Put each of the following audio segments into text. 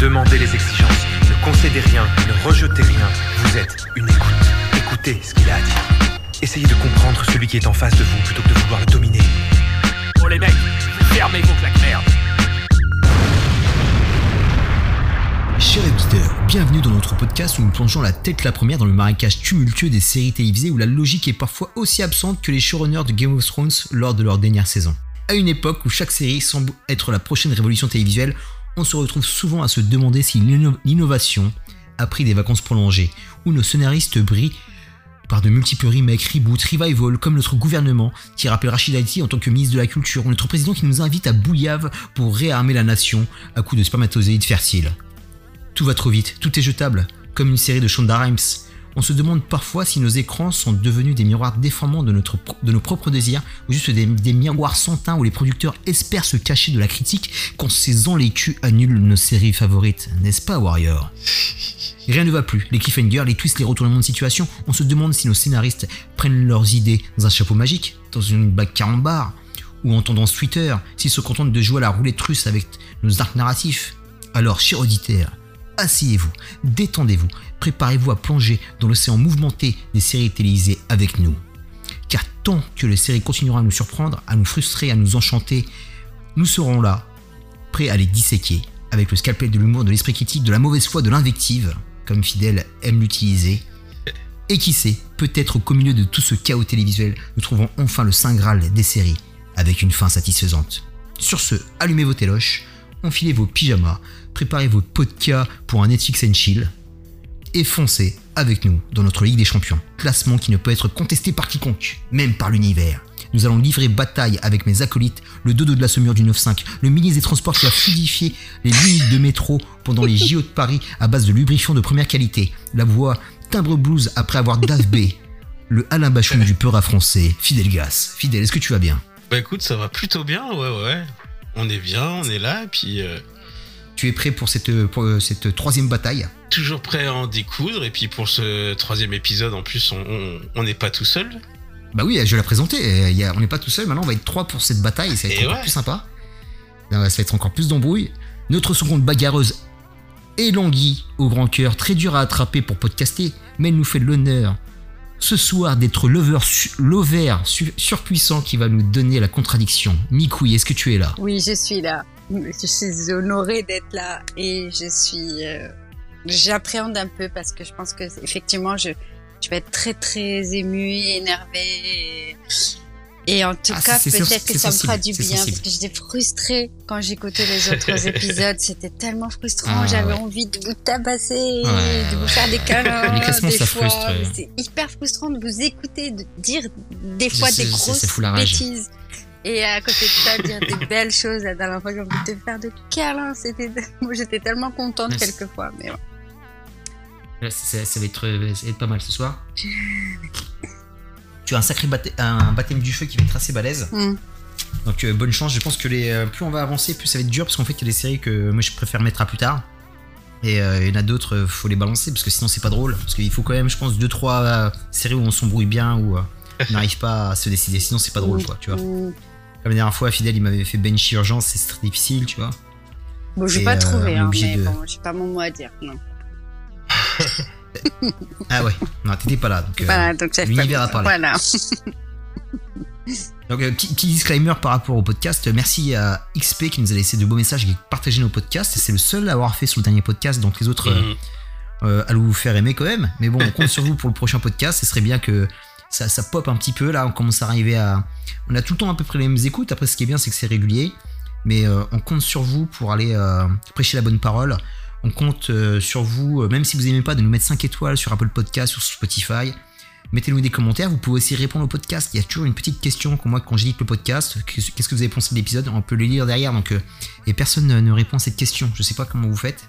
Demandez les exigences. Ne concédez rien. Ne rejetez rien. Vous êtes une écoute. Écoutez ce qu'il a à dire. Essayez de comprendre celui qui est en face de vous plutôt que de vouloir le dominer. Oh les mecs, fermez vos claques merde. Chers auditeurs, bienvenue dans notre podcast où nous plongeons la tête la première dans le marécage tumultueux des séries télévisées où la logique est parfois aussi absente que les showrunners de Game of Thrones lors de leur dernière saison. À une époque où chaque série semble être la prochaine révolution télévisuelle, on se retrouve souvent à se demander si l'inno- l'innovation a pris des vacances prolongées, où nos scénaristes brillent par de multiples remakes, reboots, revival, comme notre gouvernement qui rappelle Rachid Haïti en tant que ministre de la Culture, ou notre président qui nous invite à Bouillave pour réarmer la nation à coups de spermatozoïdes fertiles. Tout va trop vite, tout est jetable, comme une série de Shonda Rhimes. On se demande parfois si nos écrans sont devenus des miroirs déformants de, nos propres désirs, ou juste des, des miroirs sans teint où les producteurs espèrent se cacher de la critique quand ces enlécus annulent nos séries favorites, n'est-ce pas Warrior? Rien ne va plus, les cliffhangers, les twists, les retournements de situation, on se demande si nos scénaristes prennent leurs idées dans un chapeau magique, dans une bague carambar, ou en tendance Twitter, s'ils se contentent de jouer à la roulette russe avec nos arcs narratifs. Alors, chers auditeurs, asseyez-vous, détendez-vous, préparez-vous à plonger dans l'océan mouvementé des séries télévisées avec nous. Car tant que les séries continueront à nous surprendre, à nous frustrer, à nous enchanter, nous serons là, prêts à les disséquer, avec le scalpel de l'humour, de l'esprit critique, de la mauvaise foi, de l'invective, comme Fidèle aime l'utiliser. Et qui sait, peut-être qu'au milieu de tout ce chaos télévisuel, nous trouvons enfin le saint graal des séries, avec une fin satisfaisante. Sur ce, allumez vos téloches, enfilez vos pyjamas, préparez vos podcasts pour un Netflix and chill, et foncez avec nous dans notre Ligue des Champions, classement qui ne peut être contesté par quiconque, même par l'univers. Nous allons livrer bataille avec mes acolytes, le dodo de la Saumure du 9-5, le ministre des Transports qui a fluidifié les limites de métro pendant les JO de Paris à base de lubrifiant de première qualité, la voix timbre blues après avoir davé, le Alain Bachon du peur à français, Fidel Gas. Fidel, est-ce que tu vas bien? Bah écoute, ça va plutôt bien, ouais, ouais. On est bien, on est là, puis euh, Tu es prêt pour cette, pour, euh, cette troisième bataille toujours prêt à en découdre. Et puis pour ce troisième épisode, en plus, on- on on n'est pas tout seul. Bah oui, je vais la présenter. Euh, il y a- on n'est pas tout seul. Maintenant, on va être trois pour cette bataille. Ça va être Et encore ouais. plus sympa. Ça va être encore plus d'embrouille. Notre seconde bagarreuse est Langui, au grand cœur, très dur à attraper pour podcaster, mais elle nous fait l'honneur ce soir d'être l'over su- surpuissant qui va nous donner la contradiction. Mikoui, est-ce que tu es là? Oui, je suis là. Je suis honorée d'être là et je suis. euh, J'appréhende un peu parce que je pense que effectivement, je, je vais être très très émue, énervée. Et, et en tout Ah, cas, peut-être que ça me fera du bien sensible. parce que j'étais frustrée quand j'écoutais les autres épisodes. C'était tellement frustrant. Ah, J'avais ouais. envie de vous tabasser, Ouais, de vous ouais. faire des câlins. Des ça fois. C'est hyper frustrant de vous écouter, de dire des fois des grosses bêtises. Et à côté de ça, dire des belles choses. La dernière fois, j'ai envie de te faire de câlins. C'était, moi, j'étais tellement contente Ouais, quelquefois. Mais ouais. Là, ça, ça va être, euh, ça va être pas mal ce soir. Tu as un sacré un baptême du feu qui va être assez balèze. Hmm. Donc euh, bonne chance, je pense que les, euh, plus on va avancer, plus ça va être dur parce qu'en fait il y a des séries que moi je préfère mettre à plus tard. Et euh, il y en a d'autres, euh, faut les balancer parce que sinon c'est pas drôle. Parce qu'il faut quand même, je pense, 2-3 séries où on s'embrouille bien, où euh, on n'arrive pas à se décider. Sinon c'est pas drôle quoi, tu vois. La dernière fois, Fidel il m'avait fait Benchy Urgence, c'est très difficile, tu vois. Bon, j'ai pas euh, trouvé, est hein, mais de- bon, j'ai pas mon mot à dire. Non. Ah ouais, non, t'étais pas là. Donc, euh, voilà, donc ça fait l'univers pas- a parlé. Voilà. Donc, euh, petit, disclaimer par rapport au podcast. Merci à XP qui nous a laissé de beaux messages et qui a partagé nos podcasts. C'est le seul à avoir fait sur le dernier podcast, donc les autres euh, Mhm. euh, allez vous faire aimer quand même. Mais bon, on compte sur vous pour le prochain podcast. Ce serait bien que ça, pop un petit peu. Là, on commence à arriver à. On a tout le temps à peu près les mêmes écoutes. Après, ce qui est bien, c'est que c'est régulier. Mais euh, on compte sur vous pour aller euh, prêcher la bonne parole. On compte euh, sur vous, même si vous n'aimez pas, de nous mettre 5 étoiles sur Apple Podcast, sur Spotify. Mettez-nous des commentaires. Vous pouvez aussi répondre au podcast. Il y a toujours une petite question que moi, quand j'édite le podcast, qu'est-ce que vous avez pensé de l'épisode? On peut le lire derrière. Donc, et personne ne, ne répond à cette question. Je sais pas comment vous faites.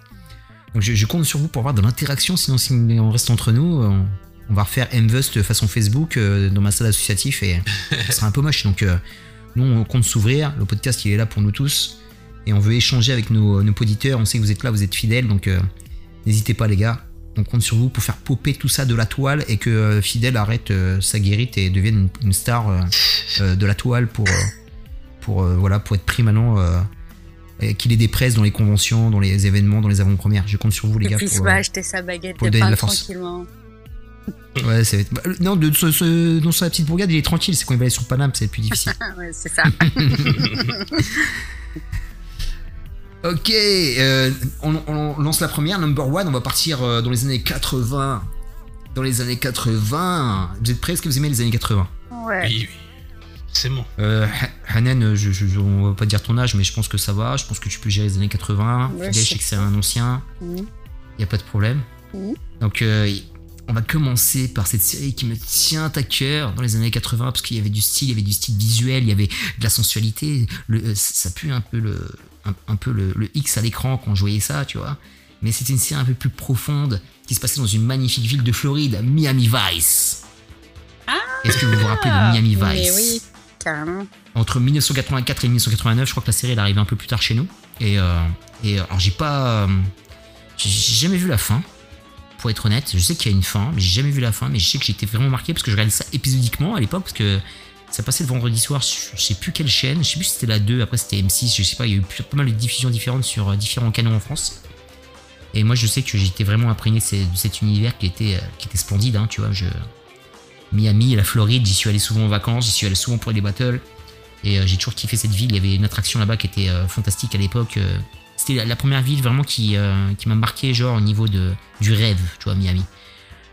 Donc je, compte sur vous pour avoir de l'interaction, sinon si on reste entre nous, on va refaire Mvust façon Facebook euh, dans ma salle associative et ça sera un peu moche. Donc euh, nous on compte s'ouvrir, le podcast il est là pour nous tous et on veut échanger avec nos, nos auditeurs, on sait que vous êtes là, vous êtes fidèles, donc euh, n'hésitez pas les gars. On compte sur vous pour faire popper tout ça de la toile et que Fidèle arrête sa guérite et devienne une, une star de la toile pour, pour, voilà, pour être pris maintenant. et qu'il ait des presses dans les conventions, dans les événements, dans les avant-premières. Je compte sur vous les Et gars. puis il pour, acheter sa baguette pour de pain la force. tranquillement. Ouais, ça va être- bah, non, de, ce, ce- dans sa petite bourgade, il est tranquille. C'est quand il va aller sur Paname, c'est plus difficile. Ouais, c'est ça. ok, euh, on, on lance la première, number one. On va partir euh, dans les années 80. Dans les années 80. Vous êtes prêts? Est-ce que vous aimez les années 80 Ouais. Oui, oui. C'est bon. euh, Ha- Hanen, je, je- je- on va pas dire ton âge, mais je pense que ça va. Je pense que tu peux gérer les années 80. Ouais, Fidèle, je sais que c'est un ancien. Il a pas de problème. Donc, euh, on va commencer par cette série qui me tient à cœur dans les années 80 parce qu'il y avait du style, il y avait du style visuel, il y avait de la sensualité. Le, euh, ça pue un peu le, un, un peu le, le X à l'écran quand je voyais ça, tu vois. Mais c'était une série un peu plus profonde qui se passait dans une magnifique ville de Floride, Miami Vice. Est-ce que vous vous rappelez de Miami Vice Ah, oui, carrément. entre 1984 et 1989. Je crois que la série elle arrive un peu plus tard chez nous. Et, euh, et alors j'ai pas, euh, j'ai jamais vu la fin. Pour être honnête, je sais qu'il y a une fin, mais j'ai jamais vu la fin. Mais je sais que j'étais vraiment marqué parce que je regardais ça épisodiquement à l'époque parce que ça passait le vendredi soir. sur- Je sais plus quelle chaîne. Je sais plus si c'était la 2. Après c'était M6. Je sais pas. Il y a eu pas mal de diffusions différentes sur euh, différents canaux en France. Et moi je sais que j'étais vraiment imprégné de, cet univers qui était, euh, qui était splendide. hein, tu vois, Miami, la Floride, j'y suis allé souvent en vacances, j'y suis allé souvent pour les battles. Et euh, j'ai toujours kiffé cette ville. Il y avait une attraction là-bas qui était fantastique à l'époque. C'était la, première ville vraiment qui, euh, qui m'a marqué, genre au niveau de, du rêve, tu vois, Miami.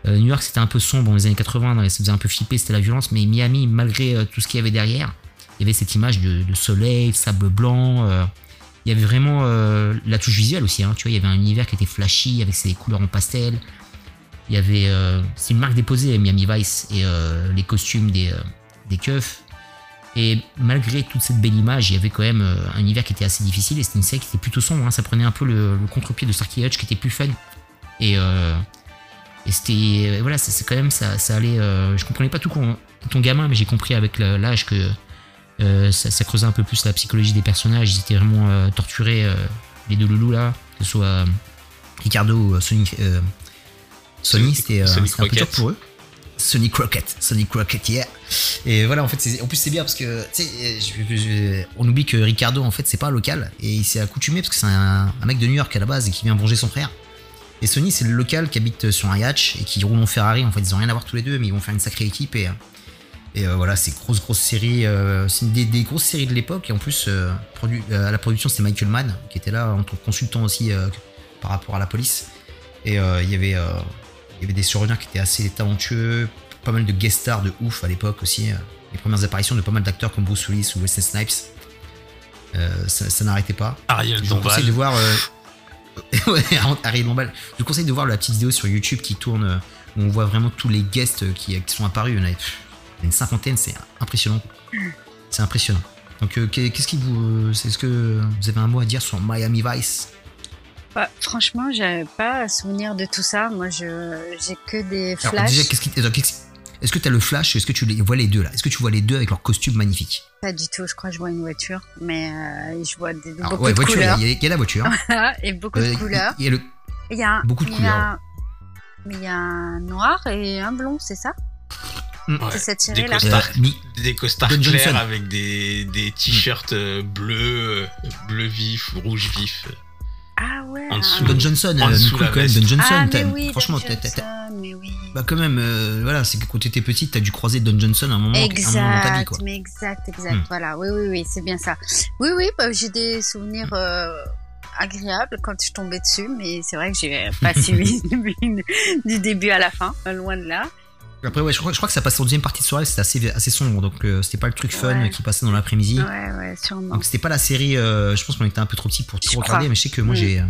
Euh, New York, c'était un peu sombre dans les années 80, dans les- ça faisait un peu flipper, c'était la violence. Mais Miami, malgré euh, tout ce qu'il y avait derrière, il y avait cette image de, soleil, de sable blanc. il y avait vraiment la touche visuelle aussi, hein, tu vois. Il y avait un univers qui était flashy avec ses couleurs en pastel. Il y avait. c'est une marque déposée, Miami Vice, et les costumes des, des keufs. Et malgré toute cette belle image, il y avait quand même euh, un univers qui était assez difficile et c'était une série qui était plutôt sombre. hein. Ça prenait un peu le, le contre-pied de Starkey Hutch qui était plus fun. Et, euh, et c'était. euh, Voilà, ça- c'est quand même. Ça, ça allait. euh, je comprenais pas tout quand ton gamin, mais j'ai compris avec l'âge que euh, ça, ça creusait un peu plus la psychologie des personnages. Ils étaient vraiment torturés, les deux loulous là, que ce soit Ricardo ou Sonic. Sony, Sonic- c'était un peu dur pour eux. Sonic Crockett, Sonic Crockett, yeah. Et voilà, en fait, c'est- en plus c'est bien parce que, tu sais, je- on oublie que Ricardo, en fait, c'est pas local et il s'est accoutumé parce que c'est un, mec de New York à la base et qui vient venger son frère. Et Sony, c'est le local qui habite sur un yacht et qui roule en Ferrari. En fait, ils ont rien à voir tous les deux, mais ils vont faire une sacrée équipe et. Et euh, voilà, c'est grosse grosse série, euh, c'est une des, grosses séries de l'époque et en plus euh, euh, à la production c'était Michael Mann qui était là en tant que consultant aussi euh, par rapport à la police. Et euh, il y avait euh, il y avait des showrunners qui étaient assez talentueux, pas mal de guest stars de ouf à l'époque aussi. euh, les premières apparitions de pas mal d'acteurs comme Bruce Willis ou Wesley Snipes. Euh, ça ça n'arrêtait pas. Ariel Je vous conseille de voir. euh, Dombal. Je vous conseille de voir la petite vidéo sur YouTube qui tourne où on voit vraiment tous les guests qui, qui sont apparus. Il y en a une cinquantaine, c'est impressionnant. C'est impressionnant. Donc, euh, qu'est- qu'est-ce qui vous. Est-ce que vous avez un mot à dire sur Miami Vice? Bah, franchement, j'avais pas souvenir de tout ça. Moi, je j'ai que des Alors, flashs. déjà, qu'est-ce qui. attends, qu'est-ce- Est-ce que tu as le flash Est-ce que tu les vois les deux là? Est-ce que tu vois les deux avec leurs costumes magnifiques Pas du tout. Je crois que je vois une voiture, mais euh, je vois des, Alors, beaucoup ouais, de voiture, il y, a- couleurs il y a- il y a la voiture. et beaucoup Euh, de couleurs. Il y a le, Il y a un- beaucoup de a couleurs. il y a un noir et un blond, c'est ça? Mm. Ouais. C'est cette Des série là? costards, Euh, des costards clairs avec des, des t-shirts euh, bleus, euh, bleu vif ou rouge vif. Ah ouais. En dessous. ah, Don Johnson, En euh, dessous Nicole la Cohen, veste. Don Johnson, Ah, mais oui, franchement, Don Johnson, mais oui. bah quand même, euh, voilà, c'est que quand t'étais petite, t'as dû croiser Don Johnson à un moment, à un moment dans ta vie, Exact, quoi. mais exact, exact. Hmm. Voilà, oui, oui, oui, c'est bien ça. Oui, oui, bah, j'ai des souvenirs euh, agréables quand je tombais dessus, mais c'est vrai que j'ai pas suivi du, du début à la fin, loin de là. Après, ouais, je crois, je crois que ça passe en deuxième partie de soirée, c'était assez, assez sombre, donc euh, c'était pas le truc fun Ouais. qui passait dans l'après-midi. Ouais, ouais, sûrement. Donc c'était pas la série, euh, je pense qu'on était un peu trop petit pour tout regarder, mais je sais que moi Mm. j'ai euh,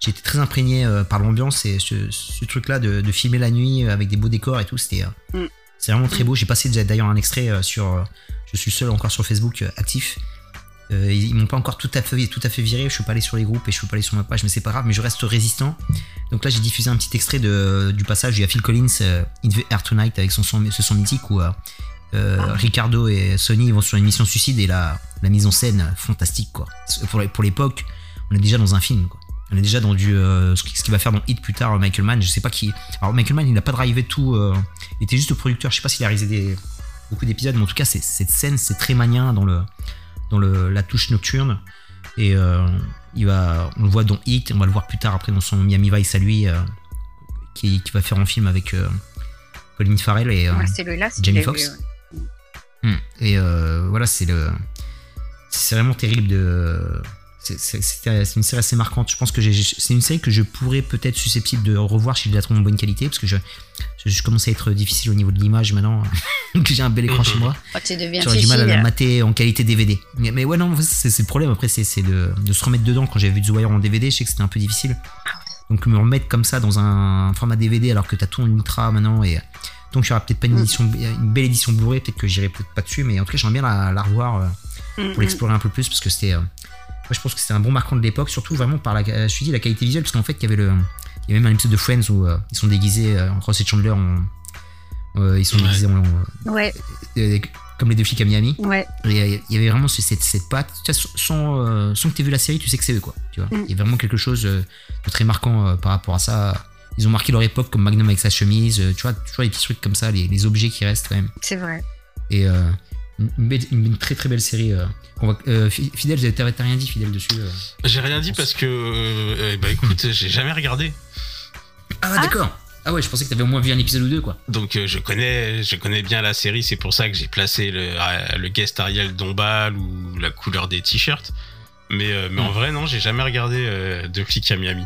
j'ai été très imprégné euh, par l'ambiance et ce, ce truc-là de, de filmer la nuit avec des beaux décors et tout, c'était Mm. c'est vraiment très beau. J'ai passé déjà d'ailleurs un extrait sur, je suis seul encore sur Facebook actif. Euh, ils m'ont pas encore tout à fait tout à fait viré. Je suis pas allé sur les groupes et je suis pas allé sur ma page, mais c'est pas grave. Mais je reste résistant. Donc là, j'ai diffusé un petit extrait de, du passage. Il y a Phil Collins, euh, In the Air Tonight, avec son son, ce son mythique où euh, euh, Ricardo et Sony vont sur une mission suicide et la, la mise en scène euh, fantastique quoi. Pour, l'époque, on est déjà dans un film. On est déjà dans du euh, ce qui- ce qu'il va faire dans Hit plus tard Michael Mann. Je sais pas qui. Alors Michael Mann, il n'a pas drivé tout. euh, il était juste le producteur. Je sais pas s'il a réalisé beaucoup d'épisodes, mais en tout cas, cette scène, c'est très manien dans le dans le, la touche nocturne. Et euh, il va, on le voit dans Hit, on va le voir plus tard après dans son Miami Vice à lui, euh, qui, qui va faire un film avec euh, Colin Farrell et, Ouais, Jamie Foxx. ouais. Hmm. Et voilà, c'est le, c'est vraiment terrible de. C'est- une série assez marquante. Je pense que c'est une série que je pourrais peut-être susceptible de revoir si je la trouve en bonne qualité, parce que je, je, je commence à être difficile au niveau de l'image maintenant, que j'ai un bel écran chez moi. Deviens J'aurais du mal à la mater en qualité DVD. Mais, mais ouais, non, c'est le problème. Après, c'est de, de se remettre dedans. Quand j'avais vu The Wire en DVD, je sais que c'était un peu difficile. Donc, me remettre comme ça dans un format DVD alors que t'as tout en ultra maintenant et. Donc, il y aura peut-être pas une, Mm. édition, une belle édition Blu-ray, peut-être que j'irai peut-être pas dessus, mais en tout cas, j'aimerais bien la, la revoir euh, Mm, pour l'explorer un peu plus parce que c'était. euh, moi, je pense que c'était un bon marquant de l'époque, surtout vraiment par la, je suis dit, la qualité visuelle, parce qu'en fait, il y avait le. Il y avait même un épisode de Friends où euh, ils sont déguisés, euh, Ross et Chandler, en- euh, ils sont Ouais. déguisés en-. Ouais, euh, comme les deux flics à Miami. ouais. Et euh, il y avait vraiment ce- cette, cette patte. Tu vois, sans, euh, sans que tu aies vu la série, tu sais que c'est eux, quoi. Tu vois. Mm. Il y a vraiment quelque chose euh, de très marquant euh, par rapport à ça. Ils ont marqué leur époque comme Magnum avec sa chemise. euh, tu vois, toujours les petits trucs comme ça, les, les objets qui restent quand même. C'est vrai. Et euh, une, belle- très très belle série. euh, qu'on va- euh, Fi- Fidèle, t'as rien dit, Fidèle, dessus euh. J'ai rien dit parce que, euh, bah écoute, j'ai jamais regardé. Ah, d'accord. Ah ouais, je pensais que t'avais au moins vu un épisode ou deux, quoi. Donc euh, je connais, je connais bien la série, c'est pour ça que j'ai placé le, euh, le guest Ariel Dombal ou la couleur des t-shirts. Mais, euh, mais en vrai, non, j'ai jamais regardé euh, de flics à Miami.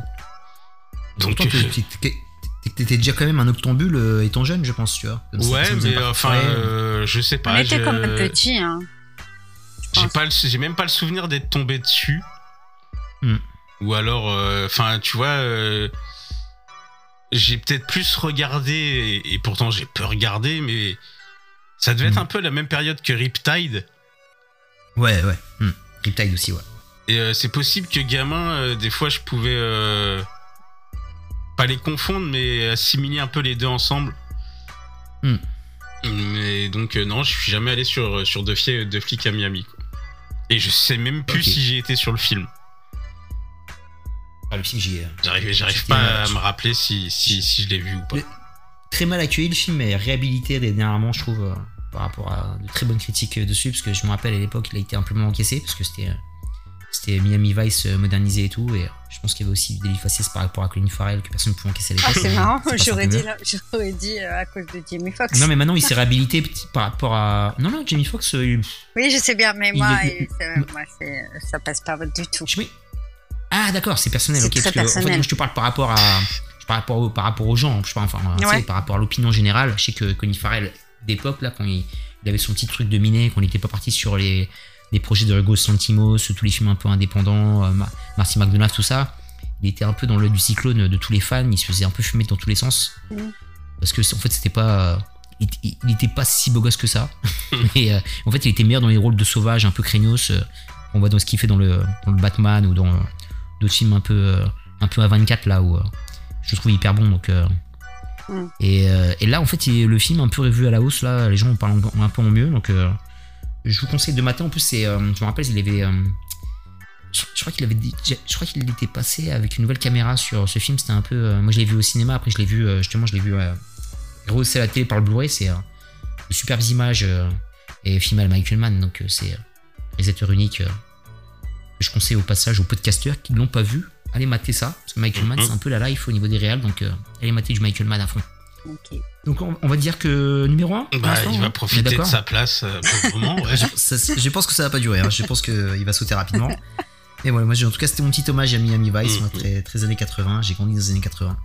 Donc, Pourtant, t'étais déjà quand même un octambule euh, étant jeune, je pense, tu vois. Comme ouais, ça mais enfin, euh, je sais On pas. était je- quand même petits, hein. J'ai pas, le- j'ai même pas le souvenir d'être tombé dessus. Hmm. Ou alors, euh, enfin, tu vois, euh, j'ai peut-être plus regardé et, et pourtant j'ai peu regardé, mais ça devait être Hmm. un peu la même période que Riptide. Ouais, ouais. Hmm. Riptide aussi, ouais. Et euh, c'est possible que gamin, euh, des fois, je pouvais euh, pas les confondre, mais assimiler un peu les deux ensemble. Hmm. Mais donc euh, non, je suis jamais allé sur sur deux, Fli- deux flics à Miami. quoi. Et je sais même plus si j'ai été sur le film. Ah, le film, j'y ai. J'arrive, j'arrive pas euh, à me rappeler si, si, si je l'ai vu ou pas. Le- Très mal accueilli, le film est réhabilité dernièrement, je trouve, euh, par rapport à de très bonnes critiques euh, dessus, parce que je me rappelle à l'époque, il a été un peu mal encaissé, parce que c'était. C'était Miami Vice euh, modernisé et tout, et euh, je pense qu'il y avait aussi des faciès par rapport à Colin Farrell que personne ne pouvait encaisser à Ah, l'époque. c'est marrant, C'est pas j'aurais dit, j'aurais dit euh, à cause de Jamie Foxx. Non, mais maintenant il s'est réhabilité par rapport à. Non, non, Jamie Foxx, il- Oui, je sais bien, mais Il moi, est- moi ça passe pas du tout. Je Ah d'accord, c'est personnel. C'est ok, très parce que, En fait, personnel. moi, je te parle par rapport à, par rapport au- par rapport aux gens, je enfin, sais, Ouais. par rapport à l'opinion générale. Je sais que Connie Farrell d'époque là, quand il, il avait son petit truc de minet, qu'on n'était pas parti sur les, les projets de Rego Santimos, tous les films un peu indépendants, euh, Ma- Marty McDonagh, tout ça. Il était un peu dans l'œil du cyclone de tous les fans. Il se faisait un peu fumer dans tous les sens Mhm. parce que en fait c'était pas, il, il- il était pas si beau gosse que ça. Mais euh, en fait, il était meilleur dans les rôles de sauvage, un peu craignos. euh, on voit dans ce qu'il fait dans le, dans le Batman ou dans euh, d'autres films un peu, euh, un peu à 24 là où euh, je le trouve hyper bon. Donc, euh, Mm. et, euh, et là, en fait, il- le film un peu revu à la hausse. Là, les gens en parlent un, peu en mieux. Donc, euh, je vous conseille de mater. En plus, c'est, euh, je me rappelle, il avait. euh, je, je crois qu'il avait je crois qu'il était passé avec une nouvelle caméra sur ce film. C'était un peu euh, moi je l'ai vu au cinéma. Après je l'ai vu justement je l'ai vu rehaussé à la télé par le Blu-ray. C'est de superbes images et filmé à Michael Mann. Donc c'est euh, réalisateur unique que je conseille au passage aux podcasteurs qui ne l'ont pas vu. Allez mater ça. Parce que Michael Mann Mhm. c'est un peu la life au niveau des réals. Donc allez mater du Michael Mann à fond Donc on, on va dire que numéro 1 Bah, il va profiter de sa place euh, pour le moment. ouais. je, je pense que ça va pas durer. hein. Je pense qu'il va sauter rapidement. Et voilà, moi, j'ai- en tout cas, c'était mon petit hommage à Miami Vice, moi, Mhm. très, très années 80. J'ai grandi dans les années 80.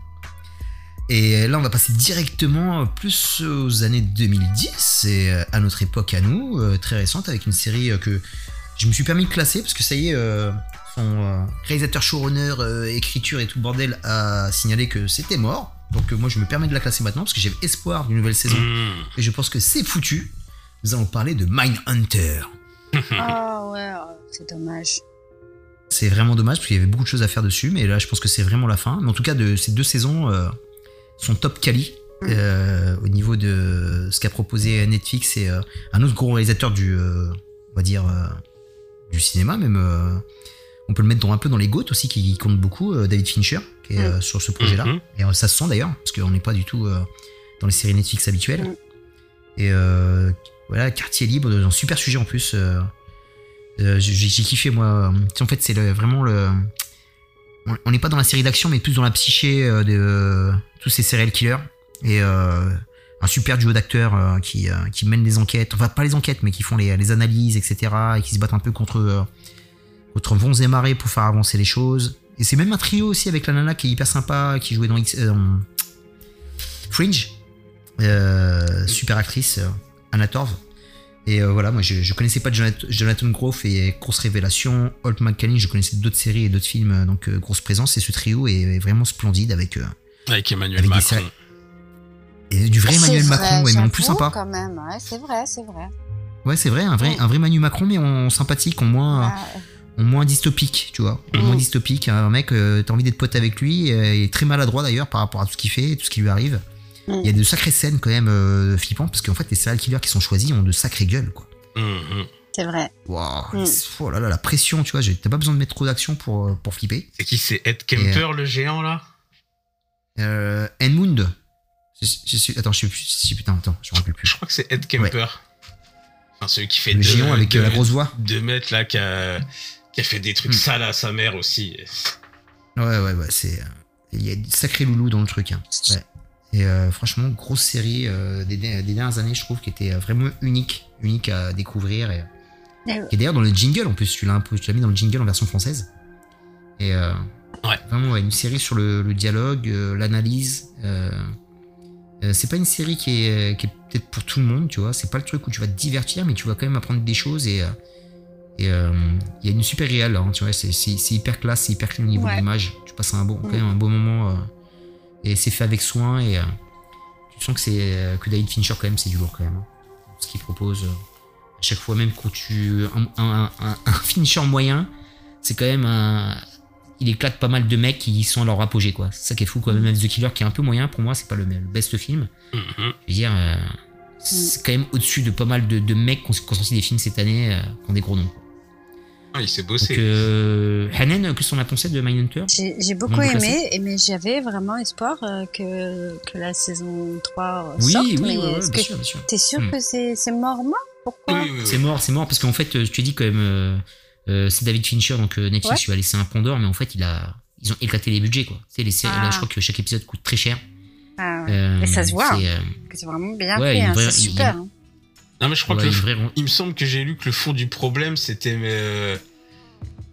Et là, on va passer directement plus aux années 2010 et euh, à notre époque à nous, euh, très récente, avec une série euh, que je me suis permis de classer parce que ça y est, euh, son euh, réalisateur, showrunner, euh, écriture et tout le bordel a signalé que c'était mort. Donc euh, moi, je me permets de la classer maintenant parce que j'ai espoir d'une nouvelle saison Hmm. et je pense que c'est foutu. Nous allons parler de Mindhunter. Ah ouais, C'est dommage. C'est vraiment dommage parce qu'il y avait beaucoup de choses à faire dessus, mais là je pense que c'est vraiment la fin. Mais en tout cas, de ces deux saisons euh, sont top quali Mm. euh, au niveau de ce qu'a proposé Netflix et euh, un autre gros réalisateur du, euh, on va dire, euh, du cinéma même. euh, on peut le mettre dans, un peu dans les GOAT aussi, qui compte beaucoup, euh, David Fincher, qui est euh, sur ce projet-là. Mhm. Et euh, ça se sent d'ailleurs, parce qu'on n'est pas du tout euh, dans les séries Netflix habituelles. Mm. Et euh, voilà, quartier libre, un super sujet en plus. euh, j'ai kiffé moi. En fait, c'est vraiment le. on- n'est pas dans la série d'action, mais plus dans la psyché de euh, tous ces serial killers. Et euh, un super duo d'acteurs qui, qui mènent les enquêtes, enfin pas les enquêtes, mais qui font les, les analyses, etc. Et qui se battent un peu contre, contre vents et marées pour faire avancer les choses. Et c'est même un trio aussi avec la nana qui est hyper sympa, qui jouait dans X- euh, dans Fringe. Euh, super actrice, euh, Anna Torv. Et euh, voilà, moi je, je connaissais pas Jonathan, Jonathan Groff et grosse révélation. Holt McCallum, je connaissais d'autres séries et d'autres films, donc euh, grosse présence. Et ce trio est, est vraiment splendide avec, euh, Avec Emmanuel Avec Macron. séries- et du vrai C'est Emmanuel vrai, Macron, ouais, mais en plus sympa. quand même. Ouais, c'est vrai, c'est vrai. Ouais, c'est vrai, un vrai, Ouais. un vrai Manu Macron, mais en sympathique, en moins, Ah, moins dystopique, tu vois. En Mhm. moins dystopique. Un mec, euh, t'as envie d'être pote avec lui, euh, il est très maladroit d'ailleurs par rapport à tout ce qu'il fait et tout ce qui lui arrive. Mhm. Il y a de sacrées scènes quand même euh, flippantes, parce qu'en fait, les serial killers qui sont choisis ont de sacrées gueules, quoi. Mhm. c'est vrai. Waouh, Mhm. oh là là, la pression, tu vois, t'as pas besoin de mettre trop d'action pour, pour flipper. C'est qui C'est Ed Kemper, le géant, là? Euh, Enmund. Je, je suis, attends, je sais plus, si- putain, attends, je me rappelle plus. Je crois que c'est Ed Kemper. Enfin, celui qui fait Le deux- géant avec euh, deux- la grosse voix. deux mètres, là, qui a, qui a fait des trucs Hmm. sales à sa mère aussi. Ouais, ouais, ouais, c'est. euh, Il y a des sacrés loulous dans le truc. hein. Ouais. Et euh, franchement, grosse série euh, des, des dernières années, je trouve, qui était vraiment unique, unique à découvrir. Et, Et- et d'ailleurs, dans le jingle, en plus, tu l'as tu l'as mis dans le jingle en version française. Et euh, Ouais. vraiment, ouais, une série sur le, le dialogue, euh, l'analyse. euh, euh, c'est pas une série qui est, qui est peut-être pour tout le monde, tu vois. C'est pas le truc où tu vas te divertir, mais tu vas quand même apprendre des choses et. Et euh, il y a une super réelle, hein, tu vois, c'est, c'est, c'est hyper classe, c'est hyper clean au niveau Ouais. de l'image. Tu passes un bon, quand Mm. même un beau moment euh, et c'est fait avec soin et euh, tu sens que c'est euh, que David Fincher quand même c'est du lourd quand même. hein. Ce qu'il propose euh, à chaque fois, même quand tu un, un, un, un Fincher moyen, c'est quand même un il éclate pas mal de mecs qui sont à leur apogée quoi. C'est ça qui est fou quoi. Même The Killer qui est un peu moyen pour moi, c'est pas le, le best film. Mhm. Je veux dire, euh, c'est quand même au-dessus de pas mal de, de mecs qui ont qui ont sorti des films cette année euh, qui ont des gros noms. Ah, il s'est Donc, bossé. euh, Hanen, qu'est-ce qu'on a pensé de Mindhunter J'ai j'ai beaucoup aimé, et mais j'avais vraiment espoir euh, que, que la saison 3 Oui, sorte. oui, mais ouais, ouais, est-ce bien que sûr, bien sûr. t'es sûr Hmm. que c'est c'est mort mort Pourquoi? Oui, oui, oui. C'est mort, c'est mort, parce qu'en fait, euh, je te dis quand même, euh, euh, c'est David Fincher, donc euh, Netflix Ouais. lui a laissé un pont d'or, mais en fait, il a, ils ont éclaté les budgets, quoi. Sais, les séries, Ah. là, je crois que chaque épisode coûte très cher. Ah ouais. Euh, Et ça se voit, c'est, euh, que C'est vraiment bien Ouais, fait, une hein, vraie- c'est il super. hein. Non, mais je crois que le il me semble que j'ai lu que le fond du problème, c'était euh,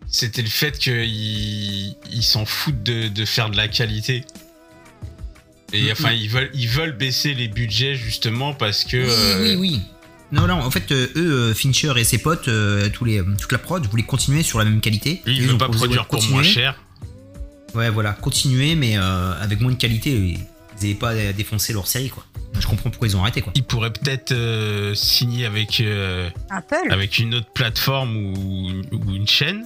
c'était le fait qu'ils ils s'en foutent de, de faire de la qualité. Et Mhm. enfin, ils veulent, ils veulent baisser les budgets justement parce que. Oui, euh, oui, oui. Non, non, en fait, euh, eux, Fincher et ses potes, tous les, toute la prod, voulaient continuer sur la même qualité. Lui, ils veut ont pas produire pour continuer. moins cher. Ouais, voilà, continuer, mais euh, avec moins de qualité. Ils n'avaient pas à défoncer leur série, quoi. Je comprends pourquoi ils ont arrêté, quoi. Il pourrait peut-être euh, signer avec, euh, Apple avec une autre plateforme ou, ou une chaîne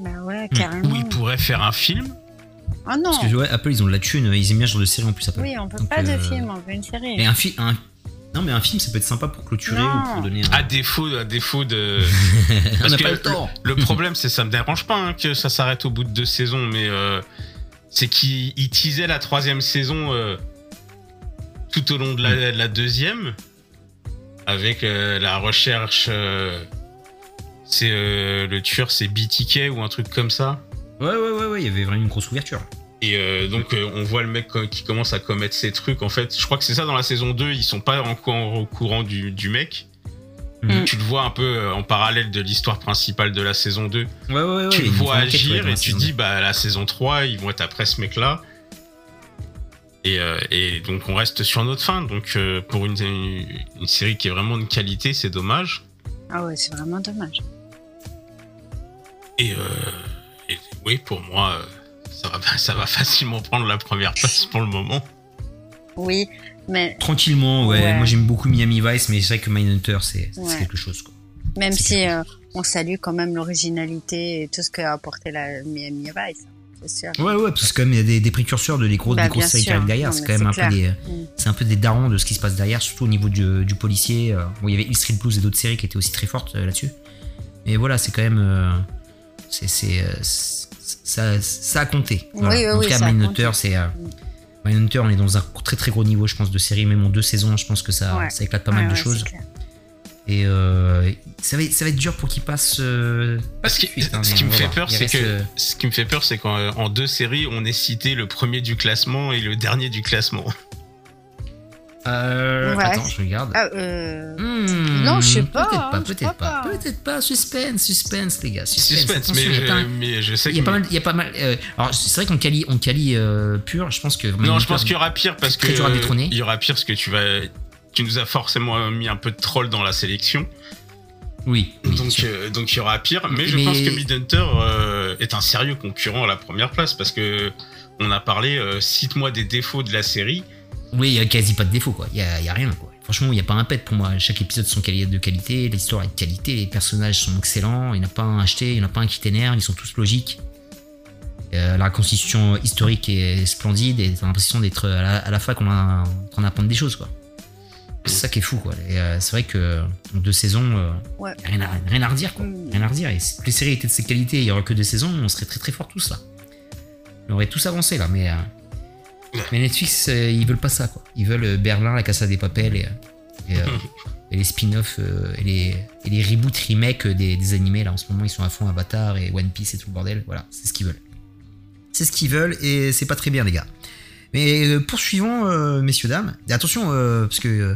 Bah ouais, carrément. où il pourrait faire un film. Ah non Parce que, ouais, Apple, ils ont de la thune, ils aiment bien ce genre de série en plus, Apple. Oui, on veut Donc, pas de euh, film, on veut une série. Mais un film, un... non mais un film, ça peut être sympa pour clôturer Non. ou pour donner. Un... À défaut, à défaut de. on parce n'a que pas le temps. Le problème, c'est ça me dérange pas hein, que ça s'arrête au bout de deux saisons, mais euh, c'est qu'il il teasait la troisième saison euh, tout au long de la, de la deuxième, avec euh, la recherche. euh, c'est le tueur, c'est BTK ou un truc comme ça. Ouais, ouais, ouais, ouais, il y avait vraiment une grosse ouverture. Et donc on voit le mec qui commence à commettre ces trucs. En fait, je crois que c'est ça dans la saison 2, ils sont pas encore au courant du, du mec. Mhm. Tu le vois un peu euh, en parallèle de l'histoire principale de la saison 2. Ouais, ouais, ouais. tu le vois agir et tu dis bah la saison 3 ils vont être après ce mec là et, euh, et donc on reste sur notre fin donc euh, pour une, une, une série qui est vraiment de qualité c'est dommage Ah ouais, c'est vraiment dommage. et, euh, et oui pour moi ça va, ça va facilement prendre la première place pour le moment Oui, mais Tranquillement, ouais. Ouais. Moi j'aime beaucoup Miami Vice, mais c'est vrai que Mindhunter, c'est Ouais. quelque chose, quoi. même si euh, on salue quand même l'originalité et tout ce qu'a apporté la Miami Vice. C'est sûr. Ouais, ouais, parce que quand même, il y a des, des précurseurs de les grosses, Bah, des grosses bien séries qui arrivent derrière. C'est quand même un peu des, Mm. c'est un peu des darons de ce qui se passe derrière, surtout au niveau du, du policier. euh. Bon, il y avait Hill Street Blues et d'autres séries qui étaient aussi très fortes euh, là-dessus. Mais voilà, c'est quand même, euh, c'est, ça, ça a compté. Voilà. Oui, oui, en tout oui, cas, Mindhunter, c'est, euh, Mindhunter, on est dans un très très gros niveau, je pense, de série. Même en deux saisons, je pense que ça, Ouais. ça éclate pas Ouais, mal de ouais, choses. Et euh, ça, va, être- ça va être dur pour qu'il passe. euh, Parce que, suite, hein, ce qui voir. peur, reste, que euh, ce qui me fait peur, c'est qu'en en deux séries, on ait cité le premier du classement et le dernier du classement. Euh, Ouais. Attends, je regarde. Ah, euh, Hmm, Non, je sais pas, Peut-être hein, pas, je peut-être pas. pas. Peut-être pas. Suspense, suspense, les gars. Suspense. Mais je, mais je sais il y a que. pas mal. Il y a pas mal euh, alors, c'est vrai qu'on quali, on euh, pur. Je pense que. Non, je pense qu'il y aura pire parce que il y aura pire parce que tu vas, tu nous as forcément mis un peu de troll dans la sélection. Oui. oui, donc, euh, donc il y aura pire. Mais, je Mais- pense que Midhunter euh, est un sérieux concurrent à la première place parce que on a parlé. euh, Cite-moi des défauts de la série. Oui, il y a quasi pas de défaut, quoi. Il y a, il y a rien, quoi. Franchement, il n'y a pas un pet pour moi. Chaque épisode sont de qualité, l'histoire est de qualité, les personnages sont excellents. Il n'y en a pas un acheté, il n'y en a pas un qui t'énerve, ils sont tous logiques. Euh, la constitution historique est splendide et t'as l'impression d'être à la, à la fac a- en train d'apprendre des choses, quoi. C'est ça qui est fou, quoi. Euh, c'est vrai que deux saisons, euh, Ouais. rien, à, rien à redire, quoi. Mm. Rien à redire. Et si les séries étaient de cette qualité il n'y aurait que deux saisons, on serait très très forts tous là. On aurait tous avancé là, mais. Mais Netflix, euh, ils veulent pas ça, quoi. Ils veulent euh, Berlin, la Casa des Papels et, et, euh, et les spin-offs euh, et, les, et les reboots, remakes des, des animés. Là, en ce moment, ils sont à fond Avatar et One Piece et tout le bordel. Voilà, c'est ce qu'ils veulent. C'est ce qu'ils veulent et c'est pas très bien, les gars. Mais euh, poursuivons, euh, messieurs, dames. Et attention, euh, parce que. euh,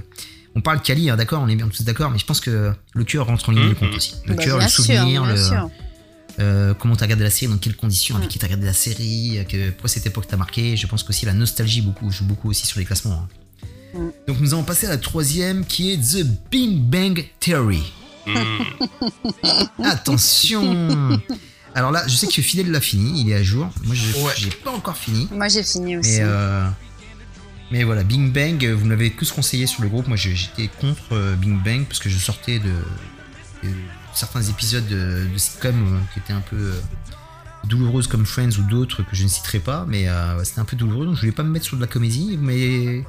on parle Kali, hein, d'accord, on est bien tous d'accord, mais je pense que le cœur rentre en ligne de Mhm. compte aussi. Le bah, cœur, le souvenir, sûr, le. Euh, comment t'as regardé la série, dans quelles conditions, avec Mm. qui t'as regardé la série, euh, que, pourquoi cette époque t'a marqué. Je pense qu'aussi la nostalgie beaucoup, joue beaucoup aussi sur les classements. hein. Mm. Donc nous allons passer à la troisième qui est The Big Bang Theory. Hmm. Attention Alors là, je sais que Fidel l'a fini, il est à jour. Moi, je Ouais. j'ai pas encore fini. Moi, j'ai fini aussi. Mais, euh, mais voilà, Bing Bang, euh, vous me l'avez tous conseillé sur le groupe. Moi, j'ai- j'étais contre Bing Bang parce que je sortais de, de certains épisodes de, de sitcom euh, qui étaient un peu euh, douloureuses comme Friends ou d'autres que je ne citerai pas. Mais euh, c'était un peu douloureux, donc je voulais pas me mettre sur de la comédie. Mais,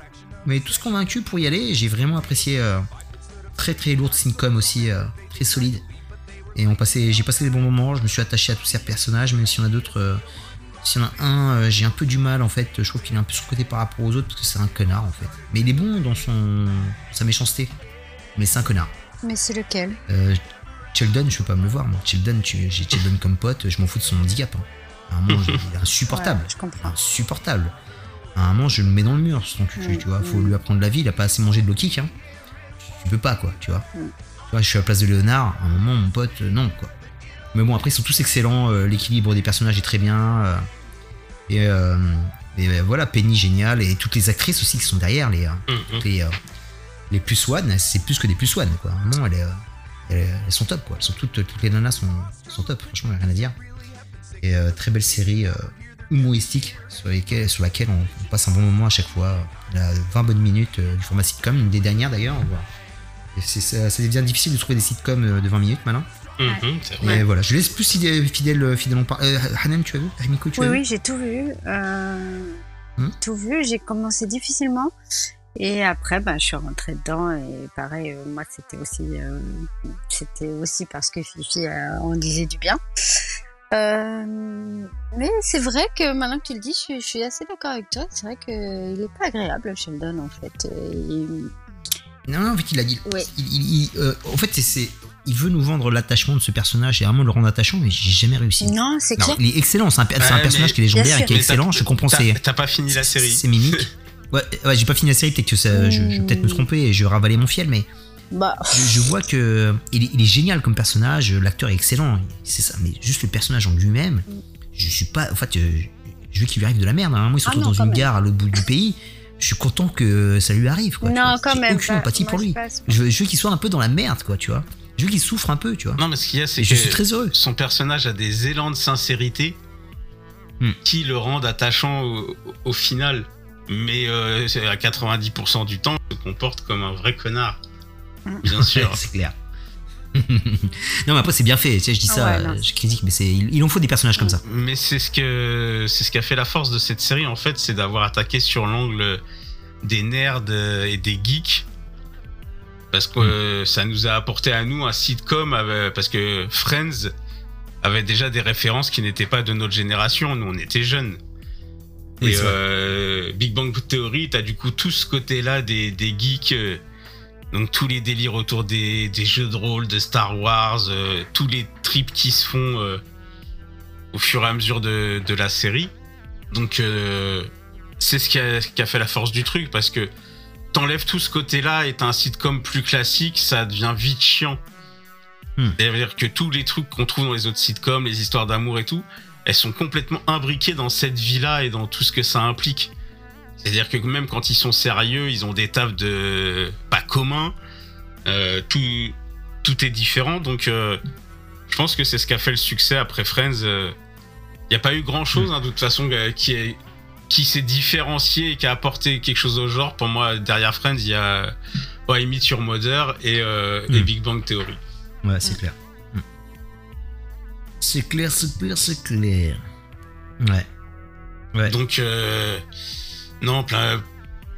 mais tout ce convaincu pour y aller, j'ai vraiment apprécié. très très lourde sitcom aussi, très solide. Et on passait, j'ai passé des bons moments, je me suis attaché à tous ces personnages, même s'il y en a d'autres. s'il y en a un, j'ai un peu du mal en fait. Je trouve qu'il est un peu surcoté par rapport aux autres parce que c'est un connard en fait. Mais il est bon dans son sa méchanceté. Mais c'est un connard. Mais c'est lequel? Euh, Sheldon, je peux pas me le voir moi. Sheldon, j'ai Sheldon comme pote, je m'en fous de son handicap. hein. À un moment, je- il est insupportable. Ouais, je comprends. Insupportable. À un moment, je le mets dans le mur, son cul, Mm, tu vois. Faut mm. lui apprendre la vie, il a pas assez mangé de low kick, hein. Tu peux pas, quoi, tu vois. Mm. Tu vois, je suis à la place de Léonard, à un moment, mon pote, euh, non, quoi. Mais bon, après, ils sont tous excellents, euh, l'équilibre des personnages est très bien. euh, et, euh, et, euh, voilà, Penny, génial, et toutes les actrices aussi qui sont derrière, les, euh, Mhm. les, euh, les plus one, c'est plus que des plus one, quoi. À un moment, elles, euh, elles, elles sont top, quoi. Elles sont toutes, toutes les nanas sont, sont top, franchement, y a rien à dire. Et euh, très belle série euh, humoristique sur, lesquelles, sur laquelle on, on passe un bon moment à chaque fois. Elle a 20 bonnes minutes euh, du format sitcom, une des dernières d'ailleurs. Et Ça, ça devient difficile de trouver des sitcoms euh, de 20 minutes maintenant. C'est Et vrai. voilà, je laisse plus fidèle, fidèle, fidèle euh, Hanan, tu as vu? Hamiko, tu Oui, as vu? oui, j'ai tout vu. Euh, Hmm? Tout vu. J'ai commencé difficilement. Et après, ben, je suis rentrée dedans. Et pareil, euh, moi, c'était aussi, euh, c'était aussi parce que Fifi euh, en disait du bien. Euh, mais c'est vrai que maintenant que tu le dis, je, suis- je suis assez d'accord avec toi. C'est vrai qu'il est pas agréable, Sheldon, en fait. Non, non, en fait, il a dit. Ouais. il- il- il- euh, en fait, c'est- c'est. Il veut nous vendre l'attachement de ce personnage et vraiment le rendre attachant, mais j'ai jamais réussi. Non, c'est Non, clair. il est excellent, c'est un, c'est personnage qui est légendaire et qui est excellent. Je comprends t'as- pas fini la série. ses mimiques. Ouais, ouais j'ai pas fini la série, peut-être que ça, je, je vais peut-être me tromper et je ravaler mon fiel, mais Bah, je, je vois que il est, il est génial comme personnage, l'acteur est excellent, c'est ça, mais juste le personnage en lui-même, je suis pas. En fait, euh, je veux qu'il lui arrive de la merde. À un moment, il se Ah non, dans une même. gare à l'autre bout du pays. Je suis content que ça lui arrive. Quoi, non, quand même. aucune pas- empathie moi, pour je lui. Je veux, je veux qu'il soit un peu dans la merde, quoi, tu vois. Je veux qu'il souffre un peu, tu vois. Non, mais ce qu'il y a, c'est que je suis très heureux. son personnage a des élans de sincérité Hmm. qui le rendent attachant au, au final. Mais euh, à 90% du temps, il se comporte comme un vrai connard. Hmm. Bien sûr. c'est clair. non, mais après, c'est bien fait. Tu sais, je dis Ah ça, ouais, euh, je critique, mais c'est, il, il en faut des personnages comme ça. Mais c'est ce que c'est ce qui a fait la force de cette série en fait, c'est d'avoir attaqué sur l'angle des nerds euh, et des geeks. Parce que euh, ça nous a apporté à nous un sitcom avec- parce que Friends avait déjà des références qui n'étaient pas de notre génération. Nous, on était jeunes. Oui, et euh, Big Bang Theory, t'as du coup tout ce côté-là des, des geeks. euh, donc tous les délires autour des, des jeux de rôle, de Star Wars, euh, tous les trips qui se font euh, au fur et à mesure de, de la série. Donc euh, c'est ce qui a, qui a fait la force du truc parce que t'enlèves tout ce côté-là et t'as un sitcom plus classique, ça devient vite chiant. Hmm. C'est-à-dire que tous les trucs qu'on trouve dans les autres sitcoms, les histoires d'amour et tout, elles sont complètement imbriquées dans cette vie-là et dans tout ce que ça implique. C'est-à-dire que même quand ils sont sérieux, ils ont des tafs de pas communs. Euh, tout, tout est différent. Donc, euh, je pense que c'est ce qui a fait le succès après Friends. Il n'y a pas eu grand-chose, hein, de toute façon, euh, qui est qui s'est différencié et qui a apporté quelque chose au genre. Pour moi, derrière Friends, il y a ouais, I Meet Your Mother et, euh, et Mm. Big Bang Theory. Ouais, c'est clair. C'est clair, c'est clair, c'est clair. Ouais. Ouais. Donc, euh, non, plein,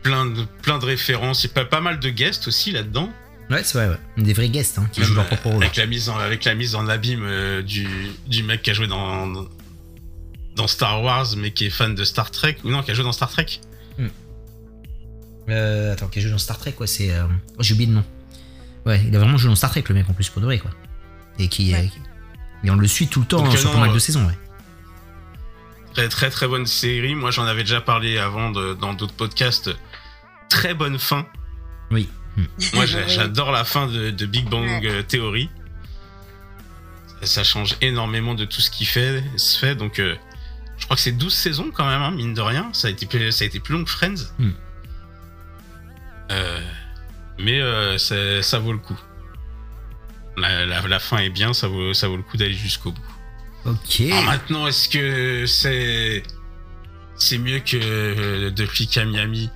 plein, de, plein de références. Il y a pas, pas mal de guests aussi là-dedans. Ouais, c'est vrai, ouais. Des vrais guests hein, qui Même, jouent leur propre rôle. avec, la mise en, avec la mise en abîme euh, du, du mec qui a joué dans, dans Star Wars, mais qui est fan de Star Trek. Ou non, qui a joué dans Star Trek. Euh, attends, qui joue dans Star Trek, quoi, c'est. euh, oh, J'ai oublié le nom. Ouais, il a vraiment joué dans Star Trek, le mec, en plus, pour de vrai, quoi. Et qui. Ouais. euh, qui- Et on le suit tout le temps Donc, hein, euh, sur pas mal euh, de saisons, ouais. Très, très, très bonne série. Moi, j'en avais déjà parlé avant de- dans d'autres podcasts. Très bonne fin. Oui. Moi, j'adore la fin de, de Big Bang euh, Theory. Ça, ça change énormément de tout ce qui fait, se fait. Donc, euh, je crois que c'est 12 saisons quand même, hein, mine de rien. Ça a été, plus- ça a été plus long que Friends. Hmm. Euh, mais euh, ça, ça vaut le coup. La, la- la fin est bien, ça vaut, ça vaut le coup d'aller jusqu'au bout. Ok. Alors maintenant, est-ce que c'est c'est mieux que euh, De flic à Miami?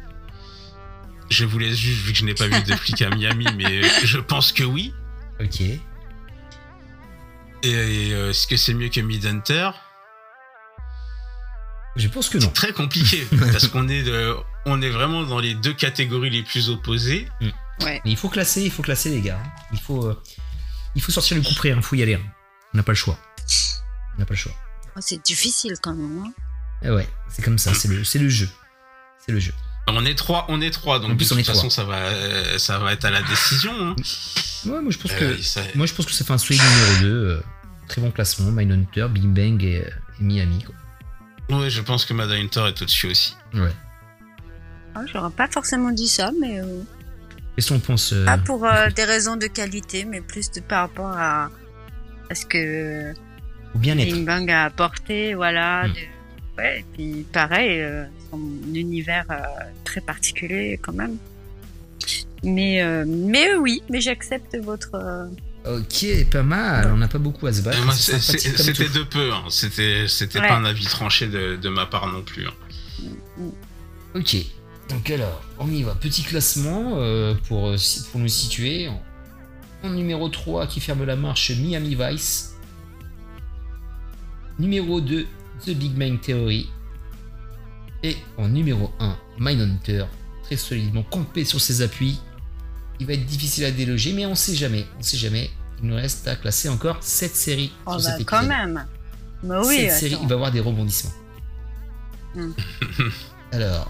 Je vous laisse juste vu que je n'ai pas vu De flic à Miami, mais je pense que oui. Ok. Et, et, euh, est-ce que c'est mieux que Midhunter Je pense que non. Très compliqué parce qu'on est de- on est vraiment dans les deux catégories les plus opposées. Ouais. Mais il faut classer, il faut classer, les gars. Il faut, euh, il faut sortir le coup près, il faut y aller. hein. On n'a pas le choix. On n'a pas le choix. Oh, c'est difficile quand même. Hein. Et ouais, c'est comme ça, c'est le, c'est le jeu. C'est le jeu. On est trois, on est trois, donc En plus, de toute façon ça va, euh, ça va être à la décision. hein. Ouais, moi je pense Euh, que, ça- moi je pense que ça fait un solide numéro 2. euh, très bon classement, Mindhunter, Big Bang et, et Miami. Quoi. ouais, je pense que Midhunter est au-dessus aussi. Ouais. Ah, J'aurais pas forcément dit ça, mais euh, Qu'est-ce qu'on pense euh, pas pour euh, des raisons de qualité, mais plus de, par rapport à, à ce que bien-être Bing Bang a apporté, voilà. Hmm. de- ouais, et puis pareil, euh, son univers euh, très particulier quand même. Mais, euh, mais oui, mais j'accepte votre. euh, Ok, pas mal. On n'a pas beaucoup à se battre. Moi, c'est c'est- C'était de peu, hein. c'était c'était Ouais. pas un avis tranché de, de ma part non plus. hein. Ok. Donc alors, on y va. Petit classement euh, pour, euh, pour nous situer. En, numéro 3 qui ferme la marche, Miami Vice. Numéro 2, The Big Bang Theory. Et en numéro 1, Mindhunter. Très solidement campé sur ses appuis. Il va être difficile à déloger, mais on sait jamais. On sait jamais. Il nous reste à classer encore 7 séries. Oh, sur bah, cet quand même. Bah oui. Cette série, il va y avoir des rebondissements. Hmm. Alors,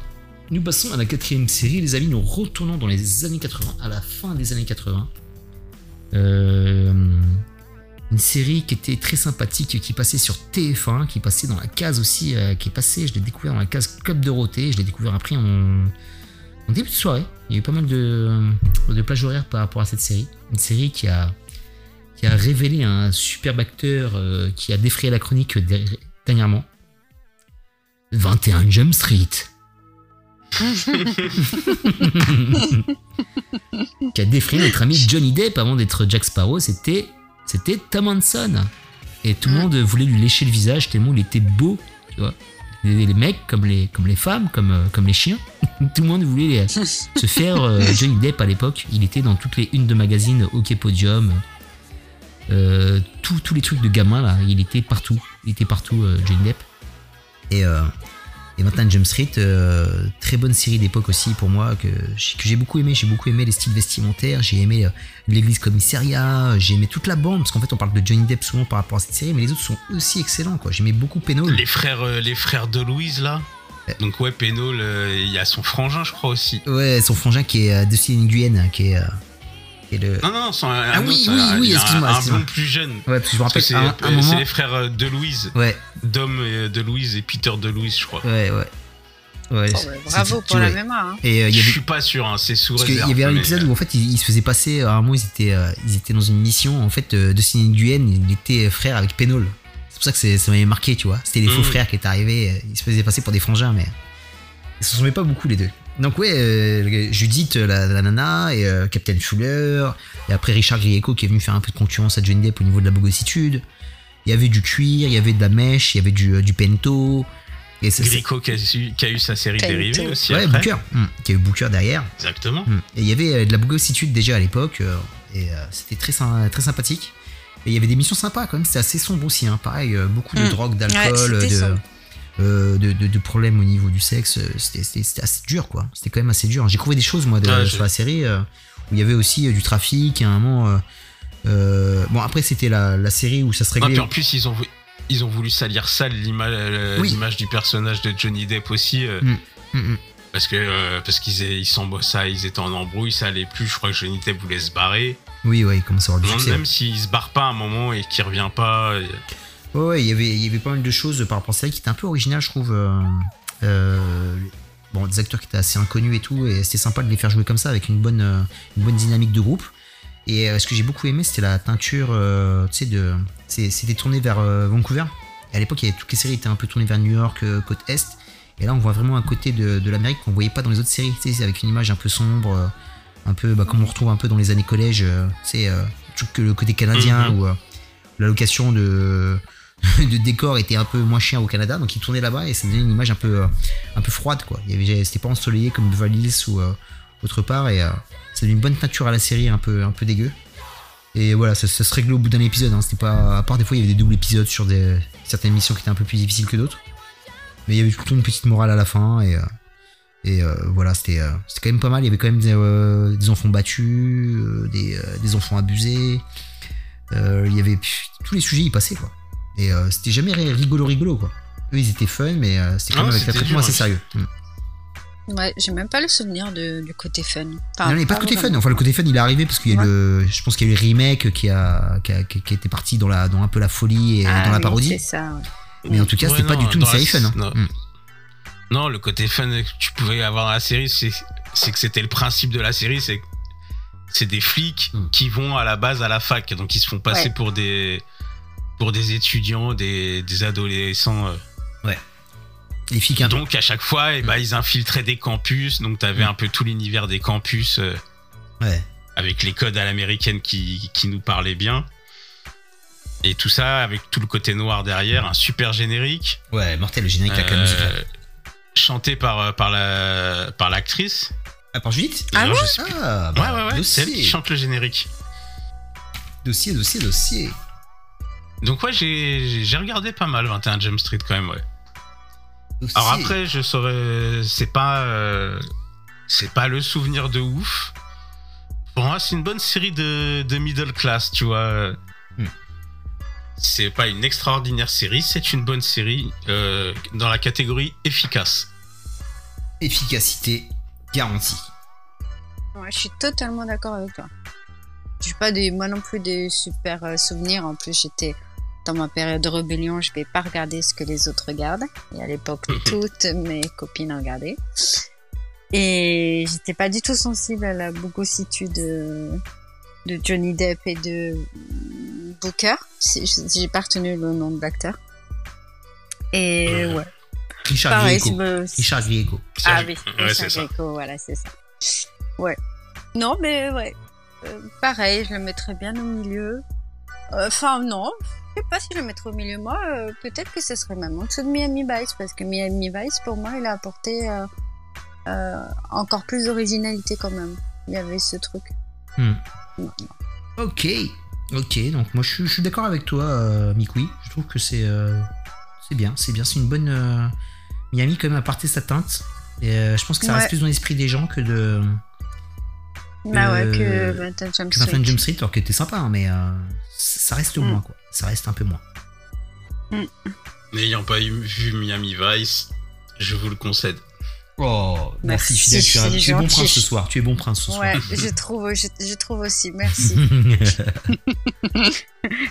nous passons à la quatrième série, les amis. Nous retournons dans les années 80, à la fin des années 80. Euh, une série qui était très sympathique, qui passait sur TF1, qui passait dans la case aussi, euh, qui est passée, je l'ai découvert dans la case Club Dorothée, je l'ai découvert après en, début de soirée. Il y a eu pas mal de, de plages horaires par rapport à cette série. Une série qui a, qui a révélé un superbe acteur euh, qui a défrayé la chronique der- dernièrement. 21 Jump Street. Qui a défrayé notre ami Johnny Depp avant d'être Jack Sparrow, c'était c'était Tom Hanson. Et tout le monde voulait lui lécher le visage tellement il était beau, tu vois. Les, les mecs comme les comme les femmes comme euh, comme les chiens, tout le monde voulait les- se faire euh, Johnny Depp à l'époque. Il était dans toutes les unes de magazines Hockey Podium, Euh, tous tous les trucs de gamin là, il était partout. Il était partout, euh, Johnny Depp. Et, euh, et maintenant Jump Street, euh, très bonne série d'époque aussi pour moi que, que j'ai beaucoup aimé. J'ai beaucoup aimé les styles vestimentaires, j'ai aimé euh, l'église commissariat, j'ai aimé toute la bande parce qu'en fait on parle de Johnny Depp souvent par rapport à cette série, mais les autres sont aussi excellents quoi. J'aimais beaucoup Penol. Les frères, euh, les frères de Louise, là. Donc, ouais, Pénol, euh, il y a son frangin, je crois aussi. Ouais, son frangin qui est euh, Dustin Nguyen, qui est, euh, qui est le. Non, non, son, un, Ah oui, autre, oui, un- oui, il y a excuse-moi, Un, blond plus jeune. Ouais, parce que je me rappelle c'est euh, c'est moment. les frères euh, de Louise. Ouais, Dom euh, de Louise et Peter de Louise, je crois. ouais, ouais. Ouais, Oh, c'est- ouais, bravo c'est- pour la mémoire. hein. Et euh, il Je suis pas sûr, hein, c'est sous Parce réserve. y avait un épisode euh, où en fait ils, ils se faisaient passer, à un moment ils étaient, euh, ils étaient dans une mission, en fait euh, Dustin Nguyen il était frère avec Penol. C'est pour ça que c'est- ça m'avait marqué, tu vois. C'était des faux Mhm. frères qui étaient arrivés, euh, ils se faisaient passer pour des frangins, mais ils se ressemblaient pas beaucoup les deux. Donc ouais, euh, Judith, la, la nana, et euh, Captain Fuller, et après Richard Grieco qui est venu faire un peu de concurrence à Johnny Depp au niveau de la bogossitude. Il y avait du cuir, il y avait de la mèche, il y avait du, euh, du pento. Et ça- ça- Grico qui a, su- qui a eu sa série dérivée aussi ouais, après. Booker, hum, qui a eu Booker derrière. Exactement. Hmm. Et il y avait euh, de la bogossitude déjà à l'époque, euh, et euh, c'était très, très sympathique. Et il y avait des missions sympas quand même, c'était assez sombre aussi. Hein. Pareil, euh, beaucoup de Hmm. drogue, Ouais, d'alcool, de, sombre. Euh, de, de- de problèmes au niveau du sexe. euh, C'était assez dur, quoi. C'était quand même assez dur. J'ai trouvé des choses, moi, de- sur la série, euh, où il y avait aussi du trafic, et à un moment. bon, après, c'était la, la série où ça se Non, réglait. puis en plus, ils ont, ils ont voulu salir sale l'image Oui. du personnage de Johnny Depp aussi. euh, Hmm, hmm. Parce que parce qu'ils ils ça, ils étaient en embrouille, ça allait plus. Je crois que Johnny Depp voulait se barrer. Oui, ouais, il commence à avoir du. Même s'il se barre pas à un moment et qu'il revient pas. Ouais, ouais, il y avait, il y avait pas mal de choses par rapport à ça qui étaient un peu originales, je trouve. euh, euh, bon, des acteurs qui étaient assez inconnus et tout, et c'était sympa de les faire jouer comme ça avec une bonne, euh, une bonne dynamique de groupe. Et ce que j'ai beaucoup aimé, c'était la teinture, euh, tu sais, de, c'était tourné vers euh, Vancouver. Et à l'époque, il y avait- toutes les séries étaient un peu tournées vers New York, côte est. Et là, on voit vraiment un côté de, de l'Amérique qu'on voyait pas dans les autres séries, tu sais, avec une image un peu sombre, un peu bah, comme on retrouve un peu dans les années collège, tu sais, le côté canadien Mhm. où euh, la location de, de décor était un peu moins cher au Canada, donc ils tournaient là-bas et ça donnait une image un peu, euh, un peu froide, quoi. Il y c'était pas ensoleillé comme Beverly Hills ou euh, autre part, et euh, ça donnait une bonne teinture à la série, un peu, un peu dégueu. Et voilà, ça, se réglait au bout d'un épisode. Hein. C'était pas, à part des fois, il y avait des doubles épisodes sur certaines missions qui étaient un peu plus difficiles que d'autres. Mais il y avait une petite morale à la fin et, voilà, c'était, quand même pas mal. Il y avait quand même des, enfants battus, des, enfants abusés. Il y avait tous les sujets, ils passaient quoi. Et euh, c'était jamais ri- rigolo, rigolo quoi. Eux, ils étaient fun, mais euh, c'était quand Ah, même avec un traitement dur, assez hein. sérieux. Mm. Ouais, j'ai même pas le souvenir de, du côté fun. non, Enfin, il n'y a pas de côté fun. Enfin, le côté fun, il est arrivé parce qu'il y a Ouais. le, je pense qu'il y a eu le remake qui a, qui a, qui a été parti dans la, dans un peu la folie et Ah dans la oui, parodie. C'est ça, ouais. Mais en tout cas, Ouais, c'était pas non, du tout une série fun. hein. Non. Mm. Non, le côté fun que tu pouvais avoir dans la série, c'est c'est que c'était le principe de la série, c'est des flics Mm. qui vont à la base à la fac, donc ils se font passer Ouais. pour des pour des étudiants, des, des adolescents. euh. Les filles qui Donc à chaque fois, eh ben, ils infiltraient des campus, donc t'avais Mm. un peu tout l'univers des campus euh, Ouais. avec les codes à l'américaine qui, qui nous parlaient bien. Et tout ça avec tout le côté noir derrière, un super générique. Ouais, mortel, le générique musique. Euh, chanté par, par la par l'actrice. Ah, par Judith? Ah D'ailleurs, ouais je sais plus. Ah, Ouais, bah, ouais, ouais, c'est elle qui dossier. chante le générique. dossier, dossier, dossier. Donc, ouais, j'ai regardé pas mal 21 Jump Street quand même, ouais. Alors après, je saurais. C'est pas. euh, c'est pas le souvenir de ouf. Pour moi, c'est une bonne série de, de middle class, tu vois. Hmm. C'est pas une extraordinaire série, c'est une bonne série euh, dans la catégorie efficace. Efficacité garantie. Ouais, je suis totalement d'accord avec toi. J'ai pas des, moi non plus des super euh, souvenirs. En plus, j'étais dans ma période de rébellion. Je vais pas regarder ce que les autres regardent. Et à l'époque, toutes mes copines regardaient. Et j'étais pas du tout sensible à la bogossitude de, de Johnny Depp et de Booker. J'ai pas retenu le nom de l'acteur. Et ouais, Richard pareil. Me- Richard Grieco. ah oui, ouais, Richard ça. Grieco, voilà, c'est ça. Ouais. Non, mais ouais. Euh, pareil, je le mettrais bien au milieu. Euh, Enfin, non. Je sais pas si je le mettrais au milieu. Moi, euh, peut-être que ce serait même en dessous de Miami Vice, parce que Miami Vice, pour moi, il a apporté euh, euh, encore plus d'originalité quand même. Il y avait ce truc. Hmm. Ok. Ok, donc moi je, suis- je suis d'accord avec toi, Mikui. Je trouve que c'est c'est bien, c'est bien, c'est une bonne. Miami quand même a porté sa teinte. Et je pense que ça Ouais. reste plus dans l'esprit des gens que de Bah ouais, que Euh, Vintage Jump Street. Jump Street, alors qu'elle était sympa, hein, mais euh, ça reste Mm. moins quoi. Ça reste un peu moins. N'ayant pas vu Miami Vice, je vous le concède. Oh, merci, Merci, Fidèle, tu, es un- c'est tu es bon prince ce soir. Tu es bon prince ce soir. Ouais, je trouve, je, je trouve aussi. Merci.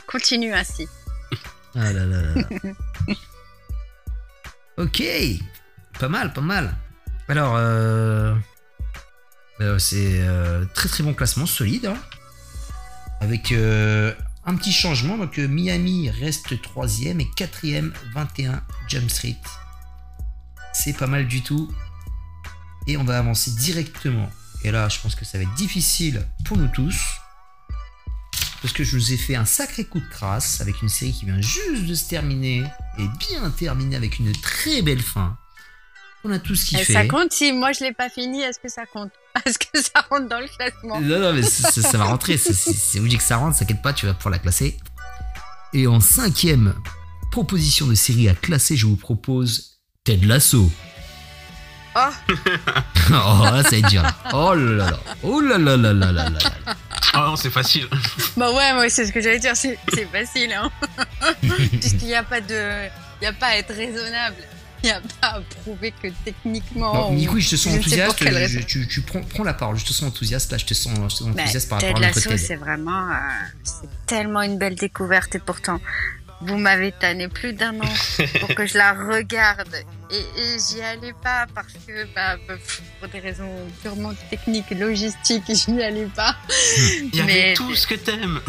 Continue ainsi. Ah là là là là. ok, pas mal, pas mal. Alors, euh, c'est euh, très très bon classement, solide. hein. Avec euh, un petit changement, donc euh, Miami reste troisième et quatrième, 21 Jump Street. C'est pas mal du tout. Et on va avancer directement. Et là, je pense que ça va être difficile pour nous tous. Parce que je vous ai fait un sacré coup de crasse avec une série qui vient juste de se terminer et bien terminée avec une très belle fin. On a tous Et kiffé. ça compte si moi je l'ai pas fini, est-ce que ça compte? Est-ce que ça rentre dans le classement Non, non, mais ça, ça- ça va rentrer. C'est- obligé que ça rentre, t'inquiète pas, tu vas pouvoir la classer. Et en cinquième proposition de série à classer, je vous propose Ted Lasso. Oh, oh, là, ça va être dur. là. Oh là là là. Oh là là là là là là là. Ah non, c'est facile. bah ouais, moi c'est ce que j'allais dire, c'est facile, hein. Puisqu'il n'y a pas de, il y a pas à être raisonnable. Il n'y a pas à prouver que techniquement. Bon, on- Nico, je te sens je enthousiaste. je- raison. tu, tu prends, prends la parole. Je te sens enthousiaste. Là, je te sens, je te sens Bah, enthousiaste par Ted rapport à notre Ted. c'est vraiment, euh, c'est tellement une belle découverte et pourtant, vous m'avez tanné plus d'un an pour que je la regarde et, et j'y allais pas parce que, bah, bah, pour des raisons purement techniques, logistiques, j'y allais pas. Il y avait Mais- tout ce que t'aimes.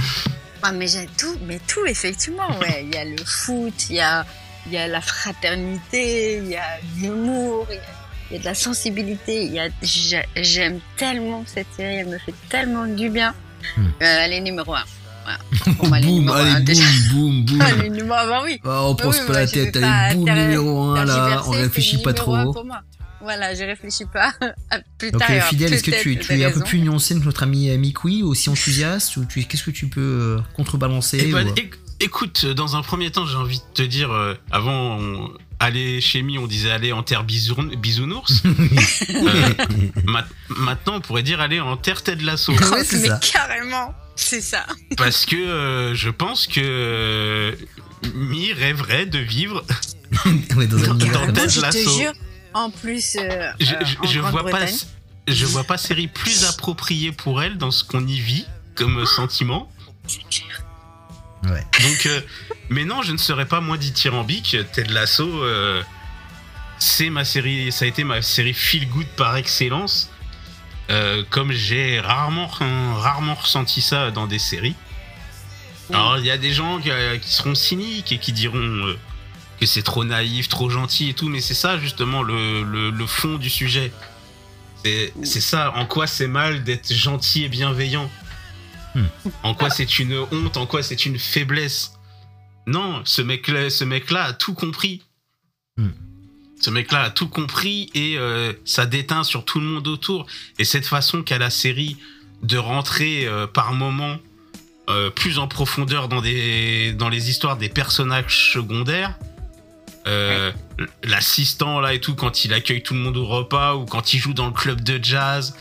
Ah, mais j'ai tout, mais tout, effectivement, ouais. Il y a le foot, il y a, il y a la fraternité, il y a l'humour, il y a, il y a de la sensibilité, il y a, j'ai- j'aime tellement cette série, elle me fait tellement du bien. Euh, elle est numéro un. Voilà. Pour moi, elle est boum, numéro un, allez, boum, boum, boum. Elle est numéro un, bah oui. Ah, on Bah pense oui, pas moi, la tête, pas allez, boum, numéro 1 là, on réfléchit pas un trop. pour moi. Voilà, je réfléchis pas. À plus Donc tard, il y euh, aura fidèle, est-ce que tu, es un peu plus nuancé que notre ami euh, Mikui, aussi enthousiaste ou tu qu'est-ce que tu peux euh, contrebalancer Eh ben, ou- éc- écoute, dans un premier temps, j'ai envie de te dire, euh, avant, on- aller chez Mi, on disait aller en terre bisoun- bisounours. Euh, ma- maintenant, on pourrait dire aller en terre Ted Lasso. Ouais, c'est mais ça. carrément, c'est ça. Parce que euh, je pense que euh, Mi rêverait de vivre. Ouais, dans un Dans- dans Ted je te jure, en plus, euh, Je, je- en je vois pas, je vois pas série plus appropriée pour elle dans ce qu'on y vit comme sentiment. ça. Ouais. Donc, euh, mais non, je ne serais pas moins dithyrambique. Ted Lasso, euh, c'est ma série, ça a été ma série feel good par excellence. Euh, comme j'ai rarement, rarement ressenti ça dans des séries. Alors, il y a des gens qui, euh, qui seront cyniques et qui diront euh, que c'est trop naïf, trop gentil et tout, mais c'est ça justement le, le- le fond du sujet. C'est ça, en quoi c'est mal d'être gentil et bienveillant. Hmm. En quoi c'est une honte, en quoi c'est une faiblesse? Non, ce mec-là ce mec -là a tout compris. Hmm. Ce mec-là a tout compris et euh, ça déteint sur tout le monde autour. Et cette façon qu'a la série de rentrer euh, par moments euh, plus en profondeur dans, des, dans les histoires des personnages secondaires. Euh, L'assistant là et tout, quand il accueille tout le monde au repas ou quand il joue dans le club de jazz,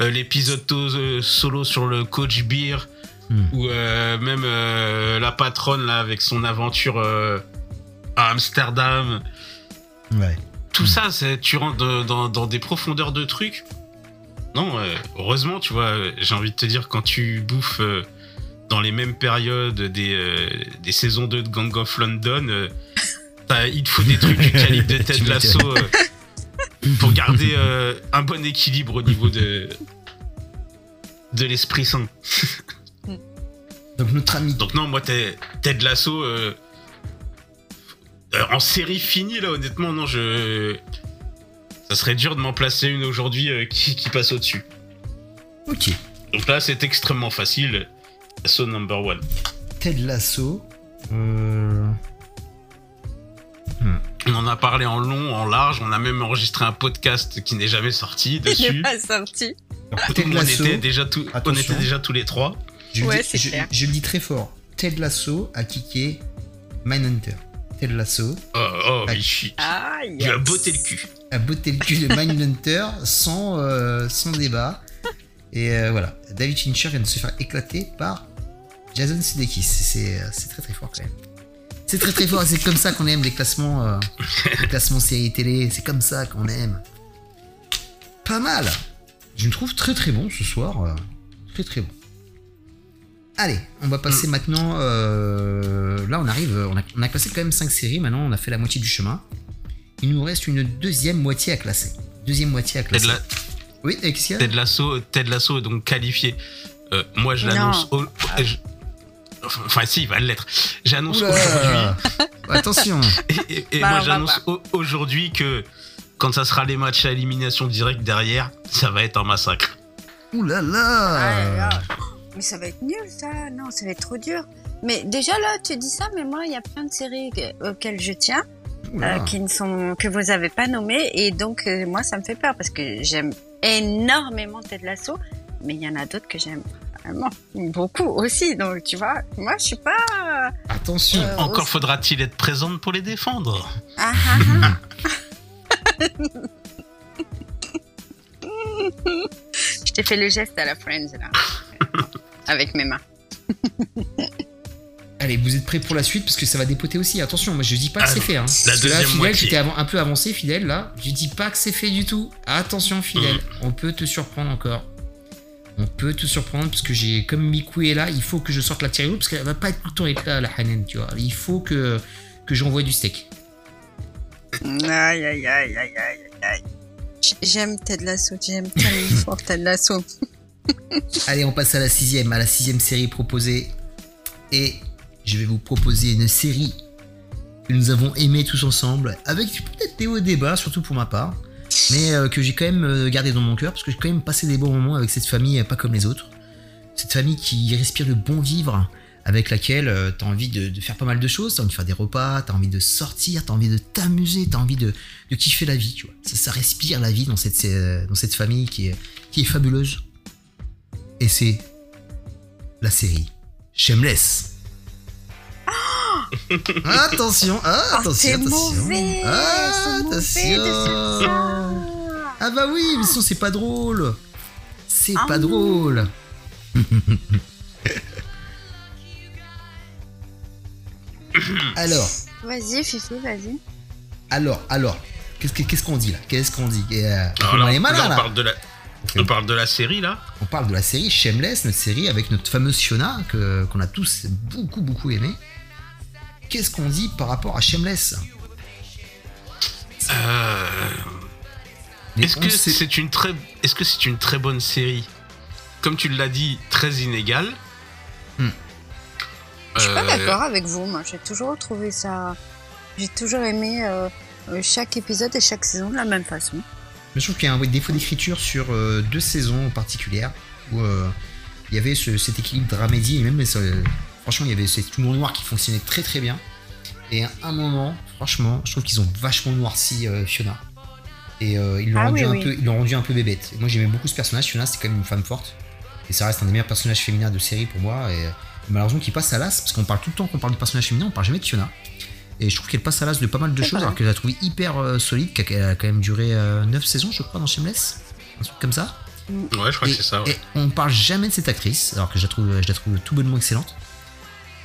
euh, l'épisode euh, solo sur le coach beer, Hmm. ou même la patronne là avec son aventure à Amsterdam. Ouais. Tout ça, c'est- tu rentres dans, dans- dans des profondeurs de trucs. Non, heureusement, tu vois, j'ai envie de te dire, quand tu bouffes dans les mêmes périodes des, des saisons 2 de Gang of London, il te faut des trucs du calibre de Ted. Lasso euh, pour garder euh, un bon équilibre au niveau de, de l'esprit sain. Donc notre ami. Donc non, moi, t'es- Ted Lasso, euh, en série finie, là, honnêtement, non, je... Ça serait dur de m'en placer une aujourd'hui qui, qui passe au-dessus. Ok. Donc là, c'est extrêmement facile. Lasso number one. Ted Lasso. Euh... On en a parlé en long, en large, on a même enregistré un podcast qui n'est jamais sorti il n'est dessus. pas sorti. Ted on, Lasso. était déjà tout- on Attention. était déjà tous les trois. Je, le Ouais, dis- c'est je- clair. je le dis très fort. Ted Lasso a kické Mindhunter. Ted Lasso Oh, oh, Ah. mais je Ah, tu as botté le cul. a botté le cul de Mindhunter sans, euh, sans débat. Et euh, voilà, David Fincher vient de se faire éclater par Jason Sudeikis. C'est c'est très très fort quand même. C'est très très fort, c'est comme ça qu'on aime les classements, euh, les classements séries télé, c'est comme ça qu'on aime. Pas mal Je me trouve très très bon ce soir, euh, très très bon. Allez, on va passer maintenant. euh, là, on arrive, on a, on a classé quand même 5 séries, maintenant on a fait la moitié du chemin. Il nous reste une deuxième moitié à classer. Deuxième moitié à Ted, classer. La- Oui, et qu'est-ce qu'il y a? Ted Lasso, Ted Lasso est donc qualifié. Euh, moi, je Non. l'annonce. au- je- Enfin, si, il va l'être. J'annonce aujourd'hui. Attention Et, et- et Bah, moi, j'annonce au- aujourd'hui que quand ça sera les matchs à élimination directe derrière, ça va être un massacre. Ouh là là. Mais ça va être nul, ça. Non, ça va être trop dur. Mais déjà là, tu dis ça, mais moi, il y a plein de séries que- auxquelles je tiens, euh, qui ne sont que vous avez pas nommées, et donc euh, moi, ça me fait peur parce que j'aime énormément Ted Lasso, mais il y en a d'autres que j'aime vraiment beaucoup aussi. Donc tu vois, moi, je suis pas. Attention Euh, Encore aussi- faudra-t-il être présente pour les défendre. Ah, ah, ah. je t'ai fait le geste à la Friends là, avec mes mains. Allez, vous êtes prêts pour la suite parce que ça va dépoter aussi. Attention, moi je dis pas que Ah, c'est fait. Hein. la Parce que là, deuxième Fidèle, avant- un peu avancé, Fidèle, là. Je dis pas que c'est fait du tout. Attention, Fidèle, Mm. on peut te surprendre encore. On peut te surprendre parce que j'ai, comme Miku est là, il faut que je sorte la tirée parce qu'elle va pas être tout le temps être là, la Hanen, tu vois. Il faut que, que j'envoie du steak. Aïe, aïe, aïe, aïe, aïe, aïe, aïe. J- J'aime Ted Lasso, j'aime tellement fort Ted Lasso. Allez, on passe à la sixième, à la sixième série proposée. Et je vais vous proposer une série que nous avons aimée tous ensemble, avec peut-être des hauts bas, surtout pour ma part, mais euh, que j'ai quand même euh, gardé dans mon cœur, parce que j'ai quand même passé des bons moments avec cette famille, pas comme les autres. Cette famille qui respire le bon vivre, avec laquelle euh, t'as envie de, de faire pas mal de choses, t'as envie de faire des repas, t'as envie de sortir, t'as envie de t'amuser, t'as envie de, de kiffer la vie, tu vois. Ça, ça respire la vie dans cette, dans cette famille qui est, qui est fabuleuse. Et c'est la série Shameless. attention, ah, Oh, attention, c'est attention. mauvais, Ah, c'est mauvais faire attention. Ah bah oui, mais sinon c'est pas drôle. C'est Ah pas non. drôle. alors, Vas-y, Fifi, vas-y. alors, alors, qu'est-ce que- qu'est-ce qu'on dit là? Qu'est-ce qu'on dit? Euh, Alors on là, est malin là, on là. parle de la. On parle de la série là? On parle de la série Shameless, notre série avec notre fameuse Fiona que qu'on a tous beaucoup beaucoup aimé. Qu'est-ce qu'on dit par rapport à Shameless? Euh, Est-ce que c'est une très, est-ce que c'est une très bonne série? Comme tu l'as dit, très inégale. Hmm. Je suis pas Euh, d'accord avec vous, moi. J'ai toujours trouvé ça. J'ai toujours aimé euh, chaque épisode et chaque saison de la même façon. Mais je trouve qu'il y a un défaut d'écriture sur euh, deux saisons en particulier où euh, il y avait ce- cet équilibre dramédie et même euh, franchement il y avait cet humour noir qui fonctionnait très très bien. Et à un moment, franchement, je trouve qu'ils ont vachement noirci euh, Fiona. Et euh, ils l'ont Ah rendu, oui, oui. rendu un peu bébête. Et moi j'aimais beaucoup ce personnage. Fiona c'était quand même une femme forte. Et ça reste un des meilleurs personnages féminins de série pour moi. Et euh, malheureusement qu'il passe à l'as parce qu'on parle tout le temps qu'on parle du personnage féminin, on parle jamais de Fiona. Et je trouve qu'elle passe à l'as de pas mal de C'est choses, vrai. alors que je la trouve hyper euh, solide, qu'elle a quand même duré 9 saisons, je crois, dans Shameless. Un truc comme ça. Ouais, je crois et, que c'est ça. ouais. et on parle jamais de cette actrice, alors que je la trouve, je la trouve tout bonnement excellente.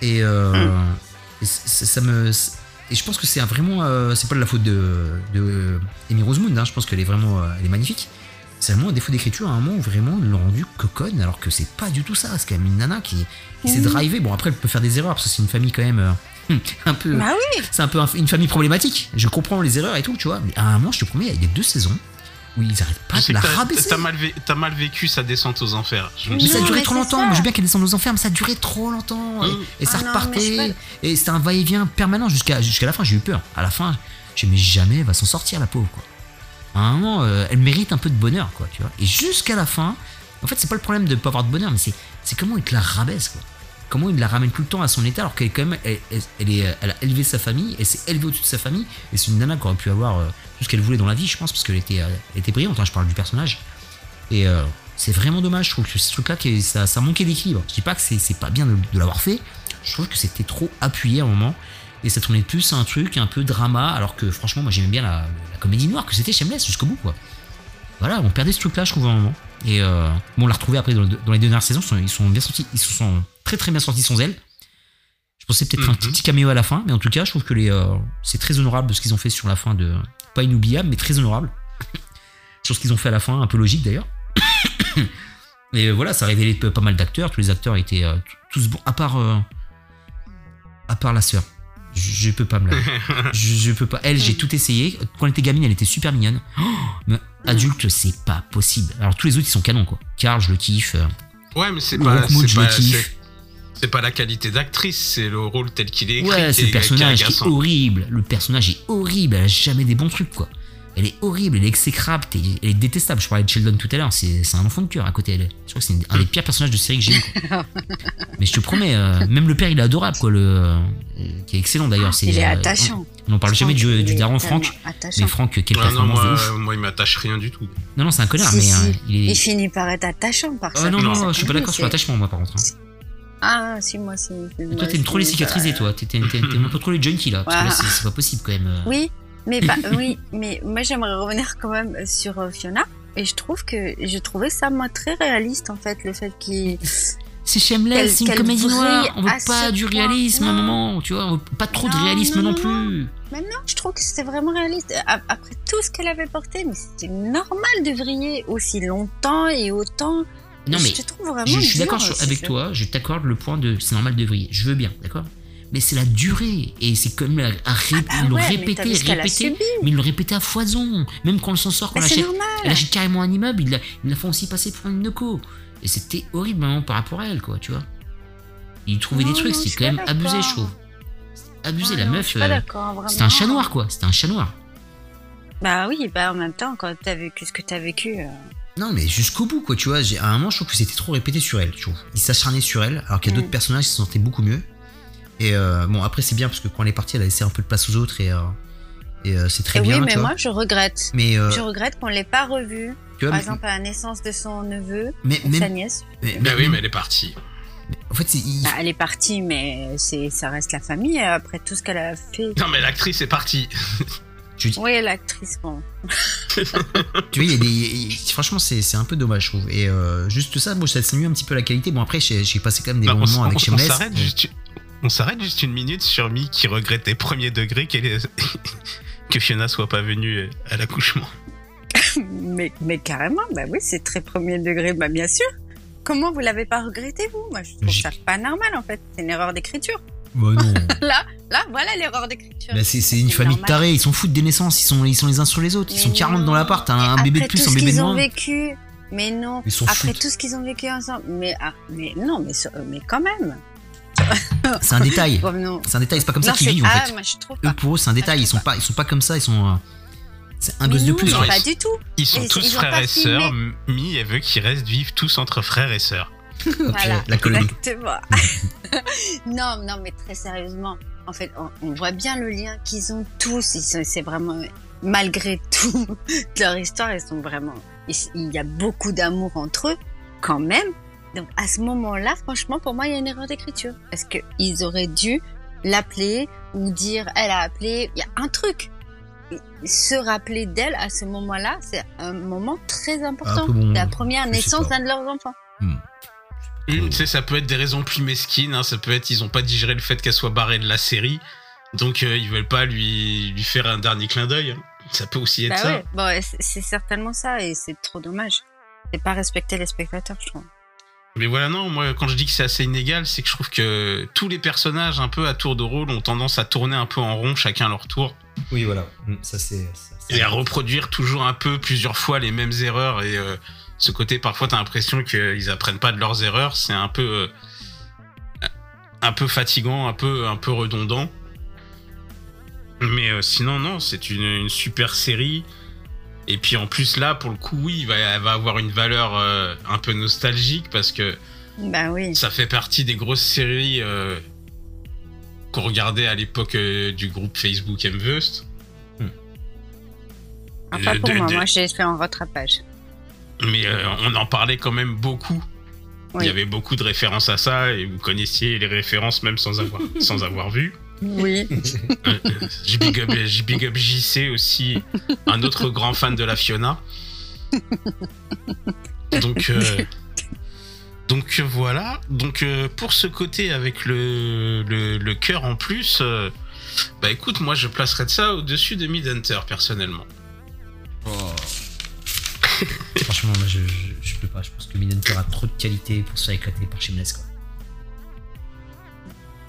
Et, euh, Mm. et ça me. Et je pense que c'est vraiment. euh, c'est pas de la faute de, de Amy hein, je pense qu'elle est vraiment. euh, elle est magnifique. C'est vraiment un défaut d'écriture à un moment où vraiment l'ont rendu coconne, alors que c'est pas du tout ça. C'est quand même une nana qui, qui s'est drivée. Bon, après, elle peut faire des erreurs, parce que c'est une famille quand même. euh, un peu. Bah oui, C'est un peu un- une famille problématique. Je comprends les erreurs et tout, tu vois. Mais à un moment, je te promets, il y a deux saisons où ils arrêtent pas de la que t'as- rabaisser. T'as mal, vé- mal vécu sa descente aux enfers. Je Mais ça a duré trop longtemps. ça. Moi, je veux bien qu'elle descende aux enfers, mais ça a duré trop longtemps. Et, et ça Ah non, repartait. Et c'était un va-et-vient permanent jusqu'à jusqu'à la fin. J'ai eu peur. À la fin, je me mais jamais elle va s'en sortir, la pauvre. Quoi. À un moment, euh, elle mérite un peu de bonheur, quoi, tu vois. Et jusqu'à la fin, en fait, c'est pas le problème de pas avoir de bonheur, mais c'est c'est comment il te la rabaisse, quoi. Comment il la ramène tout le temps à son état, alors qu'elle quand même, elle, est, elle a élevé sa famille, elle s'est élevée au-dessus de sa famille, et c'est une nana qui aurait pu avoir euh, tout ce qu'elle voulait dans la vie, je pense, parce qu'elle était, euh, était brillante. hein, je parle du personnage. Et euh, C'est vraiment dommage. Je trouve que ce truc-là, ça, ça manquait d'équilibre. Je dis pas que c'est pas bien de, l'avoir fait. Je trouve que c'était trop appuyé à un moment. Et ça tournait plus à un truc un peu drama. Alors que franchement, moi j'aimais bien la, comédie noire que c'était Shameless jusqu'au bout, quoi. Voilà, on perdait ce truc-là, je trouve, à un moment. Et euh, bon, on l'a retrouvé après dans, le- dans les dernières saisons. Ils sont, ils sont bien sortis. Ils se sont très très bien sortis sans elle. Je pensais peut-être un Mhm. petit caméo à la fin, mais en tout cas, je trouve que les, euh, c'est très honorable ce qu'ils ont fait sur la fin de. Pas inoubliable, mais très honorable. sur ce qu'ils ont fait à la fin, un peu logique d'ailleurs. Euh, voilà, ça a révélé pas mal d'acteurs. Tous les acteurs étaient euh, tous bons, à part. euh, à part la sœur. Je, je peux pas me la. je, je peux pas. Elle, j'ai tout essayé. Quand elle était gamine, elle était super mignonne. Oh, mais adulte, c'est pas possible. Alors tous les autres, ils sont canons, quoi. Carl, je le kiffe. Ouais, mais c'est pas, le kiffe. C'est- pas la qualité d'actrice, c'est le rôle tel qu'il est écrit. Ouais, ce personnage qui est horrible. Le personnage est horrible. Elle a jamais des bons trucs, quoi. Elle est horrible, elle est exécrable, elle est détestable. Je parlais de Sheldon tout à l'heure, c'est un enfant de cœur à côté. Elle. Je crois que c'est un des pires personnages de série que j'ai eu. quoi. Mais je te promets, euh, même le père, il est adorable, quoi. Le, euh, qui est excellent d'ailleurs. Il est euh, attachant. On n'en parle jamais du, Il du est daron Franck. attachant. Mais Franck, quelle Ah non, performance de moi, ouf. moi, il m'attache rien du tout. Non, non, c'est un connard, Si, mais si. euh, il est. Il finit par être attachant par ça. non, non, Non, je suis pas d'accord sur l'attachement, moi, par contre. hein. Ah, si, moi, si. Et toi, t'aimes trop les cicatriser, toi. T'aimes un peu trop les junkies, là. Parce que c'est c'est pas possible, quand même. Oui, mais bah, oui, mais moi j'aimerais revenir quand même sur euh, Fiona. Et je trouve que je trouvais ça moi très réaliste en fait le fait qu'il C'est shameless, c'est une comédie noire. On veut pas du réalisme à un moment, tu vois. on veut Pas trop de réalisme non, non, non, plus. maintenant je trouve que c'était vraiment réaliste après tout ce qu'elle avait porté mais c'était normal de vriller aussi longtemps et autant. Non, mais je te trouve vraiment je, je suis d'accord avec toi. Je t'accorde le point de c'est normal de vriller. Je veux bien, d'accord? Mais c'est la durée. Et c'est comme à, à ré- Bah ils l'ont ouais, mais répété, répété. ils l'ont répété à foison. Même quand elle s'en sort, quand Mais elle c'est achète, normal. elle achète carrément un immeuble, ils la, ils la font aussi passer pour une noco. Et c'était horrible maintenant par rapport à elle, quoi, tu vois? Ils trouvaient Non, des trucs, suis quand même abusé, je trouve. Abusé, Ouais, la non, meuf. euh. C'était un chat noir, quoi. C'était un chat noir. Bah oui, bah en même temps, quand t'as vécu ce que t'as vécu. euh, Non, mais jusqu'au bout, quoi, tu vois. À un moment, je trouve que c'était trop répété sur elle, je trouve. Il s'acharnait sur elle, alors qu'il y a Mm. d'autres personnages qui se sentaient beaucoup mieux. Et euh, bon, après, c'est bien parce que quand elle est partie, elle a laissé un peu de place aux autres et, euh, et euh, c'est très et bien, oui, mais tu vois. moi je regrette. Mais, euh, Je regrette qu'on l'ait pas revu. tu vois, Par mais- exemple, à la naissance de son neveu, mais, même- sa nièce. mais- Bah oui, mais elle est partie. en fait, c'est- il- Bah, elle est partie, mais c'est, ça reste la famille après tout ce qu'elle a fait. Non, mais l'actrice est partie. Oui, l'actrice, bon. tu vois, il y a des, il- franchement, c'est c'est un peu dommage, je trouve. Et euh, juste ça, moi, ça diminue un petit peu la qualité. Bon, après, j'ai j'ai passé quand même des Bah, bons moments avec on Shameless. s'arrête juste, on s'arrête juste une minute sur Mi qui regrettait premier degré qu'elle est- que Fiona soit pas venue à l'accouchement. mais, mais carrément, bah oui, c'est très premier degré, bah bien sûr. Comment vous l'avez pas regretté, vous? Moi, je trouve ça pas normal, en fait. C'est une erreur d'écriture. Bah non. Là, là, voilà l'erreur d'écriture. Bah, c'est c'est une famille de tarés, ils s'en foutent des naissances, ils sont, ils sont les uns sur les autres, ils sont 40 dans non. l'appart, t'as un, Mais bébé de après plus, tout un ce bébé de qu'ils ont moins. vécu. Mais non. Ils Après foutent. tout ce qu'ils ont vécu ensemble. Mais, ah, mais non, mais, quand même. C'est un détail. Bon, non. C'est un détail, c'est pas comme ça Non, qu'ils vivent en ah, fait. moi, je trouve Eux pour eux c'est un détail, ils sont pas, ils sont pas comme ça, ils sont. euh, C'est un gosse de non, plus. fait. pas du tout. Ils sont Ils- tous ils frères et sœurs. Mi, elle veut qu'ils restent vivre tous entre frères et sœurs. Voilà, la colonie. exactement. non, non, mais très sérieusement, en fait, on, on voit bien le lien qu'ils ont tous. C'est vraiment, malgré tout, leur histoire, ils sont vraiment. Il y a beaucoup d'amour entre eux, quand même. Donc à ce moment-là, franchement, pour moi, il y a une erreur d'écriture, parce que ils auraient dû l'appeler ou dire, elle a appelé. Il y a un truc. Se rappeler d'elle à ce moment-là, c'est un moment très important. Bon, la première naissance d'un de leurs enfants. Une, tu sais, ça peut être des raisons plus mesquines. hein, ça peut être ils ont pas digéré le fait qu'elle soit barrée de la série, donc euh, ils veulent pas lui lui faire un dernier clin d'œil. hein. Ça peut aussi être Bah ça. ouais, bon, c'est- certainement ça et c'est trop dommage. C'est pas respecter les spectateurs, je trouve. Mais voilà, non, moi, quand je dis que c'est assez inégal, c'est que je trouve que tous les personnages, un peu à tour de rôle, ont tendance à tourner un peu en rond, chacun à leur tour, Oui, voilà. Mm, Ça, c'est. et à reproduire toujours un peu, plusieurs fois, les mêmes erreurs. Et euh, ce côté, parfois, t'as l'impression qu'ils apprennent pas de leurs erreurs. C'est un peu, euh, un peu fatigant, un peu, un peu redondant. Mais euh, sinon, non, c'est une, une super série. Et puis en plus là, pour le coup, oui, va- elle va avoir une valeur euh, un peu nostalgique parce que Bah oui. ça fait partie des grosses séries euh, qu'on regardait à l'époque du groupe Facebook Mvust. Enfin, de- pour de- moi, de- moi j'ai fait un rattrapage. Mais euh, on en parlait quand même beaucoup. Oui. Il y avait beaucoup de références à ça et vous connaissiez les références même sans avoir, sans avoir vu. Oui. Euh, euh, je big up, je big up JC aussi, un autre grand fan de la Fiona. Donc, euh, donc voilà. Donc euh, pour ce côté avec le, le, le cœur en plus, euh, bah écoute, moi je placerais ça au-dessus de Midhunter personnellement. Franchement, moi, je, je, je peux pas. Je pense que Midhunter a trop de qualité pour se faire éclater par Shameless. Quoi.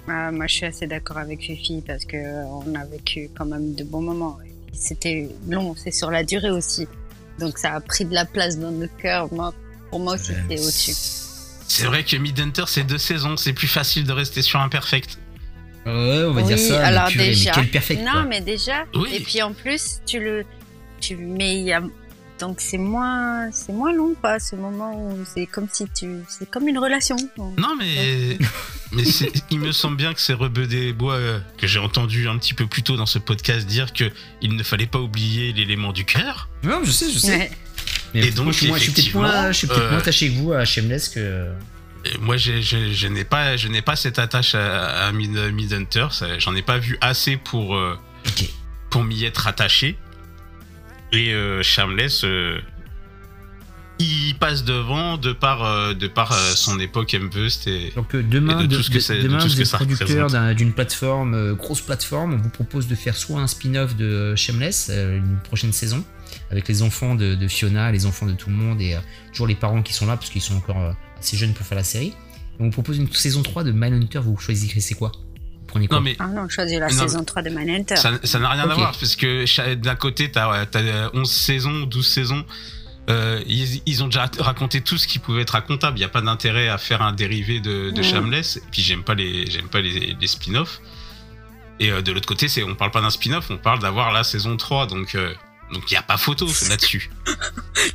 Ah, moi, je suis assez d'accord avec Fifi parce que euh, on a vécu quand même de bons moments. C'était long, c'est sur la durée aussi. Donc ça a pris de la place dans nos cœurs. Moi, pour moi aussi, c'est au-dessus. C'est vrai que Midhunter c'est deux saisons, c'est plus facile de rester sur un perfect. Ouais, on va oui, dire ça. alors mais purée, déjà. mais quel perfect. non, quoi. mais déjà. Oui. Et puis en plus, tu le, tu, mais il y a, donc c'est moins, c'est moins long, quoi, ce moment où c'est comme si tu, c'est comme une relation. Non mais, mais il me semble bien que c'est Rebeu des Bois euh, que j'ai entendu un petit peu plus tôt dans ce podcast dire que il ne fallait pas oublier l'élément du cœur. Non, je sais, je sais. Ouais. Mais Et donc, moi, je suis peut-être moins, je peut-être euh, moins attaché que vous à Shameless que. Et moi, je n'ai pas, je n'ai pas cette attache à, à Mid- Midhunter. J'en ai pas vu assez pour euh, pour m'y être attaché. Et euh, Shameless, euh, il passe devant de par euh, de par euh, son époque M-Bust et Donc euh, demain, Et de tout ce que de- demain tout ce vous que êtes ça producteur représente. d'un- d'une plateforme, grosse plateforme, on vous propose de faire soit un spin-off de Shameless, une prochaine saison, avec les enfants de, de Fiona, les enfants de tout le monde, et toujours les parents qui sont là, parce qu'ils sont encore assez jeunes pour faire la série. Et on vous propose une saison 3 de Mindhunter, vous choisissez c'est quoi? Prenez quoi non mais Ah non, je choisis la Non, saison 3 de Manhunter. ça n'a rien à voir parce que d'un côté t'as as 11 saisons 12 saisons euh, ils, ils ont déjà raconté tout ce qui pouvait être racontable il n'y a pas d'intérêt à faire un dérivé de, de. Shameless et puis j'aime pas les j'aime pas les, les spin-offs et euh, de l'autre côté c'est on parle pas d'un spin-off on parle d'avoir la saison 3 donc euh, donc il y a pas photo là-dessus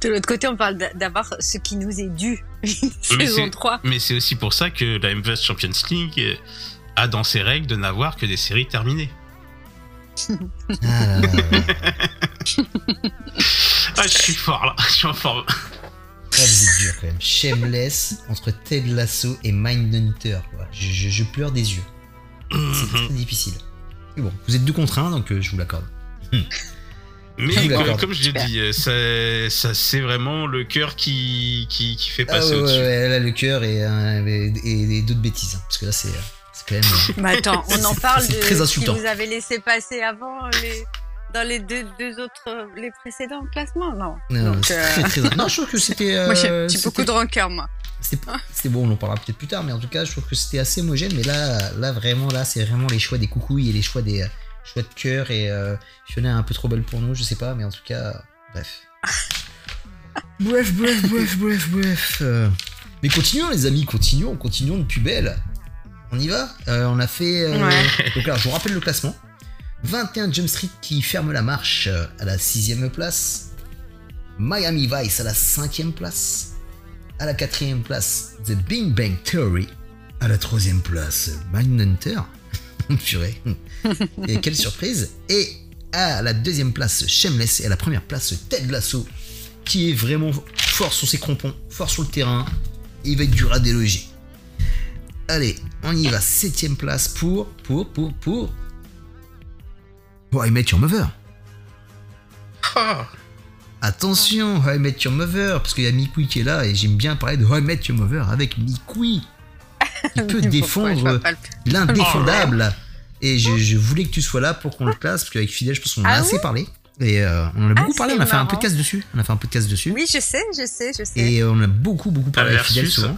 De l'autre côté, on parle d'a- d'avoir ce qui nous est dû. Mais saison c'est- 3. mais c'est aussi pour ça que la MVS Champions League euh, a dans ses règles de n'avoir que des séries terminées Ah là là là. ah je suis fort là je suis en forme Ah, vous êtes dur quand même. Shameless entre Ted Lasso et Mindhunter. quoi. Je, je- je pleure des yeux. C'est très difficile. Mais bon, vous êtes deux contre un, donc euh, je vous l'accorde. Mais Je vous l'accorde. comme je l'ai dit, euh, ça, ça c'est vraiment le cœur qui, qui, qui fait Ah passer ouais, ouais, au-dessus. ouais, là le cœur et, euh, et, et- et d'autres bêtises. hein, parce que là c'est euh, c'est quand même. euh, Mais attends, on en parle de C'est très ce insultant. que vous avez laissé passer avant les, dans les deux, deux autres, euh, les précédents classements, non? non, Donc, c'est euh, très, très- non, je trouve que c'était. euh, moi, j'ai beaucoup de rancœur, moi. C'était bon, on en parlera peut-être plus tard, mais en tout cas, je trouve que c'était assez homogène. Mais là, là vraiment, là, c'est vraiment les choix des coucouilles et les choix des euh, choix de cœur. Et euh, Fiona est un peu trop belle pour nous, je sais pas, mais en tout cas, bref. bref, bref, bref, bref, bref. euh. Mais continuons, les amis, continuons, continuons de plus belle. On y va Euh, On a fait. euh, Ouais. Donc là, je vous rappelle le classement 21 Jump Street qui ferme la marche euh, à la sixième place. Miami Vice à la cinquième place. À la quatrième place, The Big Bang Theory. À la troisième place, Mindhunter. Purée. Et quelle surprise. Et à la deuxième place, Shameless. Et à la première place, Ted Lasso. Qui est vraiment fort sur ses crampons, fort sur le terrain. Et il va être dur à déloger. Allez, on y va. Septième place pour, pour, pour, pour. How I Met Your Mother? Ah, Attention, How I Met Your Mother, parce qu'il y a Mikui qui est là et j'aime bien parler de How I Met Your Mother avec Mikui. Il peut défendre l'indéfendable. Et je, je voulais que tu sois là pour qu'on le classe, parce qu'avec Fidèle, je pense qu'on en a Ah assez parlé. Et euh, on en a beaucoup Ah, parlé, on a fait un podcast dessus. On a fait un podcast dessus. Oui, je sais, je sais, je sais. Et on a beaucoup, beaucoup parlé avec Fidèle versus. souvent.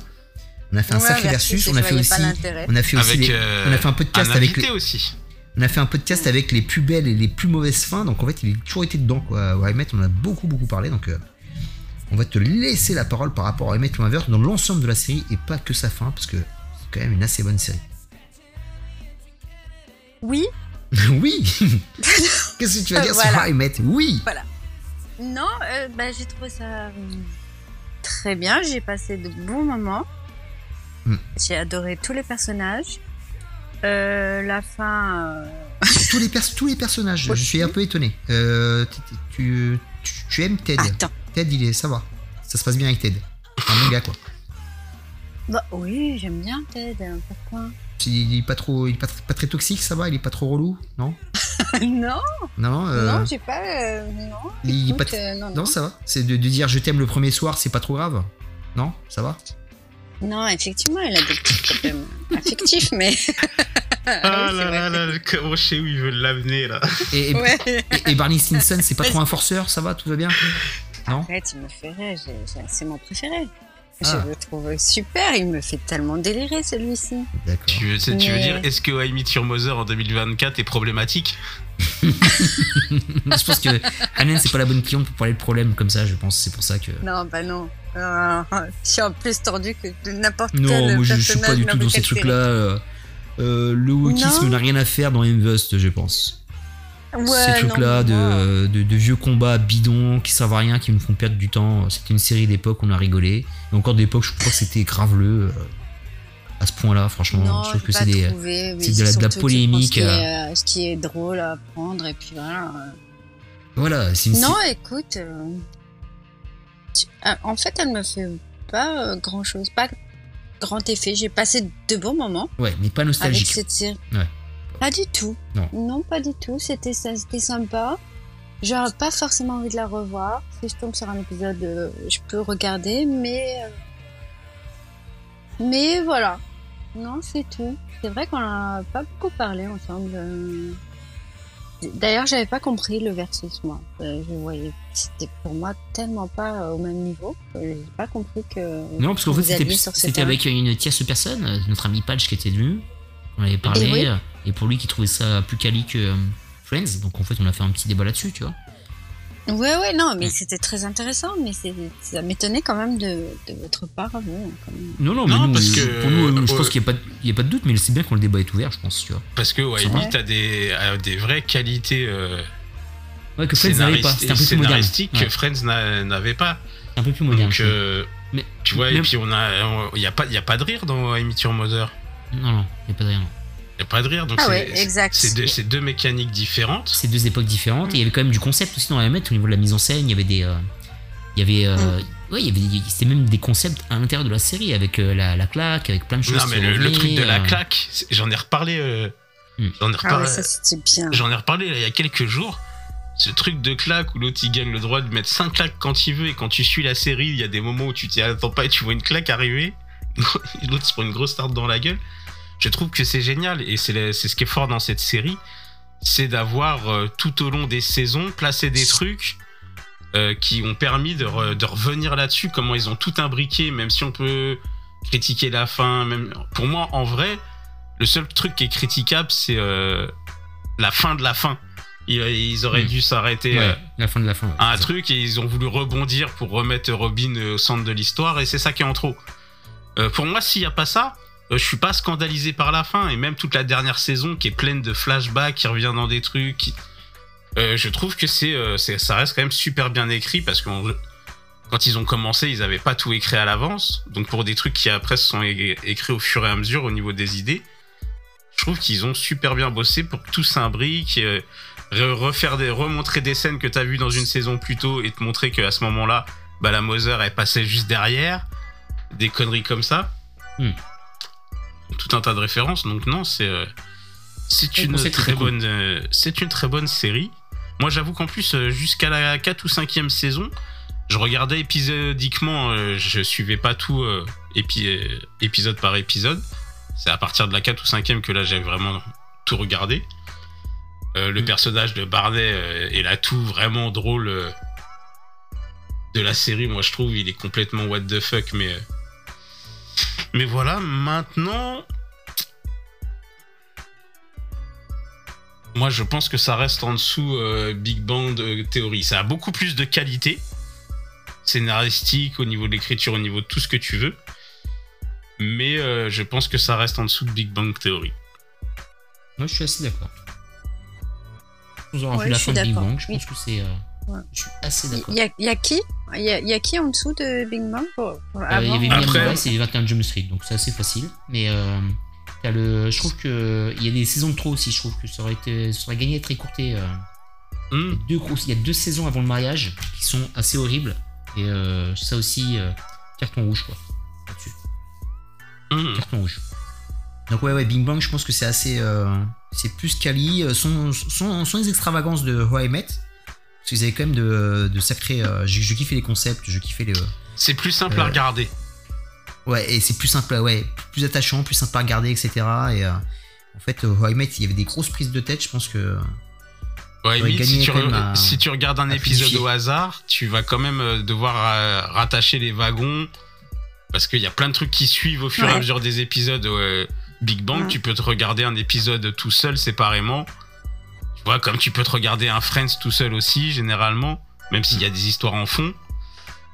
On a fait un Ouais, sacré versus, on a fait aussi. l'intérêt. On a fait aussi. avec les- euh, on a fait un podcast un avec les, aussi. on a fait un podcast avec les plus belles et les plus mauvaises fins, donc en fait il a toujours été dedans quoi. Met, on a beaucoup beaucoup parlé, donc euh, on va te laisser la parole par rapport à Your Mother dans l'ensemble de la série et pas que sa fin, parce que c'est quand même une assez bonne série. Oui, oui Qu'est-ce que tu vas dire sur Voilà. I Met Oui non, euh, bah, j'ai trouvé ça très bien. J'ai passé de bons moments. Hmm. J'ai adoré tous les personnages. Euh, la fin. euh, tous les, pers- tous les personnages, je suis un peu étonné. Euh, t- t- tu, tu, tu aimes Ted Attends, Ted, il est, ça va. Ça se passe bien avec Ted. Un bon gars, quoi. Bah oui, j'aime bien Ted. Pourquoi Il est pas trop, il est pas, pas très toxique, ça va Il est pas trop relou Non Non, Non, euh, non, j'ai pas. euh, non. il est pas Écoute, tr- euh, non, Non, non. ça va C'est de, de dire je t'aime le premier soir, c'est pas trop grave Non Ça va? Non, effectivement, il a des petits problèmes affectifs, mais. Ah oui, là là là, je sais où ils veulent l'amener là. et, et, Ouais. et- et Barney Stinson, c'est pas trop un forceur, ça va Tout va bien? Non? Il me fait rire. j'ai- j'ai- C'est mon préféré. Je Ah. le trouve super. Il me fait tellement délirer celui-ci. D'accord. Tu veux, tu veux dire, est-ce que I Meet Your Mother en 2024 est problématique je pense que Anen, c'est pas la bonne cliente pour parler de problème comme ça, je pense. C'est pour ça que. Non, bah non. Euh, je suis en plus tordu que n'importe quel Non, moi je, je suis pas du tout dans ces trucs-là. euh, euh, le wokisme n'a rien à faire dans Invest, je pense. Ces trucs-là moi, de, de, de vieux combats bidons qui servent à rien, qui nous font perdre du temps. C'était une série d'époque, on a rigolé. Et encore d'époque, je crois que c'était graveleux. euh, à ce point-là, franchement. Non, je trouve que c'est des. trouvé, de la- de polémique, prends Ce qui, est, euh, ce qui est drôle à prendre, et puis voilà. euh. Voilà, c'est une Non, écoute. euh, tu- En fait, elle me fait pas grand chose, pas grand effet. J'ai passé de bons moments Ouais, mais pas avec nostalgique. cette série. Ouais. Pas du tout. Non. pas du tout. C'était sympa. J'aurais pas forcément envie de la revoir. Si je tombe sur un épisode, euh, je peux regarder, mais euh, mais voilà. Non, c'est tout. C'est vrai qu'on a pas beaucoup parlé ensemble. euh. D'ailleurs, j'avais pas compris le versus moi. Euh, Je voyais, c'était pour moi tellement pas au même niveau. J'ai pas compris que. Non, parce qu'en que fait, c'était avec une tierce personne, notre ami Patch qui était venu. On avait parlé. Et euh, pour lui qui trouvait ça plus quali que euh, Friends. Donc en fait, on a fait un petit débat là-dessus, tu vois. Ouais, ouais, non, mais Mm. c'était très intéressant, mais c'est, ça m'étonnait quand même de, de votre part, même. Non, non, Non, mais nous, parce que- pour nous, euh, je ouais. pense qu'il n'y a, pas de- il y a pas de doute, mais c'est bien quand le débat est ouvert, je pense, tu vois. Parce que ouais, C'est I vrai. Meet a des, vraies qualités euh, Ouais, que Friends n'avait pas. C'était un peu plus moderne. Ouais, que Friends n'a- n'avait pas. un peu plus moderne. Donc, euh, mais, tu vois, et puis on a, il y a pas, il y a pas de rire dans Your Mother. Non, non, il n'y a pas de rien. non. Il y a pas de rire, donc Ah c'est, ouais, c'est- exact. c'est deux, deux mécaniques différentes. C'est deux époques différentes. Et il y avait quand même du concept aussi dans la mettre au niveau de la mise en scène. Il y avait des. euh, il y avait. euh, Ouais, il y avait. C'était même des concepts à l'intérieur de la série avec euh, la, la claque, avec plein de choses. Non, mais le, truc de la euh, claque, j'en ai reparlé. euh, Hmm. J'en ai Ah reparlé. ouais, ça c'était bien. J'en ai reparlé là, il y a quelques jours. Ce truc de claque où l'autre il gagne le droit de mettre 5 claques quand il veut et quand tu suis la série, il y a des moments où tu t'y attends pas et tu vois une claque arriver. l'autre se prend une grosse tarte dans la gueule. Je trouve que c'est génial et c'est ce qui est fort dans cette série. C'est d'avoir euh, tout au long des saisons placé des trucs euh, qui ont permis de, re- de revenir là-dessus, comment ils ont tout imbriqué, même si on peut critiquer la fin. Même... Pour moi, en vrai, le seul truc qui est critiquable, c'est euh, la fin de la fin. Ils, ils auraient Hmm. dû s'arrêter Ouais, la fin de la fin. ouais, à un ça. truc et ils ont voulu rebondir pour remettre Robin au centre de l'histoire et c'est ça qui est en trop. Pour moi, s'il n'y a pas ça, je suis pas scandalisé par la fin et même toute la dernière saison qui est pleine de flashbacks, qui revient dans des trucs. Euh, je trouve que euh, c'est- ça reste quand même super bien écrit parce que quand ils ont commencé, ils avaient pas tout écrit à l'avance. Donc pour des trucs qui après se sont écrits au fur et à mesure au niveau des idées, je trouve qu'ils ont super bien bossé pour que tout s'imbrique. euh, re- refaire des, remontrer des scènes que tu as vues dans une saison plus tôt et te montrer qu'à ce moment-là, bah, la Mother elle passait juste derrière, des conneries comme ça. Hmm. Tout un tas de références, donc non, c'est euh, c'est une très cool. bonne euh, c'est une très bonne série. Moi, j'avoue qu'en plus euh, jusqu'à la 4 ou 5e saison, je regardais épisodiquement, je suivais pas tout épi- épisode par épisode. C'est à partir de la 4 ou 5e que là j'ai vraiment tout regardé. Euh, le Mm. personnage de Barney euh, est l'atout vraiment drôle de la série. Moi, je trouve il est complètement what the fuck, mais mais voilà. Maintenant, moi, je pense que ça reste en dessous euh, Big Bang euh, Theory. Ça a beaucoup plus de qualité scénaristique, au niveau de l'écriture, au niveau de tout ce que tu veux. Mais euh, je pense que ça reste en dessous de Big Bang Theory. Moi, je suis assez d'accord. Nous aurons Ouais, vu la je fin de Big. Bang. Je Oui. pense que c'est. euh, Ouais. Je suis assez d'accord. Il y a, il y a qui? Il y a, il y a qui en dessous de Big Bang pour, pour Euh, Il y avait Après- et 21 Jump Street, donc c'est assez facile. Mais euh, t'as le, je trouve que il y a des saisons de trop aussi. Je trouve que ça aurait été, ça aurait gagné à être écourté. euh. Hmm. Il y a deux grosses- il y a deux saisons avant le mariage qui sont assez horribles. Et euh, ça aussi, euh, carton rouge, quoi. Là-dessus. Mhm. Carton rouge. Donc, ouais, ouais, Bing Bang, je pense que c'est assez. euh, c'est plus quali. euh, Sans, sans, sans les extravagances de How I Met. Parce qu'ils avaient quand même de, de sacrés. euh, je, je kiffais les concepts, je kiffais les. C'est plus simple à Euh, regarder. Ouais, et c'est plus simple, ouais, plus attachant, plus sympa à regarder, etc. Et euh, en fait, euh, How I Met, il y avait des grosses prises de tête, je pense que. Ouais, limite, si, tu à- si tu regardes un épisode au hasard, tu vas quand même devoir euh, rattacher les wagons parce qu'il y a plein de trucs qui suivent au fur et à mesure des épisodes. euh, Big Bang, Ouais. tu peux te regarder un épisode tout seul séparément. Tu vois, comme tu peux te regarder un Friends tout seul aussi, généralement, même s'il y a des histoires en fond.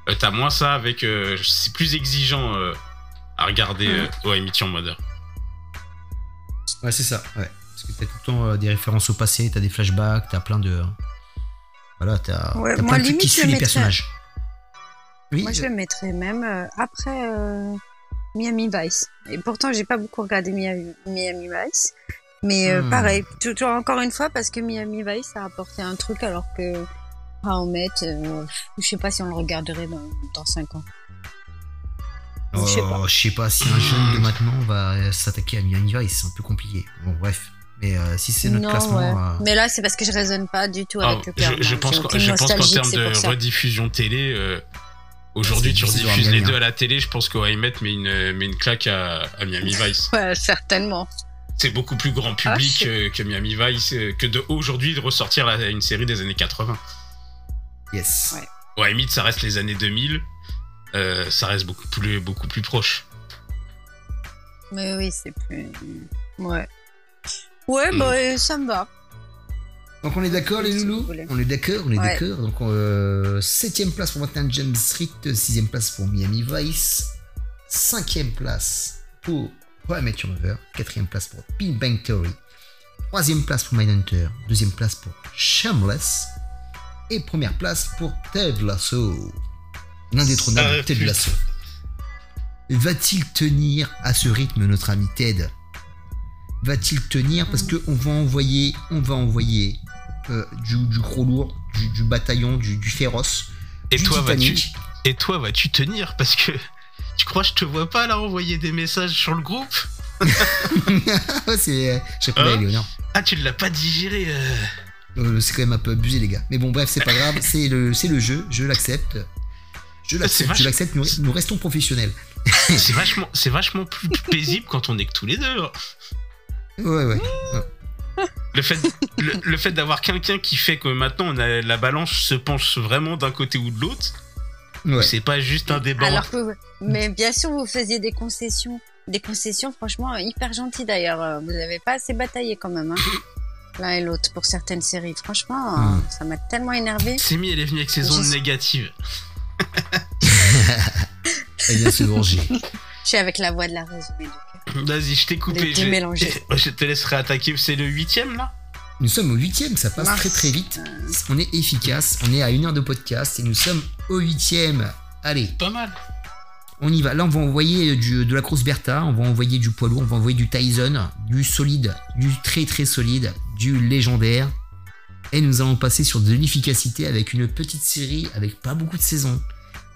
Euh, T'as moins ça avec. euh, c'est plus exigeant euh, à regarder euh, au émission Mother. Ouais, c'est ça, ouais. Parce que t'as tout le temps euh, des références au passé, t'as des flashbacks, t'as plein de. Voilà, t'as Ouais, t'as moi, plein de trucs qui suivent les mettrais- personnages. Oui, Moi, je le mettrais même euh, après euh, Miami Vice. Et pourtant, j'ai pas beaucoup regardé Miami, Miami Vice. Mais euh, Hmm. pareil, toujours encore une fois, parce que Miami Vice a apporté un truc alors que How I Met, euh, je sais pas si on le regarderait dans, dans 5 ans. Oh, je sais pas. je sais pas si un jeune de maintenant va s'attaquer à Miami Vice, c'est un peu compliqué. Bon, bref. Mais euh, si c'est notre Non, classement. ouais. euh, Mais là, c'est parce que je raisonne pas du tout Ah, avec le je, père. je je pense qu'en termes de rediffusion télé, euh, aujourd'hui tu rediffuses les deux à la télé, je pense qu'au Met met une, met une claque à, à Miami Vice. Ouais, certainement. C'est beaucoup plus grand Ah, public je- que Miami Vice, euh, que de aujourd'hui de ressortir la- une série des années 80. Yes. Ouais. Met, ça reste les années 2000, euh, ça reste beaucoup plus, beaucoup plus proche. Mais oui, c'est plus. Ouais. Ouais, Hmm. bah, euh, ça me va. Donc on est d'accord les loulous. On est d'accord, on est Ouais. d'accord. Donc euh, septième place pour 21 Jump Street, sixième place pour Miami Vice, cinquième place pour Met Your Mother, quatrième place pour Big Bang Theory, troisième place pour Mindhunter, deuxième place pour Shameless et première place pour Ted Lasso. L'indétrônable Ted. Lasso. Va-t-il tenir à ce rythme notre ami Ted? Va-t-il tenir parce que on va envoyer, on va envoyer euh, du, du gros lourd, du, du bataillon, du, du féroce, Et du toi, et toi, vas-tu tenir? Parce que tu crois que je te vois pas là envoyer des messages sur le groupe c'est, euh, je répondais à Hein Léonard. Ah, tu l'as pas digéré euh. Euh, c'est quand même un peu abusé les gars. Mais bon bref, c'est pas grave, c'est le, le jeu, je l'accepte. Je l'accepte, vache- je l'accepte, nous, nous restons professionnels. C'est vachement, plus paisible quand on est que tous les deux. hein. Ouais, ouais. Le fait, le, le fait d'avoir quelqu'un qui fait que maintenant on a, la balance se penche vraiment d'un côté ou de l'autre, ouais. c'est pas juste un débat. Alors que, mais bien sûr, vous faisiez des concessions. Des concessions, franchement, hyper gentilles d'ailleurs. Euh, Vous avez pas assez bataillé quand même, hein, l'un et l'autre pour certaines séries. Franchement, euh, ça m'a tellement énervé. Semi, elle est venue avec ses ondes négatives. Elle vient se venger. Je suis avec la voix de la raison. Vas-y, je t'ai coupé. Je, mélangés. je te laisserai attaquer. C'est le huitième là? Nous sommes au huitième, ça passe très très vite. On est efficace, on est à une heure de podcast et nous sommes au huitième. Allez, Pas mal. on y va. Là, on va envoyer du, de la grosse Bertha, on va envoyer du poids lourd, on va envoyer du Tyson, du solide, du très très solide, du légendaire. Et nous allons passer sur de l'efficacité avec une petite série avec pas beaucoup de saisons,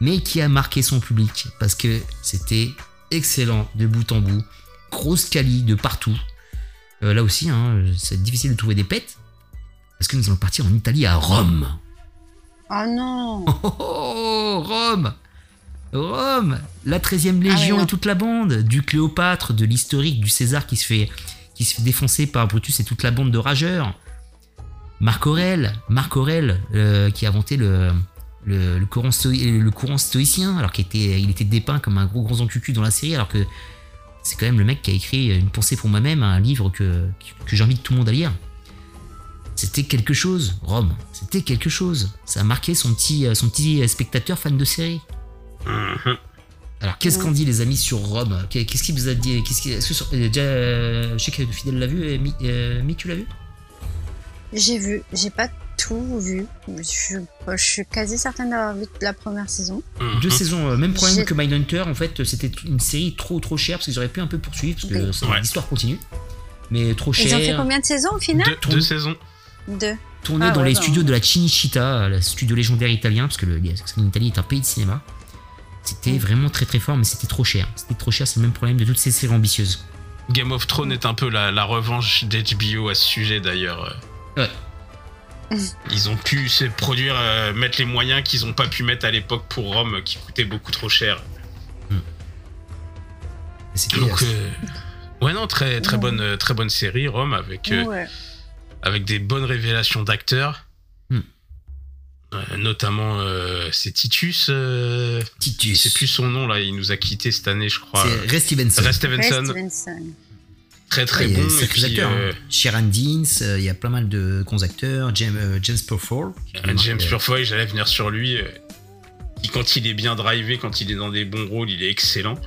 mais qui a marqué son public parce que c'était excellent de bout en bout, grosse quali de partout. Euh, là aussi, hein, c'est difficile de trouver des pets parce que nous allons partir en Italie à Rome. Oh non Oh, oh, oh, Rome Rome La 13e Légion Ah oui, non. et toute la bande Du Cléopâtre, de l'historique, du César qui se fait, qui se fait défoncer par Brutus et toute la bande de rageurs. Marc Aurèle, Marc Aurèle euh, qui a inventé le, le, le courant, stoi- le courant stoïcien, alors qu'il était, il était dépeint comme un gros gros encucu dans la série, alors que c'est quand même le mec qui a écrit Une pensée pour moi-même, un livre que, que j'invite tout le monde à lire. C'était quelque chose, Rome. C'était quelque chose. Ça a marqué son petit, euh, son petit spectateur fan de série. Mhm. Alors, qu'est-ce qu'on dit, les amis, sur Rome? Qu'est- Qu'est-ce qu'il vous a dit Qu'est-ce qu'il- est-ce que sur- euh, déjà, euh, je sais que Fidèle l'a vu. et Mi, euh, Mi, tu l'as vu? J'ai vu, j'ai pas tout vu. Je, je suis quasi certaine d'avoir vu la première saison. Mhm. Deux saisons, euh, même problème que Mindhunter. En fait, c'était une série trop trop chère parce qu'ils auraient pu un peu poursuivre parce que Oui. c'est- Ouais. l'histoire continue. Mais trop Ils ont fait cher. combien de saisons au final? Deux, deux saisons. Deux. tourné Ah dans ouais, les studios de la Cinecittà, le studio légendaire italien, parce que l'Italie est un pays de cinéma. C'était Mm. vraiment très très fort, mais c'était trop cher. C'était trop cher, c'est le même problème de toutes ces séries ambitieuses. Game of Thrones est un peu la, la revanche d'HBO à ce sujet d'ailleurs. Ouais. Ils ont pu se produire, euh, mettre les moyens qu'ils ont pas pu mettre à l'époque pour Rome, qui coûtait beaucoup trop cher. C'était Donc, euh, euh, ouais, non, très, très, bonne, euh, très bonne série, Rome, avec, euh, Ouais. Avec des bonnes révélations d'acteurs. Hmm. Euh, notamment, euh, c'est Titus. euh, je Titus. sais plus son nom, là, il nous a quitté cette année, je crois. C'est Ray Stevenson. Ray Ray Stevenson, très très Ouais, il y a bon. puis, acteurs. hein. Sharon Deans, euh, il y a pas mal de cons acteurs. James, euh, James Purfoy. James Purefoy, j'allais venir sur lui. euh, qui, quand il est bien drivé, quand il est dans des bons rôles, il est excellent.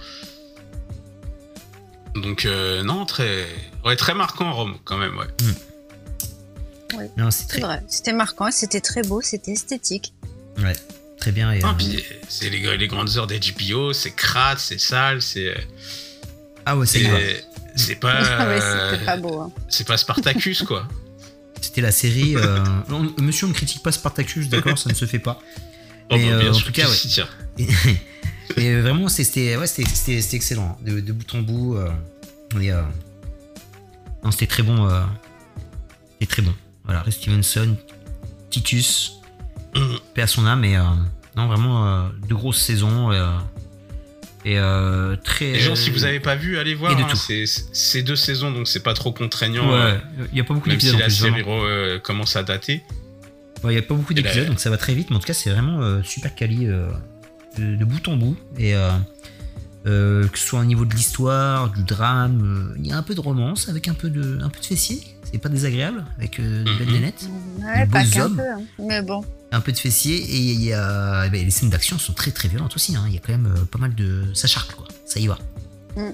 Donc, euh, non, très, ouais, très marquant Rome, quand même, ouais. Non, c'est C'est très, vrai. C'était marquant, c'était très beau, c'était esthétique. ouais, très bien. Et, Ah, euh, puis, c'est les, les grandes heures d'HBO, c'est crade, c'est sale, c'est. euh, ah ouais, c'est c'est pas. Ah ouais, euh, c'était pas beau. hein. c'est pas Spartacus, quoi. C'était la série. euh, non, monsieur, on ne critique pas Spartacus, d'accord, ça ne se fait pas. Oh, Mais, bah, euh, en tout cas, tiens. Et, et, euh, vraiment, c'était ouais, c'était- c'était- c'était excellent. De, de bout en bout. euh, et, euh, non, c'était très bon. euh, c'était très bon. Voilà, Ray Stevenson, Titus, paix à son âme. Et, euh, non, vraiment, euh, de grosses saisons. euh, et euh, très. Les gens, si vous avez pas vu, allez voir. de hein, c'est c'est deux saisons, donc c'est pas trop contraignant. euh, Ouais, il n'y a pas beaucoup Même si d'épisodes la plus. série euh, commence à dater. Ouais, Il n'y a pas beaucoup d'épisodes, donc ça va très vite, mais en tout cas, c'est vraiment euh, super quali euh, de, de bout en bout. Et euh, euh, que ce soit au niveau de l'histoire, du drame, euh, il y a un peu de romance avec un peu de, un peu de fessier. C'est pas désagréable, avec euh, de belles Mhm. nénettes. Ouais, beaux pas qu'un peu. hein. Mais bon. Un peu de fessier, et il y a. eh ben, les scènes d'action sont très très violentes aussi. hein. Il y a quand même euh, pas mal de. Ça charcle, quoi. Ça y va. Mm.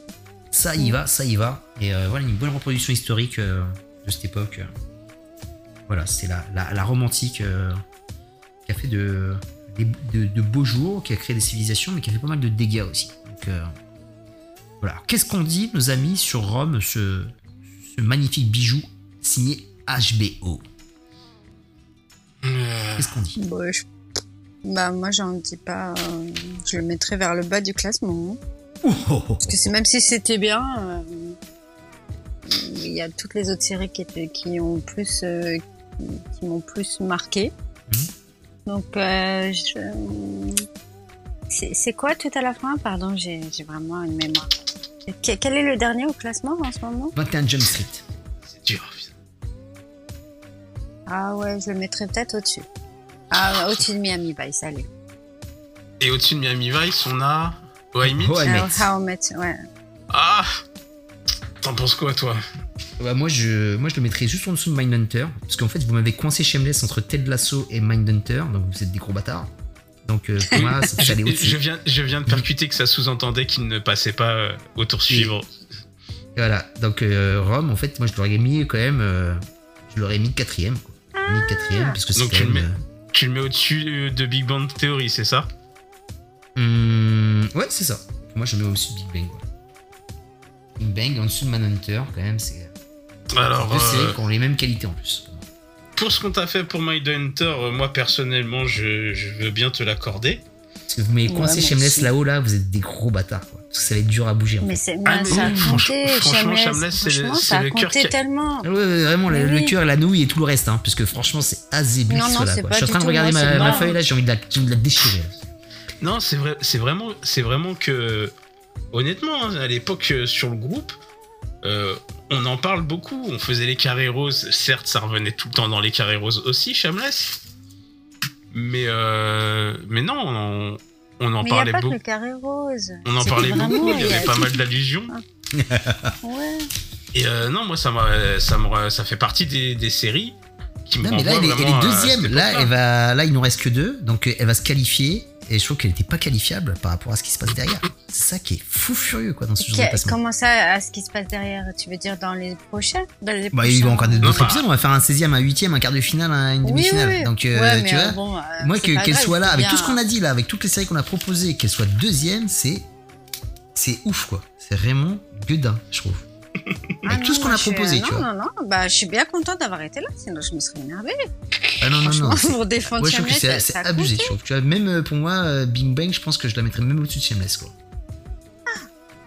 Ça y va, ça y va. Et euh, voilà, une bonne reproduction historique euh, de cette époque. Voilà, c'est la, la, la romantique euh, qui a fait de, de, de beaux jours, qui a créé des civilisations, mais qui a fait pas mal de dégâts aussi. Donc, euh, voilà. Qu'est-ce qu'on dit, nos amis, sur Rome, ce, ce magnifique bijou? Signé HBO Euh, Qu'est-ce qu'on dit? Bon, je- Bah, moi, j'en dis pas. euh, Je le mettrais vers le bas du classement. Oh, oh, oh. Parce que c'est même si c'était bien, euh, il y a toutes les autres séries qui, étaient, qui ont plus, euh, qui m'ont plus marqué. Mhm. Donc, euh, je- c'est quoi tout à la fin? Pardon, j'ai vraiment une mémoire. Que- Quel est le dernier au classement en ce moment? 21 Jump Street. C'est dur. Ah ouais, je le mettrais peut-être au-dessus. Ah, au-dessus de Miami Vice, allez. Et au-dessus de Miami Vice, on a. How I Met. How I Met. How I Met, ouais. Ah T'en penses quoi, toi? Bah, moi, je, moi, je le mettrais juste en dessous de Mindhunter. Parce qu'en fait, vous m'avez coincé Shameless entre Ted Lasso et Mindhunter. Donc, vous êtes des gros bâtards. Donc, euh, pour moi, ça je, allait au-dessus. je viens, je viens de percuter que ça sous-entendait qu'il ne passait pas euh, au tour suivant. Et Voilà. Donc, euh, Rome, en fait, moi, je l'aurais mis quand même. euh, je l'aurais mis quatrième. Quoi. Mis quatrième, c'est quand tu le même. mets- Tu le mets au-dessus euh, de Big Bang Theory, c'est ça? Hum, ouais, c'est ça. Moi, je le mets au-dessus de Big Bang. Big Bang en dessous de Manhunter, quand même, c'est Alors, deux séries euh, qui ont les mêmes qualités en plus. pour ce qu'on t'a fait pour Mindhunter, euh, moi personnellement, je, je veux bien te l'accorder. Parce que vous m'avez coincé Shameless là-haut, là, vous êtes des gros bâtards. Quoi. Parce que ça va être dur à bouger. En Mais c'est Ah, franchement, Shameless. C'est le- Franchement, c'est ça a le cœur qui tellement. Ouais, vraiment, le, cœur, la nouille et tout le reste, hein, parce que franchement, c'est azébus Non, non, cela, c'est quoi. pas Je suis en train de regarder moi, ma, feuille là, j'ai envie de la, j'ai envie de la déchirer. Non, c'est vrai, c'est vraiment, c'est vraiment que, honnêtement, hein, à l'époque euh, sur le groupe, euh, on en parle beaucoup. On faisait les carrés roses, certes, ça revenait tout le temps dans les carrés roses aussi, Shameless. Mais, euh, mais non, on, on en Mais il n'y parlait a pas que beaucoup. le carré rose. On en parlait beaucoup. Il y a- avait pas mal d'allusions. Ouais. Et euh, non, moi, ça, m'a- ça, ça fait partie des, des séries qui me Non, mais là, elle est, elle est à deuxième. Là, elle va, là, il nous reste que deux, donc euh, elle va se qualifier. Et je trouve qu'elle n'était pas qualifiable par rapport à ce qui se passe derrière. C'est ça qui est fou furieux quoi dans ce genre de comment ça, à ce qui se passe derrière? Tu veux dire dans les prochains dans les Bah, il y a encore d'autres épisodes. On va faire un 16e, un 8e, un quart de finale, un- une demi-finale. oui, oui. Donc, euh, Ouais, tu euh, vois, bon, euh, moi, qu'elle soit là, avec bien. tout ce qu'on a dit là, avec toutes les séries qu'on a proposées, qu'elle soit deuxième, c'est. C'est ouf quoi. C'est vraiment gueudin, je trouve. Ah tout non, ce qu'on a je proposé, non, tu vois. Non, non, bah, je suis bien contente d'avoir été là, sinon je me serais énervée. Ah non, non, non. Pour défendre Ouais, je trouve que Shameless, c'est abusé. compte. Je trouve. Tu vois, même euh, pour moi, euh, Bing Bang, je pense que je la mettrais même au-dessus de Shameless, quoi.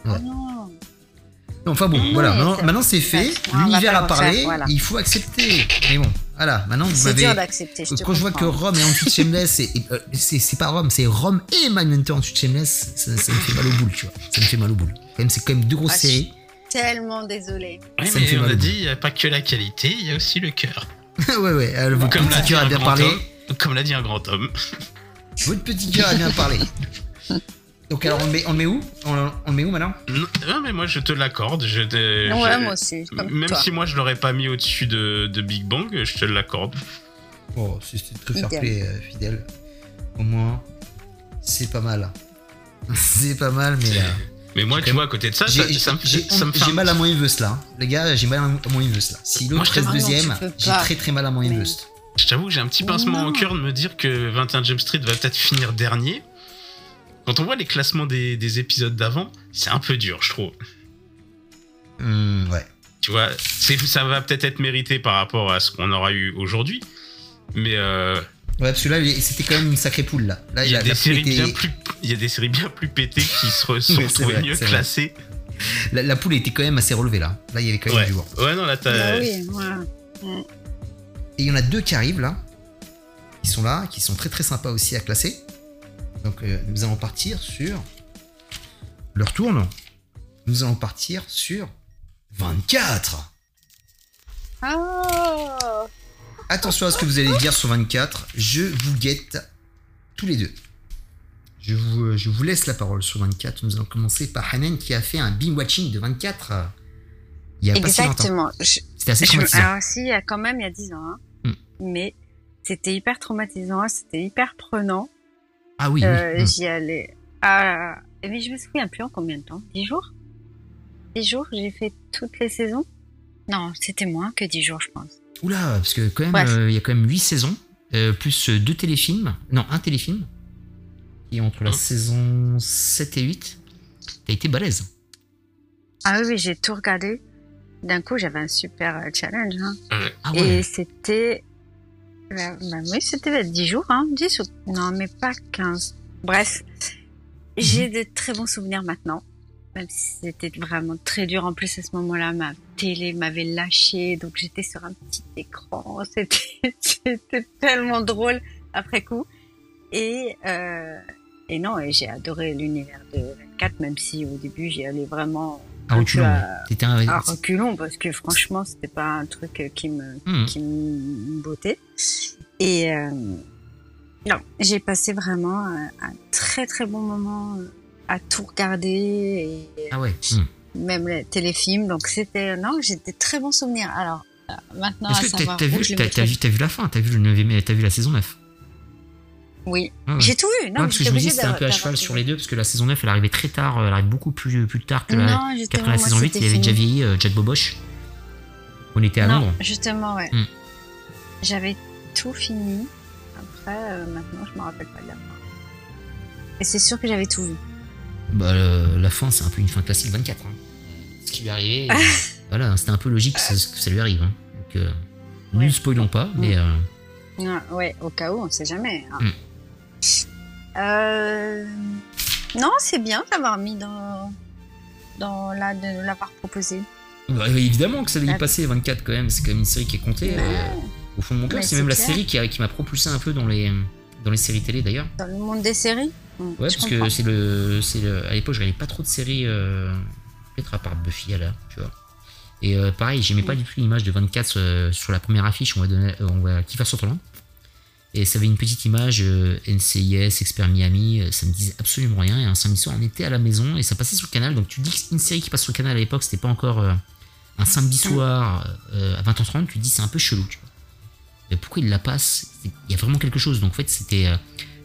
Oh non. Non, Enfin bon, voilà, maintenant, c'est fait, l'univers a parlé, voilà. il faut accepter. Mais bon, voilà, maintenant vous C'est dur m'avez. d'accepter. je te Quand je vois que. Rome est en dessous de Shameless, euh, c'est pas Rome, c'est Rome et Mindhunter en dessous de Shameless, ça, ça me fait mal au boule, tu vois. Ça me fait mal au boule. Quand même, c'est quand même deux grosses Ah, séries. Tellement désolée. Ça mais on a dit, il n'y a pas que la qualité, il y a aussi le cœur. ouais, ouais, euh, votre Comme l'a petit dit cœur a un bien grand parlé. homme. Comme l'a dit un grand homme. Votre petit cœur a bien parlé. Donc alors on le met, on le met où? On, le- on le met où maintenant Non, non, mais moi je te l'accorde. Je te- Ouais, je- moi aussi. Comme Même toi. si moi je l'aurais pas mis au-dessus de, de Big Bang, je te l'accorde. Oh, c'est très fair Fidèle. play, euh, fidèle. Au moins, c'est pas mal. c'est pas mal, mais là. Mais moi, tu vois, à côté de ça, ça, me fait, j'ai- ça me fait j'ai un mal à mon Invest là. Les gars, j'ai mal à mon Invest là. Si l'autre reste deuxième, j'ai très très mal à mon Invest. Je t'avoue que j'ai un petit pincement au cœur de me dire que 21 Jump Street va peut-être finir dernier. Quand on voit les classements des, des épisodes d'avant, c'est un peu dur, je trouve. Hmm, ouais. Tu vois, ça va peut-être être mérité par rapport à ce qu'on aura eu aujourd'hui. Mais euh, Ouais, parce que là, c'était quand même une sacrée poule là. Là, il y a des séries était- bien plus, il y a des séries bien plus pétées qui se sont retrouvées vrai, mieux classées. la, la poule était quand même assez relevée là. Là, il y avait quand même Ouais. du lourd. ouais, non, là, t'as. Ah oui, ouais. Et il y en a deux qui arrivent là, qui sont là, qui sont très très sympas aussi à classer. Donc euh, nous allons partir sur leur tourne. Nous allons partir sur 24. Ah Attention à ce que vous allez dire sur 24. Je vous guette tous les deux. Je vous, je vous laisse la parole sur 24. Nous allons commencer par Hanen qui a fait un binge watching de 24 euh, il y a pas si longtemps. Exactement. C'était assez je- traumatisant. alors si, il y a quand même il y a 10 ans, hein. Hmm. mais c'était hyper traumatisant, c'était hyper prenant. Ah oui. Euh, hmm. J'y allais. Ah, mais je me souviens plus en combien de temps 10 jours? 10 jours, j'ai fait toutes les saisons? Non, c'était moins que 10 jours, je pense. Oula, parce que quand même, euh, il y a quand même 8 saisons, euh, plus euh, deux téléfilms. Non, un téléfilm. qui est entre la Hein. saison 7 et 8. T'as été balèze. Ah oui, j'ai tout regardé. D'un coup, j'avais un super challenge. hein. Ah Et c'était. bah, bah oui, c'était 10 jours, hein. 10 ou. Non, mais pas 15. Bref. J'ai Mhm. de très bons souvenirs maintenant. Même si c'était vraiment très dur. En plus, à ce moment-là, ma télé m'avait lâché. Donc, j'étais sur un petit écran. C'était, c'était tellement drôle après coup. Et, euh, et non, et j'ai adoré l'univers de 24, même si au début, j'y allais vraiment À reculons. à- un. à reculons parce que franchement, c'était pas un truc qui me, Hmm. qui me bottait. Et euh, non, j'ai passé vraiment un, un très très bon moment euh, à tout regarder et Ah ouais. hmm. même les téléfilms. Donc c'était non, j'ai des très bons souvenirs. Alors euh, maintenant Est-ce que t'as, vu, t'as, vu, vu la fin T'as vu, le 9 t'as vu la saison 9 Oui, ouais. j'ai tout vu. Non, Ouais, parce que je me dis c'était un peu à cheval sur les deux, parce que la saison 9 elle arrivait très tard, euh, elle arrive beaucoup plus, plus tard que la, Non, qu'après la moi, saison 8, c'était il avait déjà vieilli euh, Jack Boboche. On était à non, Londres. justement, ouais. Hmm. J'avais tout fini. Après, euh, maintenant, je me rappelle pas de la fin. Et c'est sûr que j'avais tout vu. Bah, la fin, c'est un peu une fin classique 24. hein. Ce qui lui est arrivé, euh, voilà, c'était un peu logique que ça, que ça lui arrive. hein. Donc, euh, Ouais. ne spoilons pas, mais euh, Ah, ouais, au cas où, on sait jamais. hein. Hmm. Euh, Non, c'est bien d'avoir mis dans, dans la, de l'avoir proposé. bah, évidemment que ça allait y Ah. passer 24 quand même. C'est quand même une série qui est comptée euh, au fond de mon cœur. C'est même la série qui m'a propulsé un peu dans les, dans les séries télé d'ailleurs. dans le monde des séries? Ouais, je parce comprends. que c'est le, c'est le, à l'époque, je regardais pas trop de séries, euh, peut-être à part Buffy à l'heure, tu vois. Et euh, pareil, j'aimais pas du tout l'image de 24 euh, sur la première affiche, on va donner, euh, on va Kiefer Sutherland. Et ça avait une petite image NCIS, Expert Miami, ça me disait absolument rien. Et un samedi soir, on était à la maison et ça passait sur le canal. Donc tu dis que c'est une série qui passe sur le canal à l'époque, c'était pas encore un samedi soir à 20h30, tu dis c'est un peu chelou, tu vois. Mais pourquoi il la passe? Il y a vraiment quelque chose. Donc en fait, c'était.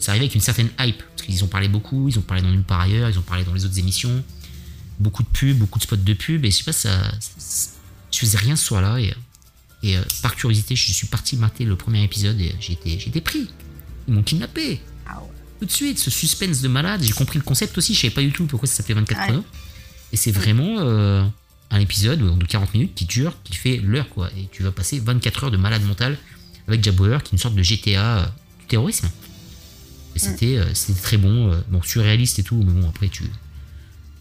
Euh, ça arrivait avec une certaine hype, parce qu'ils ont parlé beaucoup, ils ont parlé dans Nulle part ailleurs, ils ont parlé dans les autres émissions, beaucoup de pubs, beaucoup de spots de pubs, et je sais pas, ça, ça- je faisais rien ce soir-là, et, et euh, par curiosité, je suis parti mater le premier épisode, et j'ai été, j'ai été pris. Ils m'ont kidnappé. Ah. Tout de suite, ce suspense de malade, j'ai compris le concept aussi, je savais pas du tout pourquoi ça s'appelait 24 Ouais. chronos. Et c'est vraiment euh, un épisode de 40 minutes qui dure, qui fait l'heure, quoi, et tu vas passer 24 heures de malade mental avec Jack Bauer, qui est une sorte de GTA euh, du terrorisme. C'était euh, c'était très bon, euh, bon, surréaliste et tout, mais bon, après, tu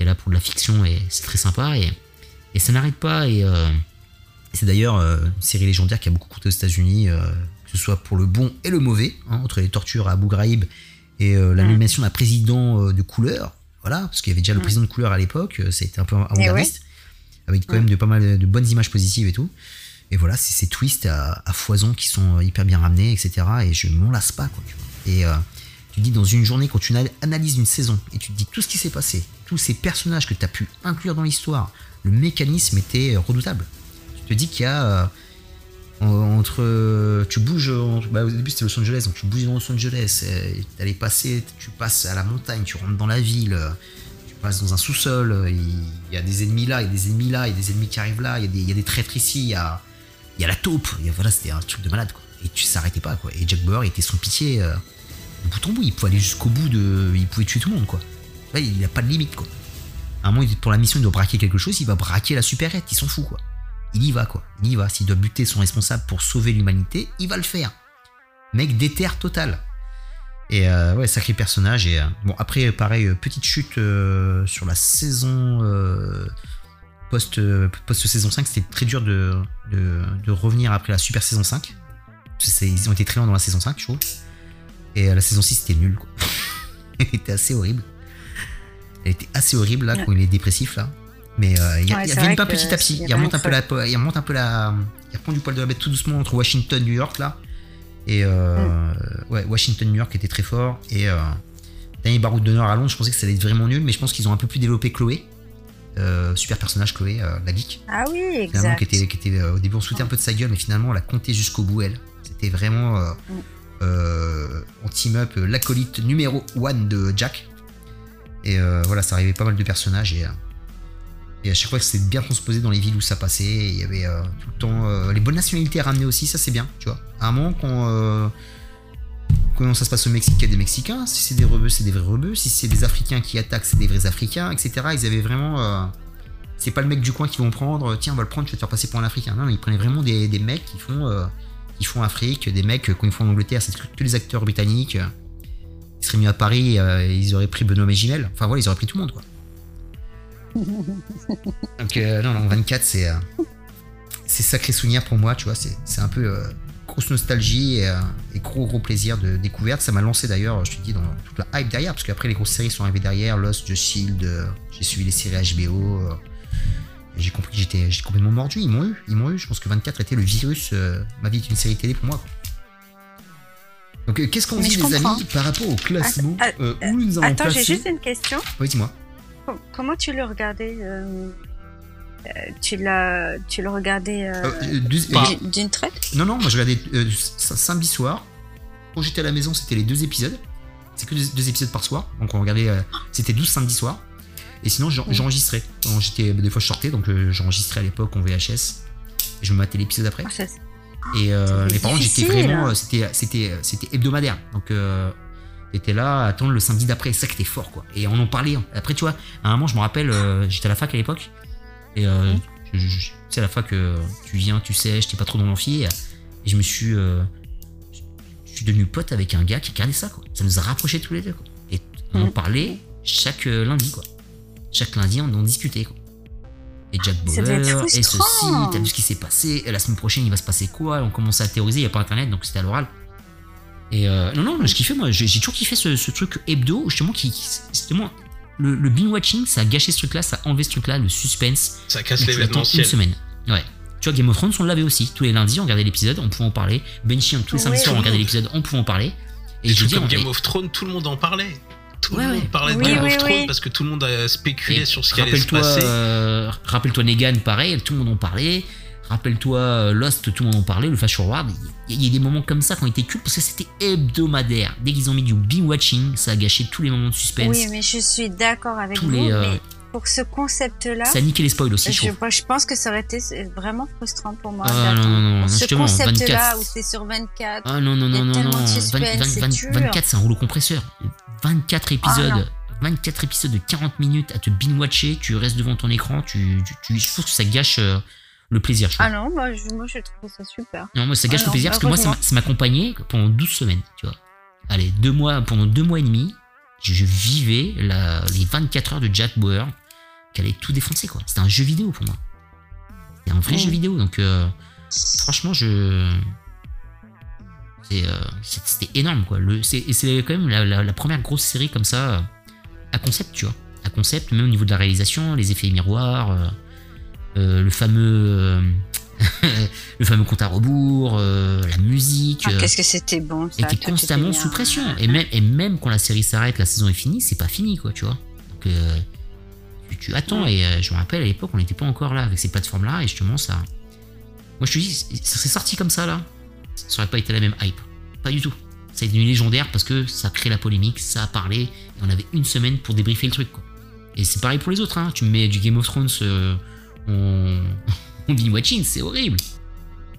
es là pour de la fiction et c'est très sympa. Et, et ça n'arrête pas. Et euh, c'est d'ailleurs une série légendaire qui a beaucoup coûté aux États-Unis, que ce soit pour le bon et le mauvais, hein, entre les tortures à Abu Ghraib et euh, la nomination d'un président de couleur. Voilà, parce qu'il y avait déjà le président de couleur à l'époque, ça a été un peu avant-gardiste, avec quand même de pas mal de bonnes images positives et tout. Et voilà, c'est ces twists à, à foison qui sont hyper bien ramenés, etc. Et je m'en lasse pas, quoi. Tu vois. Et euh, tu dis, dans une journée, quand tu ana- analyses une saison et tu te dis tout ce qui s'est passé, tous ces personnages que tu as pu inclure dans l'histoire, le mécanisme était euh, redoutable. Tu te dis qu'il y a. euh, en- entre. euh, Tu bouges. bah, au début, c'était Los Angeles, donc tu bouges dans Los Angeles, tu passer, tu passes à la montagne, tu rentres dans la ville, tu passes dans un sous-sol, il y a des ennemis là, il y a des ennemis là, il y a des ennemis qui arrivent là, il y a des, traîtres ici, il y a, la taupe. Voilà, c'était un truc de malade. Et tu s'arrêtais pas, quoi. Et Jack Bauer était son pitié bout en bout. Il pouvait aller jusqu'au bout de. Il pouvait tuer tout le monde, quoi. Ouais, il n'a pas de limite, quoi. À un moment, pour la mission, il doit braquer quelque chose, il va braquer la supérette, il s'en fout, quoi. Il y va, quoi. Il y va. S'il doit buter son responsable pour sauver l'humanité, il va le faire. Mec déterre total. Et euh, ouais, sacré personnage. Et euh, bon, après, pareil, euh, petite chute euh, sur la saison post, post-saison 5. C'était très dur de, de, revenir après la super saison 5. Parce que c'est- Ils ont été très lents dans la saison 5, je trouve. Et euh, la saison 6, c'était nul, quoi. Elle était assez horrible. Elle était assez horrible, là, Ouais. quand il est dépressif, là. Mais euh, il, Ouais, il c'est revient vrai pas petit à petit. Il remonte un peu la, il remonte un peu la, il reprend du poil de la bête tout doucement entre Washington, New York là, et euh, ouais, Washington, New York était très fort et euh, dernier baroud d'honneur à Londres. Je pensais que ça allait être vraiment nul, mais je pense qu'ils ont un peu plus développé Chloé, euh, super personnage Chloé, euh, la geek, Ah oui, exact. qui était, qui était au début on se foutait un peu de sa gueule, mais finalement on l'a compté jusqu'au bout elle. C'était vraiment euh, Mm. On team up l'acolyte numéro 1 de Jack. Et euh, voilà, ça arrivait pas mal de personnages et, euh, et à chaque fois que c'était bien transposé dans les villes où ça passait, il y avait euh, tout le temps les bonnes nationalités ramenées aussi, ça c'est bien, tu vois. À un moment quand, ça se passe au Mexique, il y a des Mexicains, si c'est des rebeux, c'est des vrais rebeux, si c'est des Africains qui attaquent, c'est des vrais Africains, etc. Ils avaient vraiment... c'est pas le mec du coin qui vont prendre, tiens on va le prendre, je vais te faire passer pour un Africain. Ils prenaient vraiment des mecs qui font, euh, qui font Afrique, des mecs euh, quand ils font en Angleterre, c'est que les acteurs britanniques. euh, Ils seraient mis à Paris, euh, ils auraient pris Benoît Magimel. Enfin voilà, ils auraient pris tout le monde quoi. Donc euh, non, non, 24 c'est euh, c'est sacré souvenir pour moi, tu vois, c'est c'est un peu grosse nostalgie et, et gros gros plaisir de découverte. Ça m'a lancé d'ailleurs, je te dis, dans toute la hype derrière, parce qu'après les grosses séries sont arrivées derrière, Lost, The Shield, j'ai suivi les séries HBO. J'ai compris que j'étais complètement mordu, ils m'ont eu, ils m'ont eu. Je pense que 24 était le virus, euh, ma vie est une série télé pour moi. quoi. Donc euh, qu'est-ce qu'on dit les amis par rapport au classement Att- euh, Où nous avons Attends, j'ai juste une question. Oui, dis-moi. Com- Comment tu le regardais euh, Tu l'as, tu le regardais euh, d'une- traite? Non, non, moi je regardais samedi soir. Quand j'étais à la maison, c'était les deux épisodes. C'est que deux, deux épisodes par soir. Donc on regardait. c'était 12 samedi soir. Et sinon, j'en- j'enregistrais. J'étais, des fois, je sortais, donc euh, j'enregistrais à l'époque en VHS. Et je me matais l'épisode après. Ah, Et euh, C'est mais par contre, j'étais vraiment. euh, C'était, c'était, c'était hebdomadaire. Donc euh, j'étais là à attendre le samedi d'après. C'est ça qui était fort, quoi. Et on en parlait. Après, tu vois, à un moment, je me rappelle, euh, j'étais à la fac à l'époque. Et euh, je- je- je- tu sais, à la fac, tu viens, tu sais, j'étais pas trop dans l'amphi. Et, et je me suis. je suis devenu pote avec un gars qui regardait ça, quoi. Ça nous a rapprochés tous les deux, quoi. Et on en parlait chaque lundi, quoi. Chaque lundi, on en discutait, quoi. Et Jack Bauer, et ceci, t'as vu ce qui s'est passé, et la semaine prochaine il va se passer quoi, on commençait à théoriser, il n'y a pas internet donc c'était à l'oral. Et euh, non, non, je kiffais moi, j'ai toujours kiffé ce, ce truc hebdo, justement, qui, justement, le, le binge watching ça a gâché ce truc là, ça a enlevé ce truc là, le suspense. Ça casse l'attends une l'événementiel. semaine. Ouais. Tu vois, Game of Thrones, on l'avait aussi. Tous les lundis, on regardait l'épisode, on pouvait en parler. Benchy, tous les samedis soirs, on regardait l'épisode, on pouvait en parler. Et je dire, comme Game of Thrones, tout le monde en parlait. Tout Ouais, le ouais. monde parlait de Game oui, of Thrones oui. parce que tout le monde a spéculé Et sur ce qui allait se Rappelle-toi, passer. euh, rappelle-toi Negan, pareil, tout le monde en parlait. Rappelle-toi euh, Lost, tout le monde en parlait. Le Flash Forward, il y, il y a des moments comme ça qui ont été cultes parce que c'était hebdomadaire. Dès qu'ils ont mis du binge watching, ça a gâché tous les moments de suspense. Oui, mais je suis d'accord avec tous vous. les, euh, Mais pour ce concept-là, ça a niqué les spoils aussi, je je, trouve. moi, je pense que ça aurait été vraiment frustrant pour moi. Ah, non, non, non, Pour ce justement, concept-là 24. où c'est sur 24. Ah non, non, Il y a non, non, tellement non. de 20, suspense, 20, c'est 20, dur. 24, c'est un rouleau compresseur. 24 épisodes. Ah, non. 24 épisodes de 40 minutes à te binge-watcher, tu restes devant ton écran, tu, tu, tu- je trouve que ça gâche. euh, le plaisir, je. Ah non, moi je, moi, je trouve ça super. Non, moi, ça gâche Ah le non, plaisir parce que moi, ça m'accompagnait pendant 12 semaines, tu vois. Allez, deux mois, pendant deux mois et demi, je, je vivais la- les 24 heures de Jack Bauer qui allait tout défoncer, quoi. C'était un jeu vidéo pour moi. C'était un vrai Mm. jeu vidéo, donc euh, franchement, je. C'est, euh, c'est- C'était énorme, quoi. Le, c'est, et c'est quand même la, la- la première grosse série comme ça, euh, à concept, tu vois. À concept, même au niveau de la réalisation, les effets miroirs, euh, le fameux. le fameux compte à rebours, euh, la musique. Ah, Qu'est-ce que c'était bon ça. était constamment était sous pression. Et même, et même quand la série s'arrête, la saison est finie, c'est pas fini, quoi, tu vois. Donc, euh, tu, tu attends. Et euh, je me rappelle, à l'époque, on n'était pas encore là avec ces plateformes-là. Et justement, ça. Moi, je te dis, ça serait sorti comme ça, là. Ça aurait pas été la même hype. Pas du tout. Ça est devenu légendaire parce que ça crée la polémique, ça a parlé. Et on avait une semaine pour débriefer le truc, quoi. Et c'est pareil pour les autres, hein. Tu me mets du Game of Thrones euh, en, en binge watching, c'est horrible.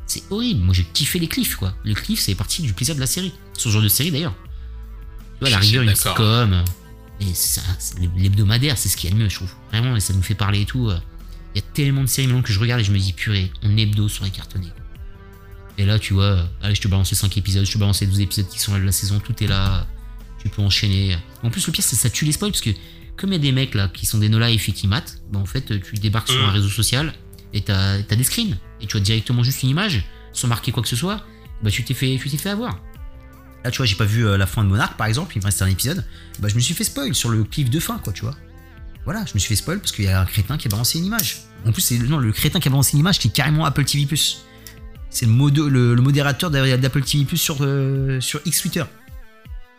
C'est horrible. Moi, j'ai kiffé les cliffs, quoi. Le cliff, c'est partie du plaisir de la série. Ce genre de série, d'ailleurs. Tu vois, à la Je suis rigueur, une sitcom. Et ça, c'est- l'hebdomadaire, c'est ce qui est le mieux, je trouve. Vraiment, et ça nous fait parler et tout. euh. Il y a tellement de séries maintenant que je regarde et je me dis, purée, en hebdo sur les cartonnés. Et là, tu vois, allez, je te balance les 5 épisodes, je te balance les 12 épisodes qui sont là de la saison, tout est là. Tu peux enchaîner. En plus, le pire, c'est que ça tue les spoils parce que, comme il y a des mecs là qui sont des no-life et qui matent, bah, en fait, tu débarques sur Mm. un réseau social et t'as as des screens. Et tu as directement juste une image, sans marquer quoi que ce soit, bah tu t'es fait, tu fait avoir. Là, tu vois, j'ai pas vu euh, la fin de Monarch par exemple, il me reste un épisode. Bah, je me suis fait spoil sur le cliff de fin, quoi, tu vois. Voilà, je me suis fait spoil parce qu'il y a un crétin qui a balancé une image. En plus, c'est non, le crétin qui a balancé une image qui est carrément Apple TV. C'est le, le, le modérateur d'A- d'Apple TV sur, euh, sur X Twitter.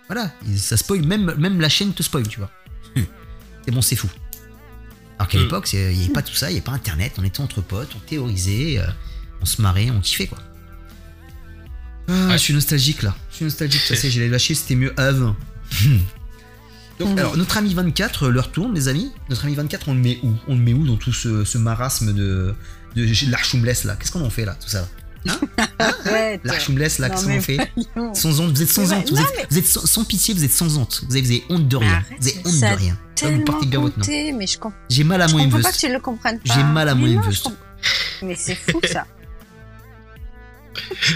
Voilà, et ça spoil, même, même la chaîne te spoil, tu vois. c'est bon, c'est fou. Alors qu'à Mm. l'époque, il n'y avait pas tout ça, il n'y avait pas internet, on était entre potes, on théorisait, euh, on se marrait, on kiffait quoi. Ah, Ouais. Je suis nostalgique là, je suis nostalgique, ça c'est, j'allais lâcher, c'était mieux avant. Donc, Mhm. alors, notre ami 24 euh, leur tourne, les amis. Notre ami 24, on le met où? On le met où dans tout ce, ce marasme de, de l'Archumbless là? Qu'est-ce qu'on en fait là, tout ça? Arrête. L'Archumbless là, Non, qu'est-ce qu'on mais en fait sans honte, vous êtes sans honte, vous êtes, vous êtes sans, sans pitié, vous êtes sans honte. Vous avez, vous avez honte de rien. arrête, vous avez honte de rien. Là, vous portez bien votre nom. mais je. J'ai mal à Je moi une comprends pas que tu le comprennes pas. J'ai mal à moi je Mais c'est fou ça.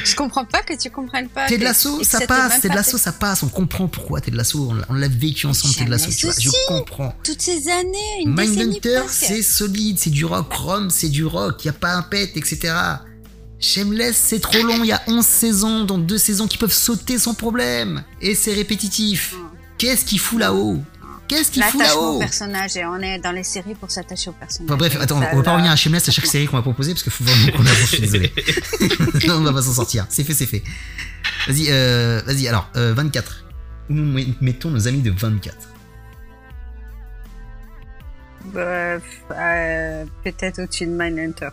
je comprends pas que tu comprennes pas. T'es de l'assaut, ça passe. T'es de l'assaut, ça passe. On comprend pourquoi t'es de l'assaut. On l'a- vécu ensemble, t'es de l'assaut. Tu vois, je comprends. Toutes ces années, une Mindhunter, c'est solide, c'est du rock. Rome, c'est du rock. Y a pas un pet, etc. Shameless, c'est trop long. Y a 11 saisons, dans deux saisons qui peuvent sauter sans problème. Et c'est répétitif. Qu'est-ce qu'il fout là-haut? Qu'est-ce qu'il fout L'attachement au là-haut? personnage et on est dans les séries pour s'attacher au personnage. Enfin, bref, attends, on va pas revenir à Shameless à chaque série qu'on va proposer parce qu'il faut vraiment qu'on avance, je suis désolé. non, on va pas s'en sortir. C'est fait, c'est fait. Vas-y, euh, vas-y, alors, euh, 24. Où nous met- mettons nos amis de 24 Bref, euh, peut-être au-dessus de Mindhunter.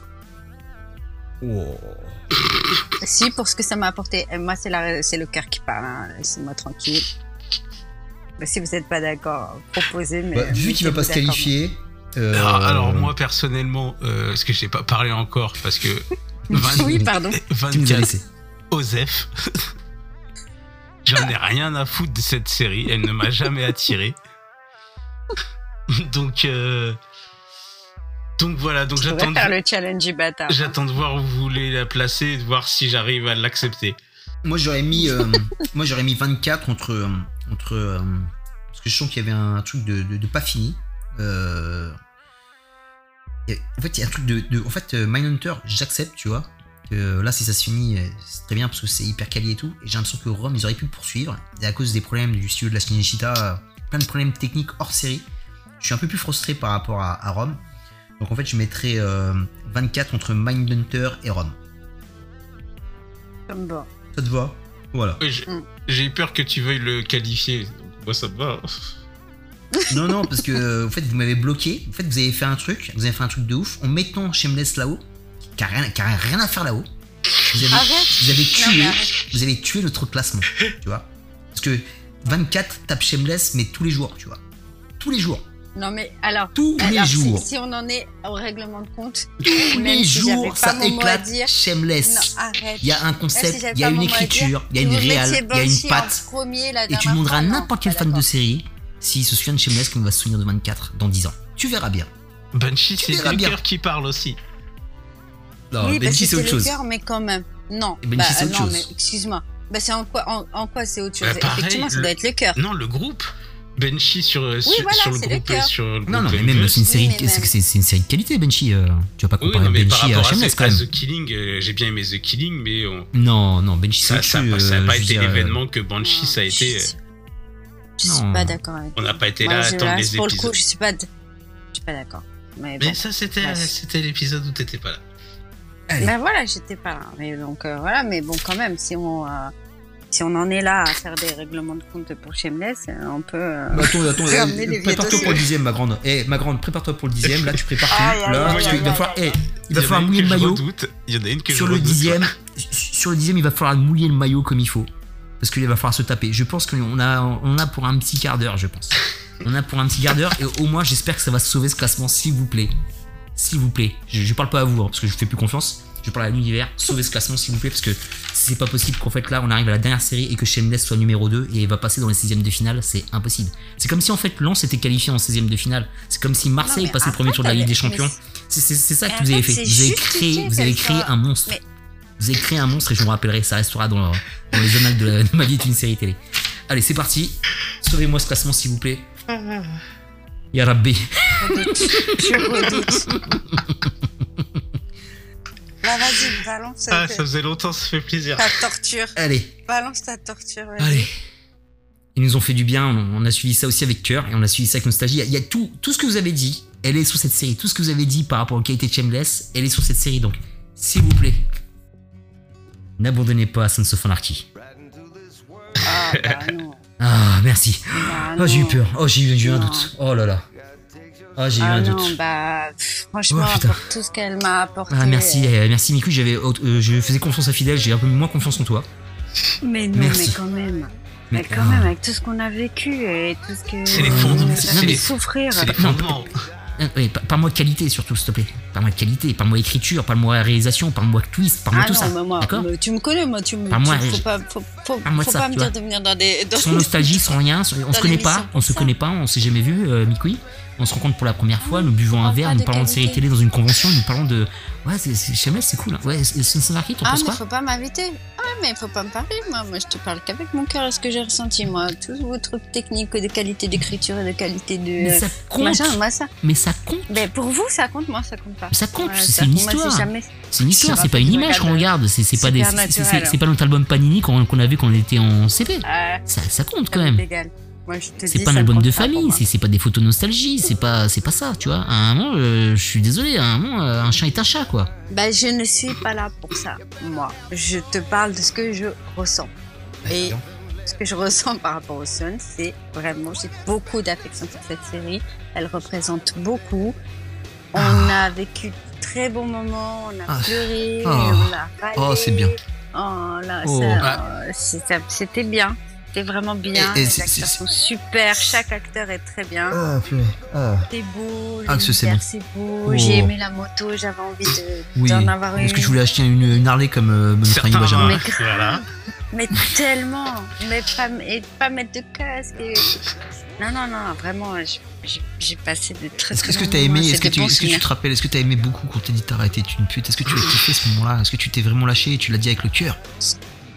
Si, pour ce que ça m'a apporté. Moi, c'est la, c'est le cœur qui parle. Hein. Laissez-moi tranquille. Bah, si vous n'êtes pas d'accord, proposez. Mais Bah, Vu qu'il va pas se qualifier. euh, Alors, alors, moi personnellement, euh, parce que j'ai pas parlé encore, parce que 20 Oui, pardon. Tu nous as 24 laissé. Osef, j'en ai rien à foutre de cette série, elle ne m'a jamais attiré. Donc, euh, donc voilà, donc Je j'attends de, faire le challenge du bâtard. j'attends de voir où vous voulez la placer, et de voir si j'arrive à l'accepter. Moi, j'aurais mis, euh, moi, j'aurais mis 24 entre. euh, entre euh, parce que je sens qu'il y avait un truc de, de, de pas fini. Euh, et en fait, il y a un truc de. de- en fait, Mindhunter, j'accepte, tu vois. que, là, si ça se finit, c'est très bien parce que c'est hyper quali et tout. Et j'ai l'impression que Rome, ils auraient pu le poursuivre. Et à cause des problèmes du studio de la euh, plein de problèmes techniques hors série, je suis un peu plus frustré par rapport à, à Rome. Donc en fait, je mettrais euh, 24 entre Mindhunter et Rome. Comme bon. Ça te va? Voilà. Ouais, j'ai- Mm. Peur que tu veuilles le qualifier. Moi, ça me va. Non, non, parce que euh, en fait, vous m'avez bloqué. En fait, vous avez fait un truc, vous avez fait un truc de ouf en mettant Shameless là-haut, qui a rien, qui a rien à faire là-haut. Vous avez, Arrête. vous avez tué, vous avez tué notre classement, tu vois. Parce que 24 tape Shameless, mais tous les jours, tu vois. Tous les jours. Non, mais alors. Tous les alors, si- jours. Si, on en est au règlement de compte, Tous même les si jours, pas ça éclate dire- non, Shameless. arrête. Il y a un concept, il y a une écriture, il y a une réale, il y a une Banshee patte. premier Et tu demanderas à n'importe quel fan de série s'il se souvient de Shameless comme il va se souvenir de 24 dans 10 ans. Tu verras bien. Banshee, c'est le cœur qui parle aussi. Non, oui, que c'est autre le chose. cœur, mais quand même. Non. Benchy, bah, c'est autre non, chose. mais excuse-moi. Bah, c'est en quoi, en, en quoi c'est autre chose? Bah, pareil, Effectivement, ça le- doit être le cœur. Non, le groupe. Benchy sur, sur, voilà, sur le groupe. cœur. sur le Non, non, mais même Envest. c'est une série, Oui, c'est même. une série de qualité, Benchy. euh, tu vas pas Oui, comparer non, mais Benchy par à à, Shameless quand à même. The Killing, euh, j'ai bien aimé The Killing, mais on- Non, non, Benchy, ça n'a pas, ça a euh, pas été dire, euh, l'événement que Banshee ça a Je été. euh, Je suis Non. pas d'accord avec On n'a pas été Moi, là à attendre les Pour le épisodes. coup, je suis pas, d- je suis pas d'accord. Mais ça, c'était l'épisode où t'étais pas là. Ben voilà, j'étais pas là. Mais donc euh, voilà, mais bon quand même, si on euh, si on en est là à faire des règlements de compte pour Shameless, euh, on peut. euh, Bah, attends, attends, euh, prépare-toi pour le dixième, ma grande. Eh, ma grande, prépare-toi pour le dixième. Là, tu prépares tout. Là, parce qu'il va falloir, eh, il va falloir mouiller le maillot. Il y en a une que Sur je le dixième, sur le dixième, il va falloir mouiller le maillot comme il faut. Parce qu'il va falloir se taper. Je pense qu'on a, on a pour un petit quart d'heure, je pense. On a pour un petit quart d'heure et au moins j'espère que ça va sauver ce classement, s'il vous plaît. S'il vous plaît. Je, je parle pas à vous, hein, parce que je fais plus confiance. Je parle à l'univers. Sauvez ce classement, s'il vous plaît, parce que c'est pas possible qu'en fait là on arrive à la dernière série et que Shameless soit numéro 2 et va passer dans les 16 de finale. C'est impossible. C'est comme si en fait Lens était qualifié en 16 de finale. C'est comme si Marseille passait le premier tour de la Ligue des Champions. C'est ça que vous avez fait, Vous avez créé, vous avez créé un monstre. Mais- Vous avez créé un monstre et je me rappellerai, ça restera dans, dans les annales de, la- de ma vie d'une série télé. Allez, c'est parti. Sauvez-moi ce classement, s'il vous plaît. Ya Rabbi. redoute. Je redoute. Bah vas-y, balance Ah, euh, ça faisait longtemps, ça fait plaisir. ta torture. Allez, Balance ta torture, allez. Ils nous ont fait du bien, on, a suivi ça aussi avec cœur et on a suivi ça avec nostalgie. Il y a, il y a tout, tout ce que vous avez dit, elle est sur cette série. Tout ce que vous avez dit par rapport aux qualités de Shameless, elle est sur cette série. Donc, s'il vous plaît, n'abandonnez pas Sons of Anarchy. Ah bah non. Ah, merci. Bah, Oh, j'ai eu peur. Oh, j'ai eu, un doute. Oh là là. Oh, j'ai eu Ah un non, doute. bah pff, franchement, Oh, putain. pour tout ce qu'elle m'a apporté. Ah, merci, euh, euh, merci Miku. J'avais, euh, je faisais confiance à Fidèle, j'ai un peu moins confiance en toi. Mais non, Merci. mais quand même. Mais quand ah. même, avec tout ce qu'on a vécu et tout ce que. C'est les fondements, c'est fait les- souffrir. C'est les Non, fondements. Euh, oui, pa- parle-moi de qualité surtout, s'il te plaît. Parle-moi de qualité, parle-moi écriture, parle-moi réalisation, parle-moi twist, parle-moi Ah tout non, ça. mais moi, mais tu me connais, moi, tu me. Par moi, tu- je- faut pas, faut, faut, Parle-moi faut ça, pas me dire de venir dans des. Dans Sans nostalgie, sans rien, sans- on se connaît pas, on se connaît pas, on s'est jamais vu, euh, Mikoui. On se rencontre pour la première fois, nous buvons un verre, nous parlons de série qualité. télé dans une convention, nous parlons de. Ouais, c'est, c'est, cool. hein. Ouais, c'est Anarchy, t'en Ah, penses mais quoi faut pas m'inviter. Ah, mais faut pas me parler, moi. Moi, je te parle qu'avec mon cœur ce que j'ai ressenti, moi. Tous vos trucs techniques de qualité d'écriture et de qualité de. Mais ça compte, Machin, moi, ça. mais ça compte. Mais pour vous, ça compte, moi, ça compte pas. Ça compte, Ouais, c'est une histoire. jamais- C'est une histoire, c'est pas une image qu'on regarde c'est, pas des, c'est, pas notre album Panini qu'on, qu'on avait quand on était en CP. Ça, ça compte quand même. C'est pas un album de famille, c'est c'est pas des photos nostalgie, c'est pas c'est pas ça, tu vois. À un moment, euh, je suis désolé, à un moment, euh, un chat est un chat, quoi. Bah, je ne suis pas là pour ça, moi. Je te parle de ce que je ressens. Et ce que je ressens par rapport au Sun, c'est vraiment, j'ai beaucoup d'affection pour cette série. Elle représente beaucoup. On a vécu de très bons moments, on a Ah. pleuré, Oh. on a râlé. Oh, c'est bien. Oh là, Oh. euh, ça- c'était bien. C'était vraiment bien. Et- et Les c'est- acteurs sont super. Chaque acteur est très bien. Ah. Ah. C'est beau, Ah, c'est l'univers, bien. c'est beau. Oh. J'ai aimé la moto, j'avais envie de- Oui. d'en avoir une. Est-ce que je voulais acheter une, une Harley comme euh, Certains, Benjamin Mais voilà. Mais tellement Mais pas, et pas mettre de casque. et- Non, non, non, vraiment, j'ai- passé de très Est-ce que, très est-ce que bons t'as aimé Est-ce que, tu, est-ce que tu te rappelles Est-ce que t'as aimé beaucoup quand t'as dit t'arrêter une pute? Est-ce que tu as kiffé ce moment-là? Est-ce que tu t'es vraiment lâché et tu l'as dit avec le cœur?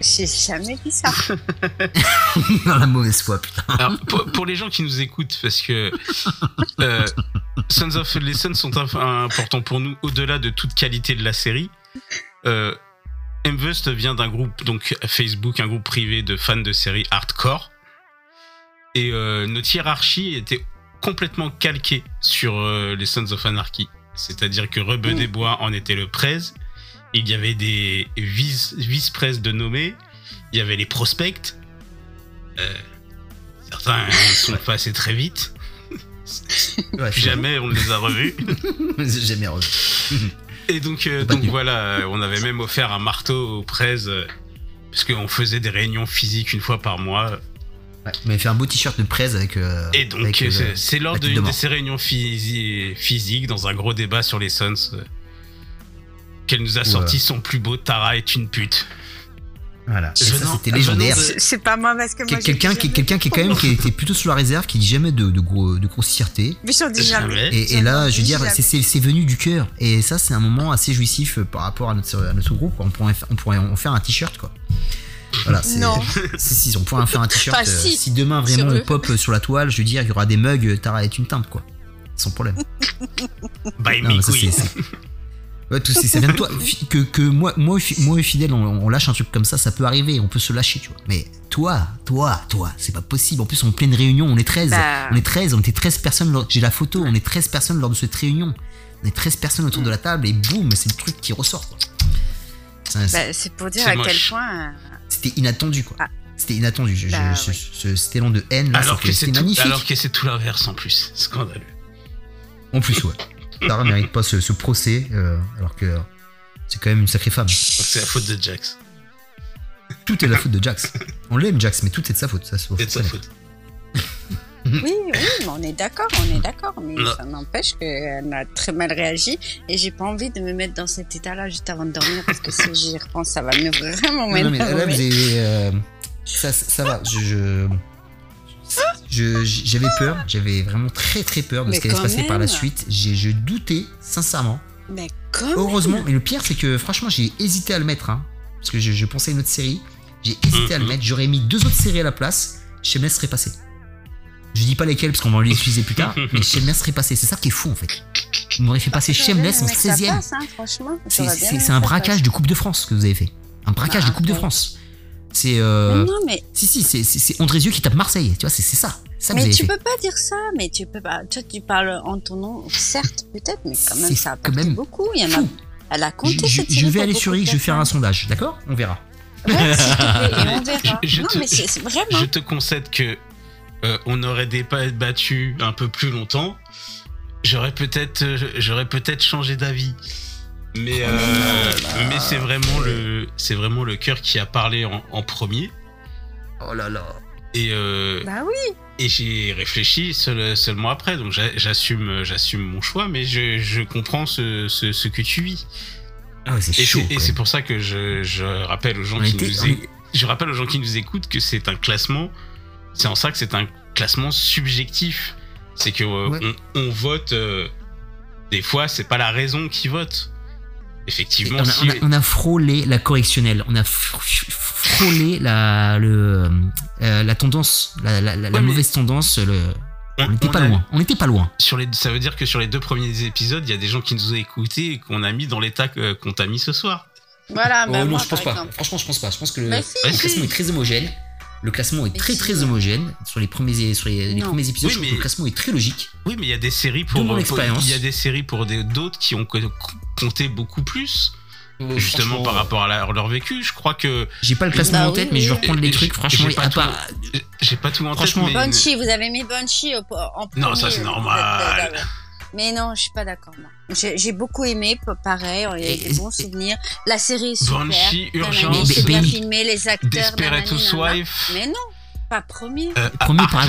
J'ai jamais dit ça. Dans la mauvaise foi, putain. Alors, pour, pour les gens qui nous écoutent, parce que euh, Sons of les Sons sont importants pour nous au-delà de toute qualité de la série. Euh, Mvust vient d'un groupe donc Facebook, un groupe privé de fans de séries hardcore, et euh, notre hiérarchie était complètement calquée sur euh, les Sons of Anarchy. C'est-à-dire que Rebeu Mm. des Bois en était le presse, il y avait des vice- vice-presse de nommés, il y avait les prospects. Euh, certains sont passés très vite. Ouais, jamais on les a revus. Jamais revu. Et donc, euh, donc voilà, euh, on avait même offert un marteau aux presse euh, parce qu'on faisait des réunions physiques une fois par mois. Ouais, m'avez fait un beau t-shirt de presse avec. euh, Et donc, euh, euh, c'est- lors de d'une de ces réunions physi- physiques, dans un gros débat sur les Sons, euh, qu'elle nous a sorti son plus beau Tara est une pute. Voilà. Et ça, Venant- c'était légendaire. C'est- pas moi parce que Quelqu'un qui, quelqu'un qui est quand même qui était plutôt sous la réserve, qui dit jamais de, de, gros, de grossièreté. Mais j'en dis jamais. Jamais. Et, et là, je veux dire, c'est- venu du cœur. Et ça, c'est un moment assez jouissif par rapport à notre, à notre groupe. On pourrait, on pourrait en faire un t-shirt, quoi. Voilà, c'est. Non. Si, si, on pourrait faire un t-shirt. Enfin, euh, si. si demain vraiment on pop euh, sur la toile, je veux dire, il y aura des mugs, euh, Tara est une teinte, quoi. Sans problème. By Non, me mais ça, Ouais, tout, ça vient de toi. Que, que moi, moi, moi et Fidèle, on, on lâche un truc comme ça, ça peut arriver, on peut se lâcher, tu vois. Mais toi, toi, toi, c'est pas possible. En plus, on est en pleine réunion, on est 13. Bah. On est 13, on était 13 personnes. lors- J'ai la photo, on est 13 personnes lors de cette réunion. On est 13 personnes autour de la table et boum, c'est le truc qui ressort, Bah, c'est pour dire à quel point. C'était inattendu, quoi. Ah. C'était inattendu. Je- je- Bah, ce, élan de haine, là, Alors que c'est magnifique. alors que c'est tout l'inverse en plus. Scandaleux. En plus, ouais. Tara mérite pas ce, ce procès, euh, alors que c'est quand même une sacrée femme. C'est la faute de Jax. Tout est de la faute de Jax. On l'aime, Jax, mais tout est de sa faute. C'est de sa faute. Oui, oui, mais on est d'accord, on est d'accord. Mais Non. ça n'empêche qu'elle a très mal réagi. Et j'ai pas envie de me mettre dans cet état-là juste avant de dormir parce que si j'y repense, ça va me vraiment Non, non, mais là, vous avez. euh, ça, va. Je. je- je- j'avais peur, j'avais vraiment très très peur de Mais ce qui allait se quand passer par la suite. J'ai, je doutais, sincèrement. Mais comment Heureusement, mais le pire, c'est que franchement, j'ai hésité à le mettre. Hein, parce que je, je pensais à une autre série. J'ai hésité à le Mhm. mettre. J'aurais mis deux autres séries à la place. Shameless serait passé. Je dis pas lesquelles parce qu'on va l'utiliser plus tard. mais Shameless serait passé. C'est ça qui est fou en fait. Vous m'aurez fait passer bien Shameless en aimé que ça 16ème. passe, hein. C'est, c'est un braquage passe. de Coupe de France que vous avez fait. Un braquage Bah, de Coupe de. France. C'est. euh, Mais non, mais, Si, si, c'est, c'est, c'est Andrézieux qui tape Marseille. Tu vois, c'est, c'est ça. C'est ça mais avez tu fait. peux pas dire ça. Mais tu peux pas. Toi, tu parles en ton nom, certes, peut-être, mais quand même, C'est ça a quand même beaucoup. Il y en a. Fou. Elle a Je, compté je- cette je série vais aller sur X, je vais faire un sondage, d'accord? On verra. Ouais, et on verra. Je- je non, te- mais c'est vraiment. Je te concède que euh, on aurait débattu un peu plus longtemps. J'aurais peut-être, euh, j'aurais peut-être changé d'avis. Mais, euh, mais c'est vraiment le, c'est vraiment le cœur qui a parlé en, en premier. Oh là là. Et, euh, Bah oui. et j'ai réfléchi seul- seulement après. Donc j'a- j'assume, j'assume mon choix, mais je, je comprends ce, ce, ce que tu vis. Ah Et chaud. et c'est pour ça que je, je rappelle aux gens On qui était- nous je rappelle aux gens qui nous écoutent que c'est un classement. C'est en ça que c'est un classement subjectif. C'est que euh, Ouais. on, on vote. euh, des fois, c'est pas la raison qui vote. Effectivement, on, a, si- on a- on a frôlé la correctionnelle, on a fr- frôlé la, le, euh, la tendance, la, la- la- la Ouais, mais- mauvaise tendance. Le... on- n'était pas a- loin. On n'était pas loin. Sur les, ça veut dire que sur les deux premiers épisodes, il y a des gens qui nous ont écoutés et qu'on a mis dans l'état qu'on t'a mis ce soir. Voilà, bah, oh, non, moi, je pense pas. exemple. Franchement, je pense pas. Je pense que le, Bah si. le si. classement est très homogène. Le classement est Mais très si. très homogène sur les premiers sur les, les premiers épisodes. Oui, je trouve mais- que le classement est très logique. Oui, mais il y a des séries pour, expérience. il y a des séries pour d'autres qui ont co- compté beaucoup plus, justement Franchement, par rapport à, la- à leur vécu. Je crois que J'ai pas le classement Bah en oui, tête, mais je vais reprendre les trucs. Franchement, j'ai pas à tout- part- j'ai pas tout en tête, Franchement, mais Bunchy, vous avez mis Bunchy en premier. Non, ça, c'est normal. Mais non, je suis pas d'accord. moi. J'ai beaucoup aimé, pareil, il y a eu Et- des bons souvenirs. La série est super. Banshee, nanani, Urgence, bien Ben- filmé, les acteurs. Desperate nanani. Housewife. Mais non, pas premier. Euh, Premier par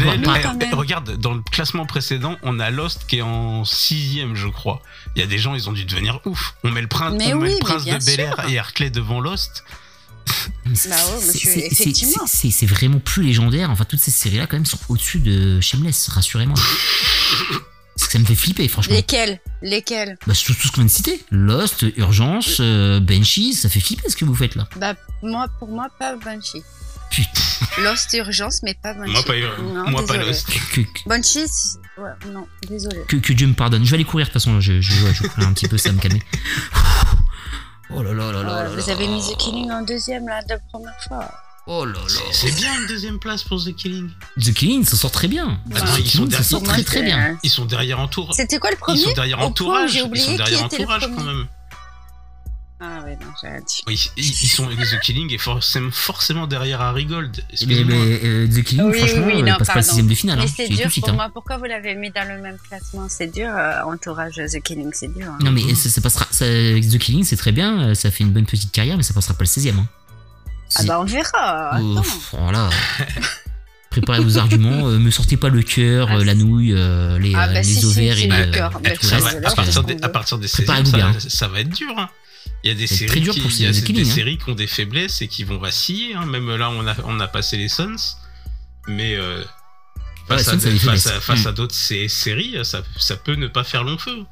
regarde, dans le classement précédent, on a Lost qui est en sixième, je crois. Il y a des gens, ils ont dû devenir ouf. On met le prince, Mais on met oui, le prince de Bel Air et Harclay devant Lost. Bah ouais, c'est vraiment plus légendaire. Enfin, toutes ces séries-là, quand même, sont au-dessus de Shameless, rassurez-moi. Que ça me fait flipper, franchement. Lesquels Lesquels Bah, tout, tout ce qu'on vient de citer. Lost, Urgence, euh, Banshees, ça fait flipper ce que vous faites là. Bah, moi, pour moi, pas Banshee. Putain. Lost Urgence, mais pas Banshee. Moi, pas, Non, moi pas. Lost. Que, Banshee, ouais, non, désolé. que, que Dieu me pardonne. Je vais aller courir de toute façon. Je, je, ouais, je vais courir un petit peu, ça va me calmer. Oh là là là là Ouais, là vous là. avez mis The Killing en deuxième, là, la première fois. Oh là C'est- là. C'est bien une deuxième place pour The Killing. The Killing, ça sort très bien. Attends, The ils sont derrière- sort très bien. Ils sont derrière entourage. C'était quoi le Ils premier sont derrière Au point où entourage. Ils sont qui derrière entourage quand même. Ah ouais, non, j'ai rien dit. Oui, ils, ils sont The Killing est forcément, forcément derrière Harry Gold. Mais, euh, The Killing, Oui, oui, franchement, oui, il non, passe pas le sixième de finale. Mais hein. c'est dur pour hein. moi. Pourquoi vous l'avez mis dans le même classement? C'est dur, euh, entourage The Killing, c'est dur. hein. Non mais ça, ça passera. ça- The Killing, c'est très bien. euh, Ça fait une bonne petite carrière, mais ça passera pas le 16 e Hein. Ah bah on verra. Oh, pff, voilà. Préparez vos arguments. euh, me sortez pas le cœur, Ah, euh, la nouille, euh, les, Ah, euh, bah, les si, ovaires si, et le le. cœur. Ça va- à, partir des, à veut. partir des 16 Préparez-vous ça, ça va être dur. hein. Il y a des séries, très dur qui, pour il y a des hein. séries qui ont des faiblesses et qui vont vaciller. hein. Même là, on a, on a passé les Suns, mais euh, Ouais, face, à, avait face, faiblesse. à, face Mm. à d'autres sé- séries, ça, ça peut ne pas faire long feu.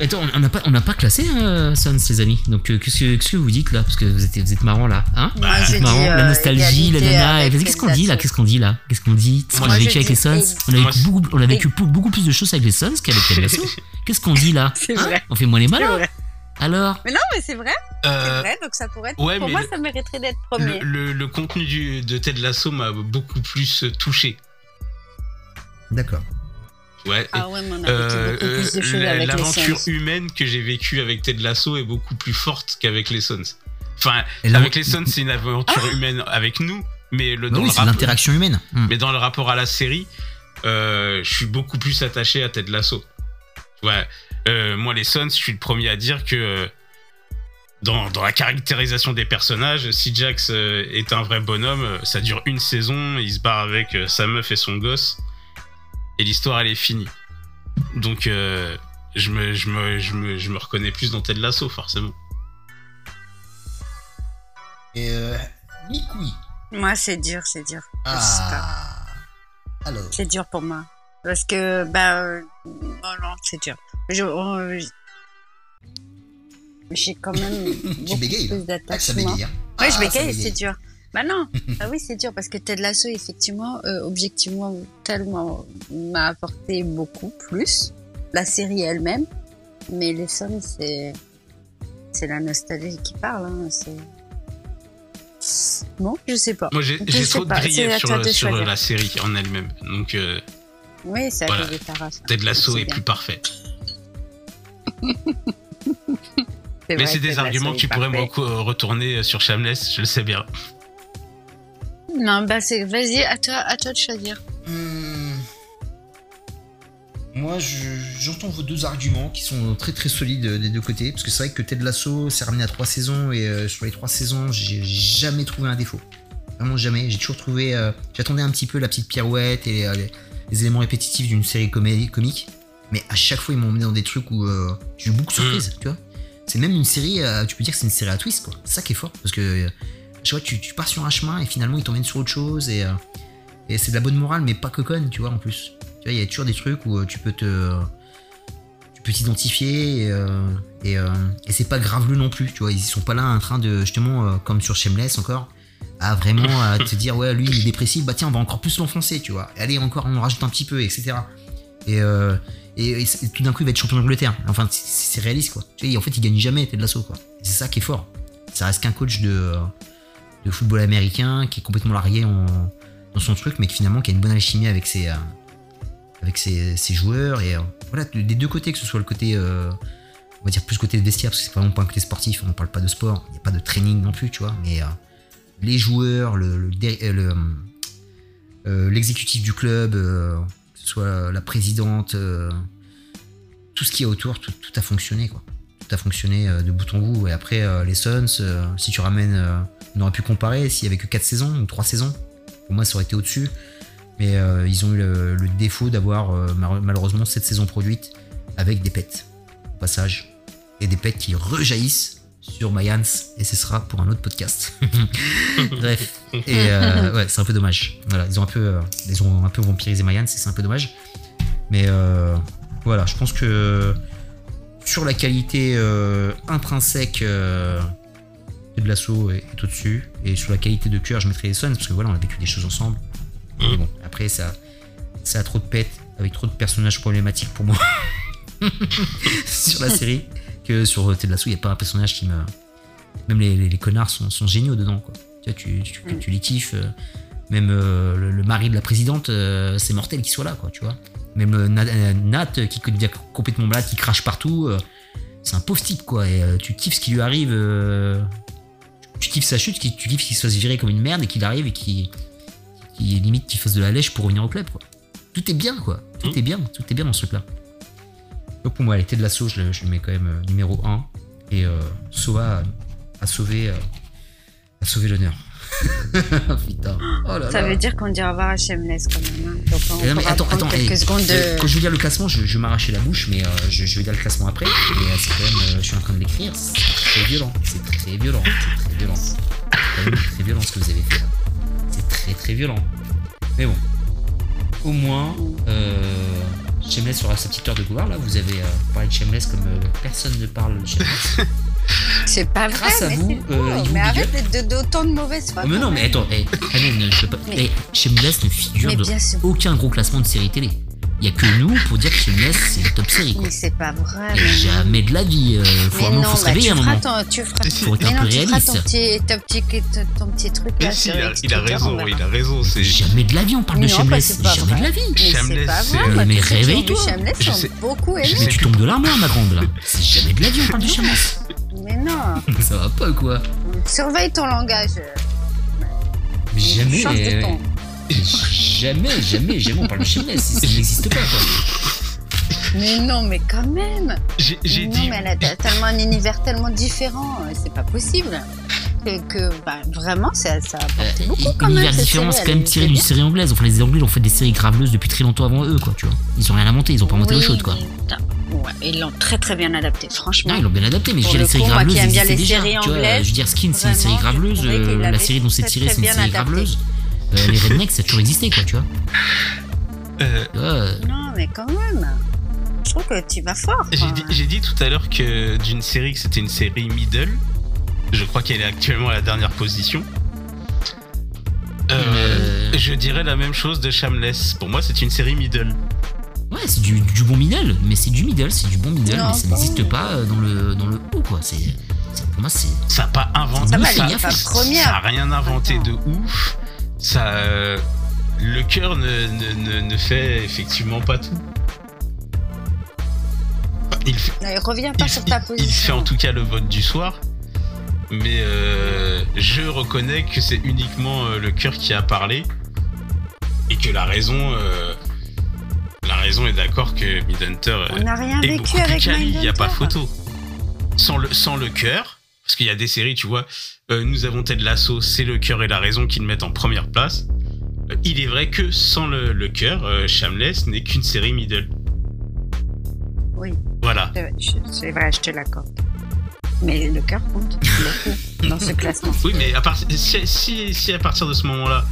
Attends, on n'a pas, on n'a pas classé euh, Sons, les amis. Donc, euh, qu'est-ce que, qu'est-ce que vous dites là? Parce que vous êtes, vous êtes marrant là, hein? Moi, Vous êtes marrant, dit, la euh, nostalgie, la nana. Qu'est-ce qu'on dit là? Qu'est-ce qu'on dit là? Qu'est-ce qu'on dit? Qu'on a vécu avec les Suns égalité. On a vécu beaucoup, on a vécu beaucoup plus de choses avec les Suns qu'avec Ted Lasso. Qu'est-ce qu'on dit là? C'est Hein? vrai. On fait moins les malins. vrai. Alors? Mais non, mais c'est vrai, c'est Euh, vrai, donc ça pourrait être. ouais, pour moi, le- ça mériterait d'être le, premier. le- le contenu du, de Ted Lasso m'a beaucoup plus touché. D'accord. Ouais. Ah ouais, mais on a Euh, vécu beaucoup plus de euh, choses avec L'aventure humaine que j'ai vécue avec Ted Lasso est beaucoup plus forte qu'avec les Suns. Enfin, avec les Suns, c'est une aventure humaine avec nous, mais le, dans, oui, le rapport, l'interaction humaine. Hmm. mais dans le rapport à la série, euh, je suis beaucoup plus attaché à Ted Lasso. Ouais. Euh, moi, les Suns, je suis le premier à dire que dans, dans la caractérisation des personnages, si Jax est un vrai bonhomme, ça dure une saison, il se barre avec sa meuf et son gosse, et l'histoire, elle est finie. Donc, euh, je, me, je, me, je, me, je me reconnais plus dans Ted Lasso, forcément. Et euh, Mikoui. Moi, c'est dur, c'est dur. Ah. Alors. C'est dur pour moi. Parce que, bah, euh, non, non, c'est dur. Je, je- j'ai quand même beaucoup bégayes, là. plus Ah, ça d'attachement. bégaye, hein. Ouais, Ah, je bégaye. c'est dur. Bah non, ah oui, c'est dur parce que Ted Lasso, effectivement, euh, objectivement, tellement m'a apporté beaucoup plus. La série elle-même, mais les Suns, c'est c'est la nostalgie qui parle. Hein, c'est bon, je sais pas. Moi, j'ai trop de griefs sur, la série en elle-même. Donc, euh, Oui, à Voilà. Ted Lasso est plus parfait. Mais c'est des arguments Lasso que tu est pourrais me parfait. reco- retourner sur Shameless, je le sais bien. Non, bah c'est vas-y, à toi, à toi de choisir. Hmm. Moi, je- j'entends vos deux arguments qui sont très très solides euh, des deux côtés. Parce que c'est vrai que Ted Lasso s'est ramené à trois saisons et euh, sur les trois saisons, j'ai jamais trouvé un défaut. Vraiment jamais. J'ai toujours trouvé. euh, J'attendais un petit peu la petite pirouette et euh, les, les éléments répétitifs d'une série comé- comique. Mais à chaque fois, ils m'ont emmené dans des trucs où euh, j'ai eu beaucoup de surprises, tu vois. C'est même une série, euh, tu peux dire que c'est une série à twist, quoi. C'est ça qui est fort. Parce que euh, je vois, tu, tu pars sur un chemin et finalement, ils t'emmènent sur autre chose et. euh, et c'est de la bonne morale, mais pas coconne, tu vois, en plus. Tu vois, il y a toujours des trucs où euh, tu peux te. Tu peux t'identifier et, euh, et, c'est pas graveleux non plus, tu vois. Ils sont pas là en train de, justement, comme sur Shameless encore, à vraiment à te dire, ouais, lui il est dépressif, bah tiens, on va encore plus l'enfoncer, tu vois. Allez, encore, on rajoute un petit peu, etc. Et, et, tout d'un coup, il va être champion d'Angleterre. Enfin, c'est- réaliste, quoi. Tu en fait, il gagne jamais, Ted Lasso, quoi. Et C'est ça qui est fort. Ça reste qu'un coach de, de football américain qui est complètement largué en, dans son truc, mais qui finalement qui a une bonne alchimie avec ses, euh, avec ses, joueurs. Et euh, voilà, des deux côtés, que ce soit le côté, euh, on va dire plus côté vestiaire, parce que c'est vraiment pas un côté sportif, on parle pas de sport, il n'y a pas de training non plus, tu vois, mais les joueurs, le, le, dé- euh, le, l'exécutif du club, que ce soit la présidente, tout ce qui est autour, tout a fonctionné, quoi. A fonctionné euh, de bout en bout. Et après, euh, les Suns, euh, si tu ramènes. on aurait pu comparer s'il y avait que 4 saisons ou 3 saisons. Pour moi, ça aurait été au-dessus. Mais ils ont eu le, défaut d'avoir malheureusement cette saison produite avec des pets au passage. Et des pets qui rejaillissent sur Mayans. Et ce sera pour un autre podcast. Bref. Et ouais, c'est un peu dommage. Voilà, ils ont un peu, ils ont un peu vampirisé Mayans et c'est un peu dommage. Mais voilà, je pense que sur la qualité euh, intrinsèque euh, de l'assaut est, est au-dessus. Et sur la qualité de cœur, je mettrais les Suns parce que voilà, on a vécu des choses ensemble. Mais bon, après, ça, ça a trop de pètes avec trop de personnages problématiques pour moi sur la série que sur Ted Lasso, il n'y a pas un personnage qui me. Même les, les- les connards sont, sont géniaux dedans, quoi. Tu vois, tu, tu, Mm. tu les kiffes. euh, Même euh, le, le mari de la présidente, c'est mortel qu'il soit là, quoi, tu vois. Même euh, Nat, euh, Nat, euh, qui devient complètement malade, qui crache partout, c'est un pauvre type, quoi. Et tu kiffes ce qui lui arrive. tu kiffes sa chute, tu kiffes qu'il se fasse virer comme une merde et qu'il arrive et qu'il qui limite qu'il fasse de la lèche pour revenir au club, quoi. Tout est bien, quoi. Tout Mm. est bien, tout est bien dans ce truc-là. Donc pour moi, elle était de l'assaut, je le, je le mets quand même numéro 1. Et euh, Sova a, a sauvé, euh, a sauvé l'honneur. Putain. Oh là Ça là. veut dire qu'on dit au revoir à Shameless quand même. hein. Donc on Eh non, mais pourra attends, attends, quelques eh, secondes de. Quand je vais dire le classement, je, je vais m'arracher la bouche, mais euh, je, je vais dire le classement après. Mais euh, c'est quand même, euh, je suis en train de l'écrire, c'est très violent, c'est très violent, c'est très violent. C'est quand même très violent ce que vous avez fait là. C'est très très violent. Mais bon, au moins, euh, Shameless aura sa petite heure de gloire là. Vous avez euh, parlé de Shameless comme euh, personne ne parle de Shameless. C'est pas vrai, Grâce à mais vous, euh, il Mais arrête d'autant de mauvaise foi. Mais non, mais attends, eh, je peux pas. Mais- eh, Shameless ne figure aucun gros classement de série télé. Il y a que nous pour dire que Shameless c'est une top série quoi. Mais c'est pas vrai. Mais jamais de la vie. euh, faut, Mais vraiment- non, faut se bah, réveiller tu un feras moment. ton, tu feras, Si, Faut être mais un non, peu tu feras réaliste. ton petit, ton petit, ton petit truc Mais là si, sur il a, il a raison, il a raison. C'est Jamais de la vie on parle de Non, bah, Shameless. c'est pas Jamais vrai. de la vie. Mais c'est pas vrai. vu réveille-toi. Shameless beaucoup aimé. Mais tu tombes de l'armoire ma grande là. C'est jamais de la vie on parle de Shameless. Mais non, Ça va pas quoi. surveille ton langage. Mais jamais. Change de euh, ton. Jamais, jamais, jamais on parle de Shameless. Ça n'existe pas quoi. Mais non, mais quand même. J'ai j'ai non, dit. mais elle a tellement un univers tellement différent, euh, c'est pas possible. Que, que bah, vraiment, ça, ça a apporté Euh, beaucoup quand univers même. différent, c'est quand même tiré d'une série anglaise. Enfin, les Anglais ils ont fait des séries graveleuses depuis très longtemps avant eux, quoi, tu vois. Ils ont rien inventé, ils ont pas inventé l'eau Oui, chaude, quoi. Ouais, ils l'ont très très bien adapté, franchement. Non, ils l'ont bien adapté, mais je Pour veux dire, le les séries moi qui graveleuses aime bien existaient les déjà. séries tu vois, je veux dire, Skin, c'est une série graveleuse. euh, la série dont c'est tiré, c'est une série adapté. graveleuse. Euh, les Rednecks, ça a toujours existé, quoi, tu vois. euh, Tu vois, euh, Non, mais quand même. Je trouve que tu vas fort. J'ai dit, j'ai dit tout à l'heure que d'une série que c'était une série middle. Je crois qu'elle est actuellement à la dernière position. Euh, Euh. Je dirais la même chose de Shameless. Pour moi, c'est une série middle. Ouais, c'est du, du bon middle, mais c'est du middle, c'est du bon middle, Non, mais ça n'existe pas dans le, dans le haut, quoi. C'est, c'est- pour moi, c'est. Ça n'a pas inventé. Ça ça, ça- ça a rien inventé Attends. de ouf. Ça, euh, le cœur ne, ne, ne, ne fait effectivement pas tout. Il, fait- pas il, sur ta il- il fait position. en tout cas le vote du soir. Mais euh, je reconnais que c'est uniquement euh, le cœur qui a parlé. Et que la raison. la raison est d'accord que Midhunter On n'a rien est vécu avec il n'y a pas photo. Sans le, sans le cœur, parce qu'il y a des séries, tu vois, euh, nous avons Ted Lasso, c'est le cœur et la raison qui le mettent en première place. Euh, il est vrai que sans le, le cœur, euh, Shameless n'est qu'une série middle. Oui, Voilà. c'est vrai, je te l'accorde. Mais le cœur compte beaucoup dans ce classement. Oui, mais à part- si, si, si à partir de ce moment-là,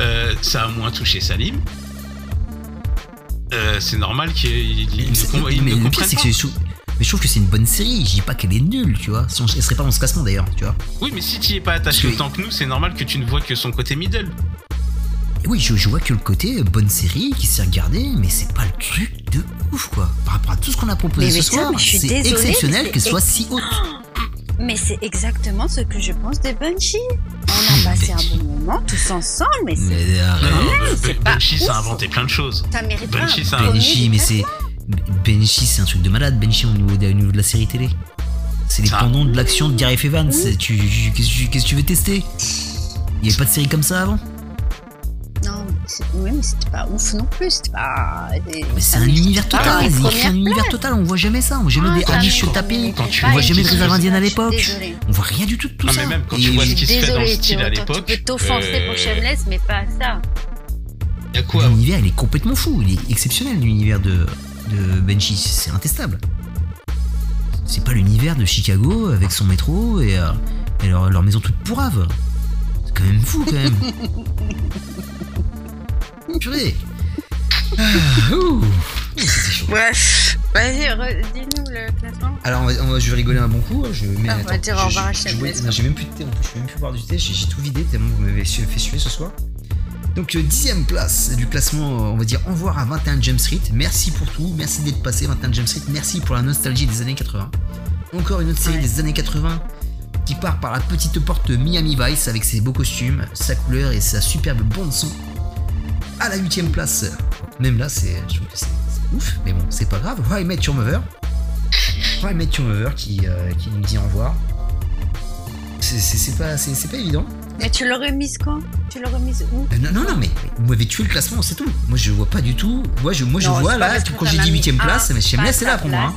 euh, ça a moins touché Salim, euh, c'est normal qu'il il ne, comprenne pas. Mais je trouve que c'est une bonne série. Je dis pas qu'elle est nulle, tu vois. Sinon, elle serait pas dans ce classement d'ailleurs, tu vois. Oui, mais si tu es pas attaché autant que nous, c'est normal que tu ne vois que son côté middle. Oui, je, je vois que le côté euh, bonne série qui s'est regardée, mais c'est pas le truc de ouf, quoi. Par rapport à tout ce qu'on a proposé Mais- ce mais soir, mais je suis c'est exceptionnel qu'elle soit ex- si haute. Mais c'est exactement ce que je pense de Bunchy. On a passé un bon moment tous ensemble, mais c'est. Mais, euh, Benchy, ça a inventé plein de choses. Ça mérite du mais c'est. Benchy, c'est un truc de malade. Benchy au niveau de, au niveau de la série télé. C'est les Ça. pendants de l'action de Gary F. Evans. C'est- Tu, tu- qu'est-ce que tu- qu'est-ce que tu veux tester? Il y avait pas de série comme ça avant? Non, mais c'est- oui, mais c'était pas ouf non plus. C'était pas. Mais c'est un univers total. Ils ont écrit un univers total. On voit jamais ça. On voit jamais Ah, des Amish se taper. On voit jamais de réserve indienne à l'époque. On voit rien du tout de tout Non, ça. mais même quand Et tu vois ce qui se fait dans le style à l'époque, tu peux t'offenser euh, pour Shameless, mais pas ça. y a quoi? L'univers, il est complètement fou. Il est exceptionnel, l'univers de, de Benchy. C'est intestable. C'est pas l'univers de Chicago avec son métro et, euh, et leur, leur maison toute pourrave. C'est quand même fou, quand même. Purée. Ah, c'était chaud. Bref, vas-y, dis-nous le classement. Alors, on va- on va- je vais rigoler un bon coup. hein, Je mets, Ah, on va dire au revoir à. J'ai même plus de thé en plus. Je vais même plus boire du thé. J'ai tout vidé tellement vous m'avez fait suer ce soir. Donc, euh, dixième place du classement, euh, on va dire au revoir à 21 James Street. Merci pour tout. Merci d'être passé, 21 James Street. Merci pour la nostalgie des années 80. Encore une autre série Ouais. des années 80 qui part par la petite porte Miami Vice avec ses beaux costumes, sa couleur et sa superbe bande son. À la huitième place, même là, c'est, je trouve que c'est c'est ouf, mais bon, c'est pas grave. How I Met Your Mother. How I Met Your Mother qui, euh, qui nous dit au revoir. C'est, c'est- c'est pas, c'est, c'est pas évident. Mais tu l'aurais mise quand? Tu l'aurais mise où? Euh, Non, non, non, mais vous m'avez tué le classement, c'est tout. Moi, je vois pas du tout. Moi, je, moi, je Non, vois c'est là, quand j'ai dit mis 8ème un, place, mais Shameless pas est là pour moi. hein.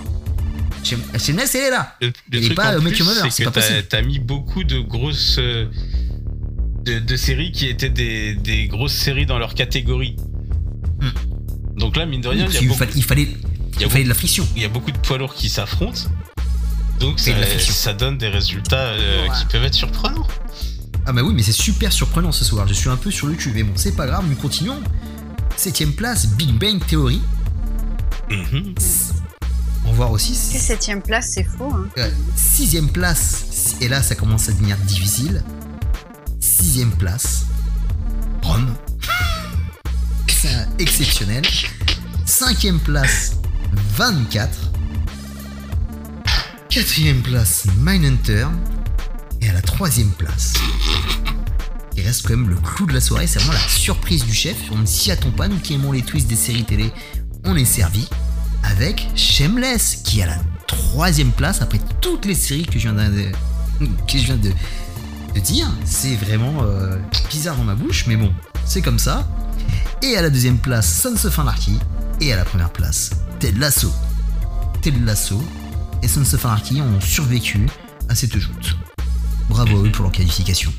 Shem- Shameless, elle est là. Le, le Il est truc pas, en plus, c'est c'est que pas t'as- possible. t'as mis beaucoup de grosses, euh, de, de séries qui étaient des, des grosses séries dans leur catégorie. Hmm. Donc là, mine de rien, il y a beaucoup- il fallait, il y il a fallait de la friction. il y a beaucoup de poids lourds qui s'affrontent. Donc C'est ça, donne des résultats euh, Ouais. qui peuvent être surprenants. Ah bah oui, mais c'est super surprenant ce soir. Je suis un peu sur le cul, mais bon, c'est pas grave, nous continuons. Septième place, Big Bang Theory. Mhm. On va voir aussi. Septième place, c'est faux. Hein. Euh, sixième place, et là ça commence à devenir difficile. Sixième place, Rome. C'est exceptionnel. Cinquième place, 24. Quatrième place, Mindhunter. Et à la troisième place, il reste quand même le clou de la soirée, c'est vraiment la surprise du chef. On ne s'y attend pas, nous qui aimons les twists des séries télé, on est servi avec Shameless qui est à la troisième place après toutes les séries que je viens de, que je viens de, dire. C'est vraiment euh, bizarre dans ma bouche, mais bon, c'est comme ça. Et à la deuxième place, Sons of. Et à la première place, Ted Lasso. Ted Lasso et Sons of ont survécu à cette joute. Bravo à eux pour leur qualification.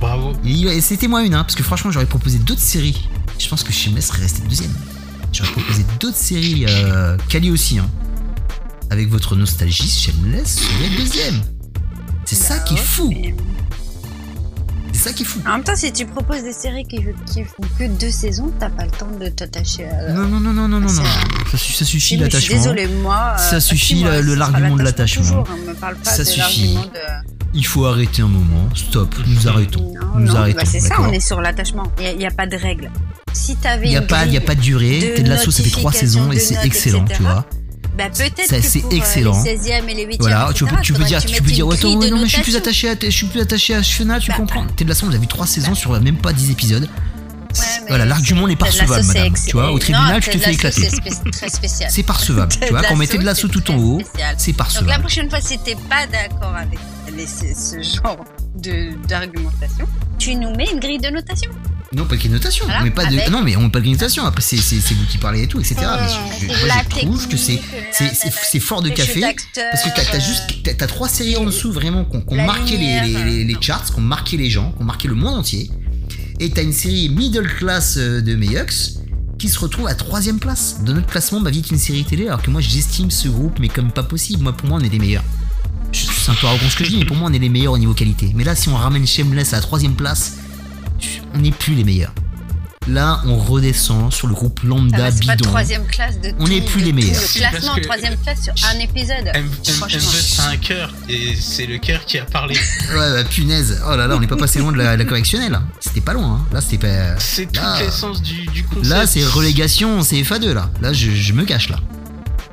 Bravo. Et et c'était moi une, hein, parce que franchement, j'aurais proposé d'autres séries. Je pense que Shameless serait resté deuxième. J'aurais proposé d'autres séries euh, quali aussi. Hein. Avec votre nostalgie, Shameless serait deuxième. C'est ça qui est ouais, fou. Ça qui est fou. En même temps, si tu proposes des séries qui, qui font que deux saisons, t'as pas le temps de t'attacher à. Non, non, non, non, non, non, non. Ça, ça suffit l'attachement. désolée, moi. Ça bah, suffit, l'argument de l'attachement. toujours, me parle pas Ça de suffit. l'argument de. Il faut arrêter un moment. Stop. Nous arrêtons. Non, Nous non, arrêtons. bah, c'est ça, on est sur l'attachement. Il n'y a, pas de règle. Si t'avais Il n'y a, pas- a de durée. de Ted Lasso, ça fait trois saisons et c'est excellent, etc. tu vois. Bah, peut-être que c'est excellent. euh, les 16e et les 8e, Voilà, tu peux, tu peux dire, tu peux dire, ouais, ouais, non, mais je suis plus attaché à, je suis plus attaché à Fiona, tu Bah, comprends. Ted Lasso, on a vu trois saisons sur même pas 10 épisodes. mais voilà, l'argument n'est pas recevable, c'est madame. Tu vois, au tribunal, tu te fais éclater. C'est spé- très spécial. C'est parcevable. tu vois, quand on met Lasso, Ted Lasso c'est tout en haut, c'est Donc la prochaine fois, si t'es pas d'accord avec ce genre de d'argumentation, tu nous mets une grille de notation. Non, pas de notation. Voilà, met pas de, avec- non, mais on met pas de notation. Après, c'est c'est- c'est vous qui parlez et tout, etc. Mmh, mais je, je- moi, je trouve que c'est technique, c'est- fort de café. Parce que t'as t'as euh, juste t'as- t'as trois séries en dessous vraiment qui ont qui ont La marqué les, les, les- les charts, qui ont marqué les gens, qui ont marqué le monde entier. Et t'as une série middle class euh, de Mayux qui se retrouve à troisième place. De notre classement, ma vie est une série télé, alors que moi j'estime ce groupe, mais comme pas possible. Moi, pour moi, on est les meilleurs. C'est un peu arrogant ce que je dis, mais pour moi, on est les meilleurs au niveau qualité. Mais là, si on ramène Shameless à la troisième place, on n'est plus les meilleurs. Là, on redescend sur le groupe Ah lambda bah, c'est pas bidon. troisième classe de On n'est plus de les meilleurs. Le classement que- troisième place sur un épisode. M- M- Franchement. MV, c'est un cœur et c'est le cœur qui a parlé. Ouais, bah, punaise. Oh là là, on n'est pas passé loin de la, la correctionnelle. C'était pas loin. hein. Là, c'était pas. C'est toute l'essence du, du concept. Là, c'est relégation, c'est FA2 là. Là, je, je me cache là.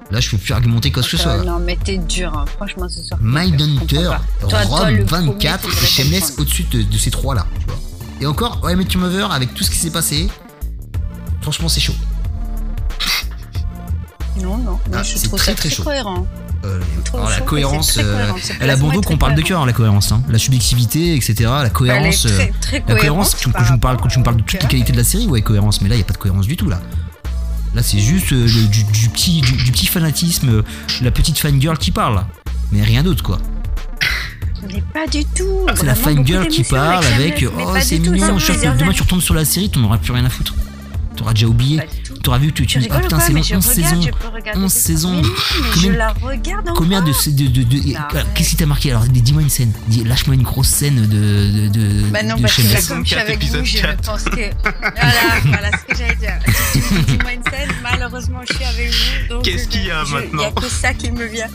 Là, je peux plus argumenter quoi que ce soit. Euh, là. non, mais t'es dur, hein. franchement, ce soir. Mindhunter, Rome le premier, 24 tu et Shameless au-dessus de, de ces trois là. Tu vois. Et encore, ouais, mais tu Mother, avec tout ce qui s'est passé, franchement, c'est chaud. Non, non, Ah, je c'est trouve très, ça très très, chaud. cohérent. Euh, alors, la cohérence, euh, elle a bon dos qu'on parle de cœur, la cohérence. Hein. La subjectivité, etc. La cohérence. Euh, très, très La cohérence, tu- par quand tu me parles, quand tu me parles de toutes les qualités de la série, ouais, cohérence, mais là, il n'y a pas de cohérence du tout, là. Là, c'est juste euh, le- du, du petit, du, du petit fanatisme, la petite fangirl qui parle. Mais rien d'autre, quoi. Mais pas du tout. C'est la beaucoup fangirl qui parle avec Oh, c'est mignon, je que demain tu retombes sur la série, t'en auras plus rien à foutre. T'auras déjà oublié. Tout. T'auras vu, tu, tu Tu dis, ah putain, c'est Mais long, je 11 regarde, saisons. je peux regarder 11 ça. saisons. Combien- je la regarde encore. Combien de, de, de, de- Non, alors, ouais. Qu'est-ce qui t'a marqué Alors, dis- dis-moi une scène. Dis- Lâche-moi une grosse scène de, de, de, Bah non, de parce que je suis 4, avec vous, je 4. pense que... Voilà, voilà ce que j'allais dire. Tu Dis-moi une scène, malheureusement, je suis avec vous. donc Qu'est-ce qu'il y a je- Il maintenant y a que ça qui me vient.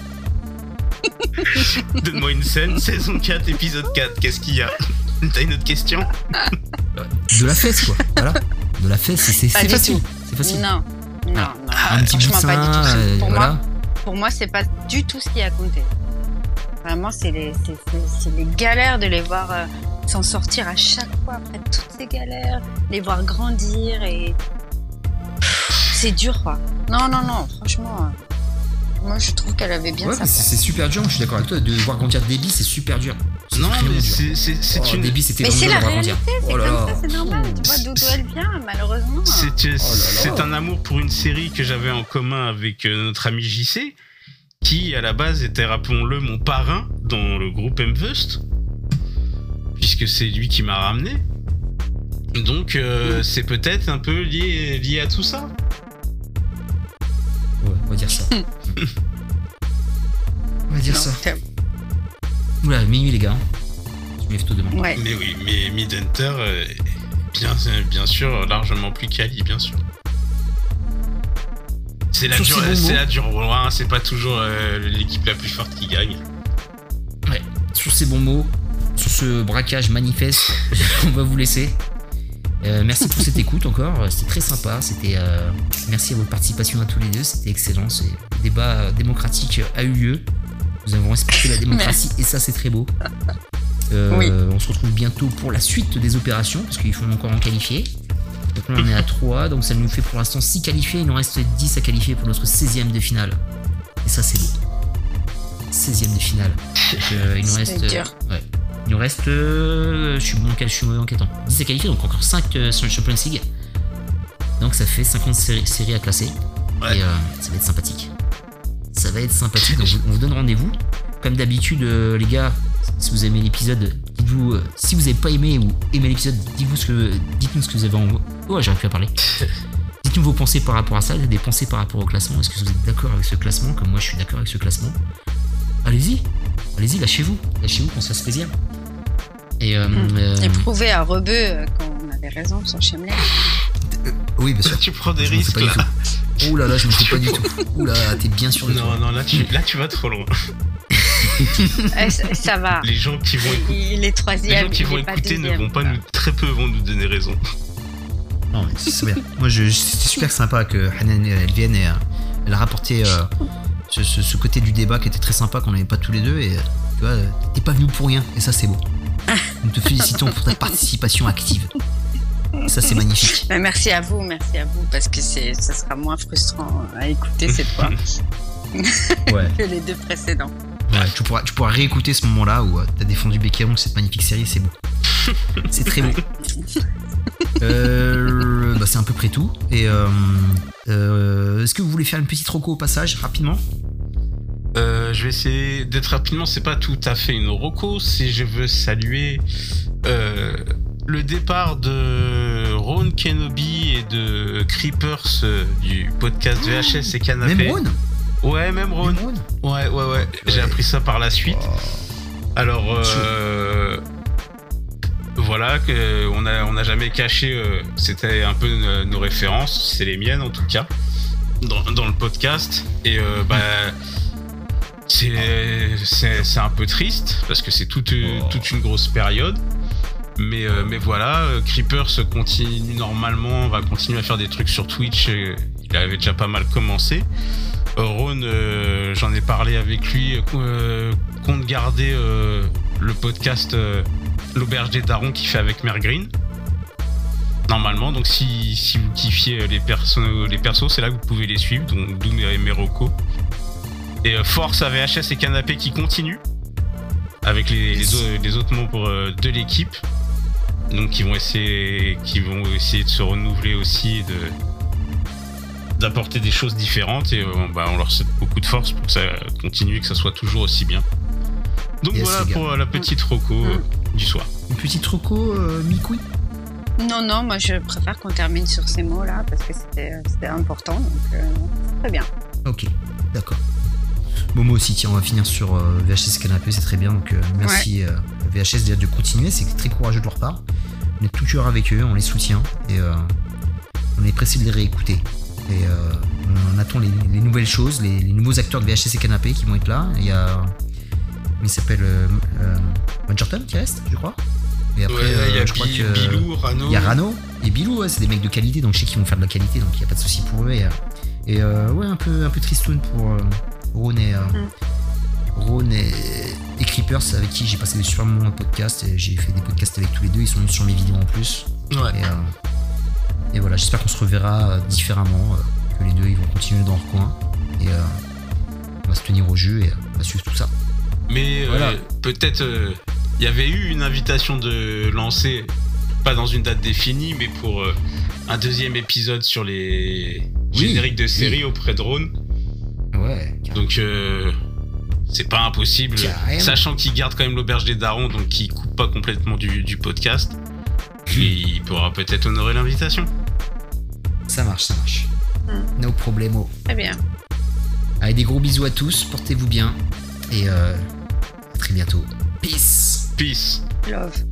Donne-moi une scène, saison 4, épisode 4. Qu'est-ce qu'il y a T'as une autre question De la fesse, quoi. Voilà. De la fesse, c'est- facile. C'est facile. Non, non, Ah, non. Un petit pas du tout. euh, Pour voilà. moi, pour moi, c'est pas du tout ce qui a compté. Vraiment, c'est les, galères de les voir euh, s'en sortir à chaque fois après toutes ces galères, les voir grandir et c'est dur quoi. Non, non, non, franchement, euh, moi je trouve qu'elle avait bien Ouais, sa c'est super dur, je suis d'accord avec toi. De voir grandir Déby, c'est super dur. Non, mais c'est c'est- c'est Oh, une. Déby, c'était Mais c'est la réalité, c'est Oh comme ça, c'est normal. Tu vois d'où elle vient, malheureusement. C'est là là. c'est un amour pour une série que j'avais en commun avec euh, notre ami JC, qui à la base était, rappelons-le, mon parrain dans le groupe Mvust. puisque c'est lui qui m'a ramené. Donc euh, c'est peut-être un peu lié, lié à tout ça. Ouais, on va dire ça. on va dire Non, ça. Oula, minuit les gars. Je me lève tôt demain. Ouais. Mais oui, mais Midhunter, euh, bien, bien sûr, largement plus quali, bien sûr. C'est la, dure, c'est la dure loin, c'est pas toujours euh, l'équipe la plus forte qui gagne. Ouais, sur ces bons mots, sur ce braquage manifeste, on va vous laisser. Euh, merci pour cette écoute encore, c'était très sympa. C'était euh, merci à votre participation à tous les deux, c'était excellent. Le débat euh, démocratique a eu lieu. Nous avons respecté la démocratie et ça c'est très beau. Euh, Oui. On se retrouve bientôt pour la suite des opérations parce qu'il faut encore en qualifier. Donc là on est à 3, donc ça nous fait pour l'instant 6 qualifiés. Il nous reste 10 à qualifier pour notre 16ème de finale. Et ça c'est beau. 16ème de finale. Donc, euh, il nous reste. ouais. Il nous reste. euh, je suis bon, je suis mauvais enquêtant. 10 à qualifier, donc encore 5 euh, sur le Champions League. Donc ça fait 50 séries, séries à classer. Ouais. Et euh, ça va être sympathique. Ça va être sympathique. Donc on vous donne rendez-vous. Comme d'habitude, les gars, si vous aimez l'épisode, dites-vous. euh, si vous n'avez pas aimé ou aimé l'épisode, dites-vous ce que, dites-nous ce que vous avez en. Oh, j'arrive plus à parler. Dites-nous vos pensées par rapport à ça, des pensées par rapport au classement. Est-ce que vous êtes d'accord avec ce classement, comme moi je suis d'accord avec ce classement Allez-y, allez-y, lâchez-vous, lâchez-vous qu'on se fasse plaisir. Et, euh, euh, Et prouver à Rebeu euh, qu'on avait raison sur Chemley. oui, bien sûr. Tu prends des Je risques là. Ouh là là, je me fais pas du tout. Ouh là, t'es bien sûr Non, non, là tu, là tu vas trop loin. Euh, ça, ça va. Les gens qui vont écouter, Il est les gens qui vont écouter ne vont pas nous, très peu vont nous donner raison. Non, mais c'est bien. Moi, je, c'est super sympa que Hanan elle vienne et elle a rapporté euh, ce, ce- ce côté du débat qui était très sympa qu'on n'avait pas tous les deux et tu vois, t'es pas venu pour rien et ça c'est beau. Nous te félicitons pour ta participation active. Ça c'est magnifique. Merci à vous, merci à vous, parce que ça sera moins frustrant à écouter cette fois Ouais. que les deux précédents. Ouais, tu, pourras, tu pourras réécouter ce moment-là où euh, t'as défendu Becquerel, cette magnifique série, c'est beau. c'est très beau. Euh, bah, c'est à peu près tout. Et euh, euh, est-ce que vous voulez faire une petite roco au passage, rapidement? Euh, je vais essayer d'être rapidement. C'est pas tout à fait une roco. Si je veux saluer euh, le départ de Ron Kenobi et de Creepers euh, du podcast VHS et Canapé. Même Ron? Ouais, même Ron. Même Ron? Ouais, ouais, ouais. J'ai appris ça par la suite. Alors, voilà, que on a, on n'a jamais caché. C'était un peu nos, références. C'est les miennes en tout cas dans, dans le podcast. Et bah. C'est c'est- un peu triste parce que c'est toute, toute une grosse période. Mais, euh, mais voilà, euh, Creeper se continue normalement, va continuer à faire des trucs sur Twitch. il avait déjà pas mal commencé. Euh, Ron, euh, j'en ai parlé avec lui, compte garder le podcast L'Auberge des Darons qu'il fait avec Mère Green. Normalement, donc si, si vous kiffiez les, persos, les persos, c'est là que vous pouvez les suivre, donc Doom et Meroko. Et euh, Force à VHS et Canapé qui continue avec les, les au- les autres membres euh, de l'équipe. Donc qui vont essayer, qui vont essayer de se renouveler aussi et de d'apporter des choses différentes et euh, bah, on leur souhaite beaucoup de force pour que ça continue et que ça soit toujours aussi bien. Donc Yes, voilà pour la petite roco euh, du soir. Une petite roco, euh, mi-couille Non, non, moi je préfère qu'on termine sur ces mots-là, parce que c'était, important, donc euh, c'est très bien. Ok, d'accord. Bon, moi aussi, tiens, on va finir sur euh, VHS Canapé, c'est très bien. Donc, euh, merci euh, VHS déjà de continuer, c'est très courageux de leur part. On est tout cœur avec eux, on les soutient et euh, on est pressé de les réécouter. Et euh, on attend les, les nouvelles choses, les, les nouveaux acteurs de VHS et Canapé qui vont être là. Il y a. Il s'appelle euh, euh, Majorton qui reste, je crois. Et après, euh, je crois que. Bilou, Rano. Il y a Rano et Bilou, ouais, c'est des mecs de qualité, donc je sais qu'ils vont faire de la qualité, donc il n'y a pas de souci pour eux. Et, euh, et, euh, ouais, un peu, un peu tristoun pour Ron et, euh, et, et Creepers, avec qui j'ai passé des super moments de podcast. Et j'ai fait des podcasts avec tous les deux, ils sont venus sur mes vidéos en plus. Ouais. Et, euh, et voilà, j'espère qu'on se reverra euh, différemment, euh, que les deux ils vont continuer dans leur coin. Et euh, on va se tenir au jeu et euh, on va suivre tout ça. Mais euh, Voilà. peut-être euh, il y avait eu une invitation de lancer, pas dans une date définie, mais pour euh, un deuxième épisode sur les Oui, génériques de oui. séries auprès de Ron. Ouais. Donc euh, c'est pas impossible. Carrément. Sachant qu'il garde quand même l'auberge des darons, donc qu'il coupe pas complètement du, du podcast. Et il pourra peut-être honorer l'invitation. Ça marche, ça marche. Hmm. No problemo. Très bien. Allez, des gros bisous à tous, portez-vous bien et euh, à très bientôt. Peace Peace. Love.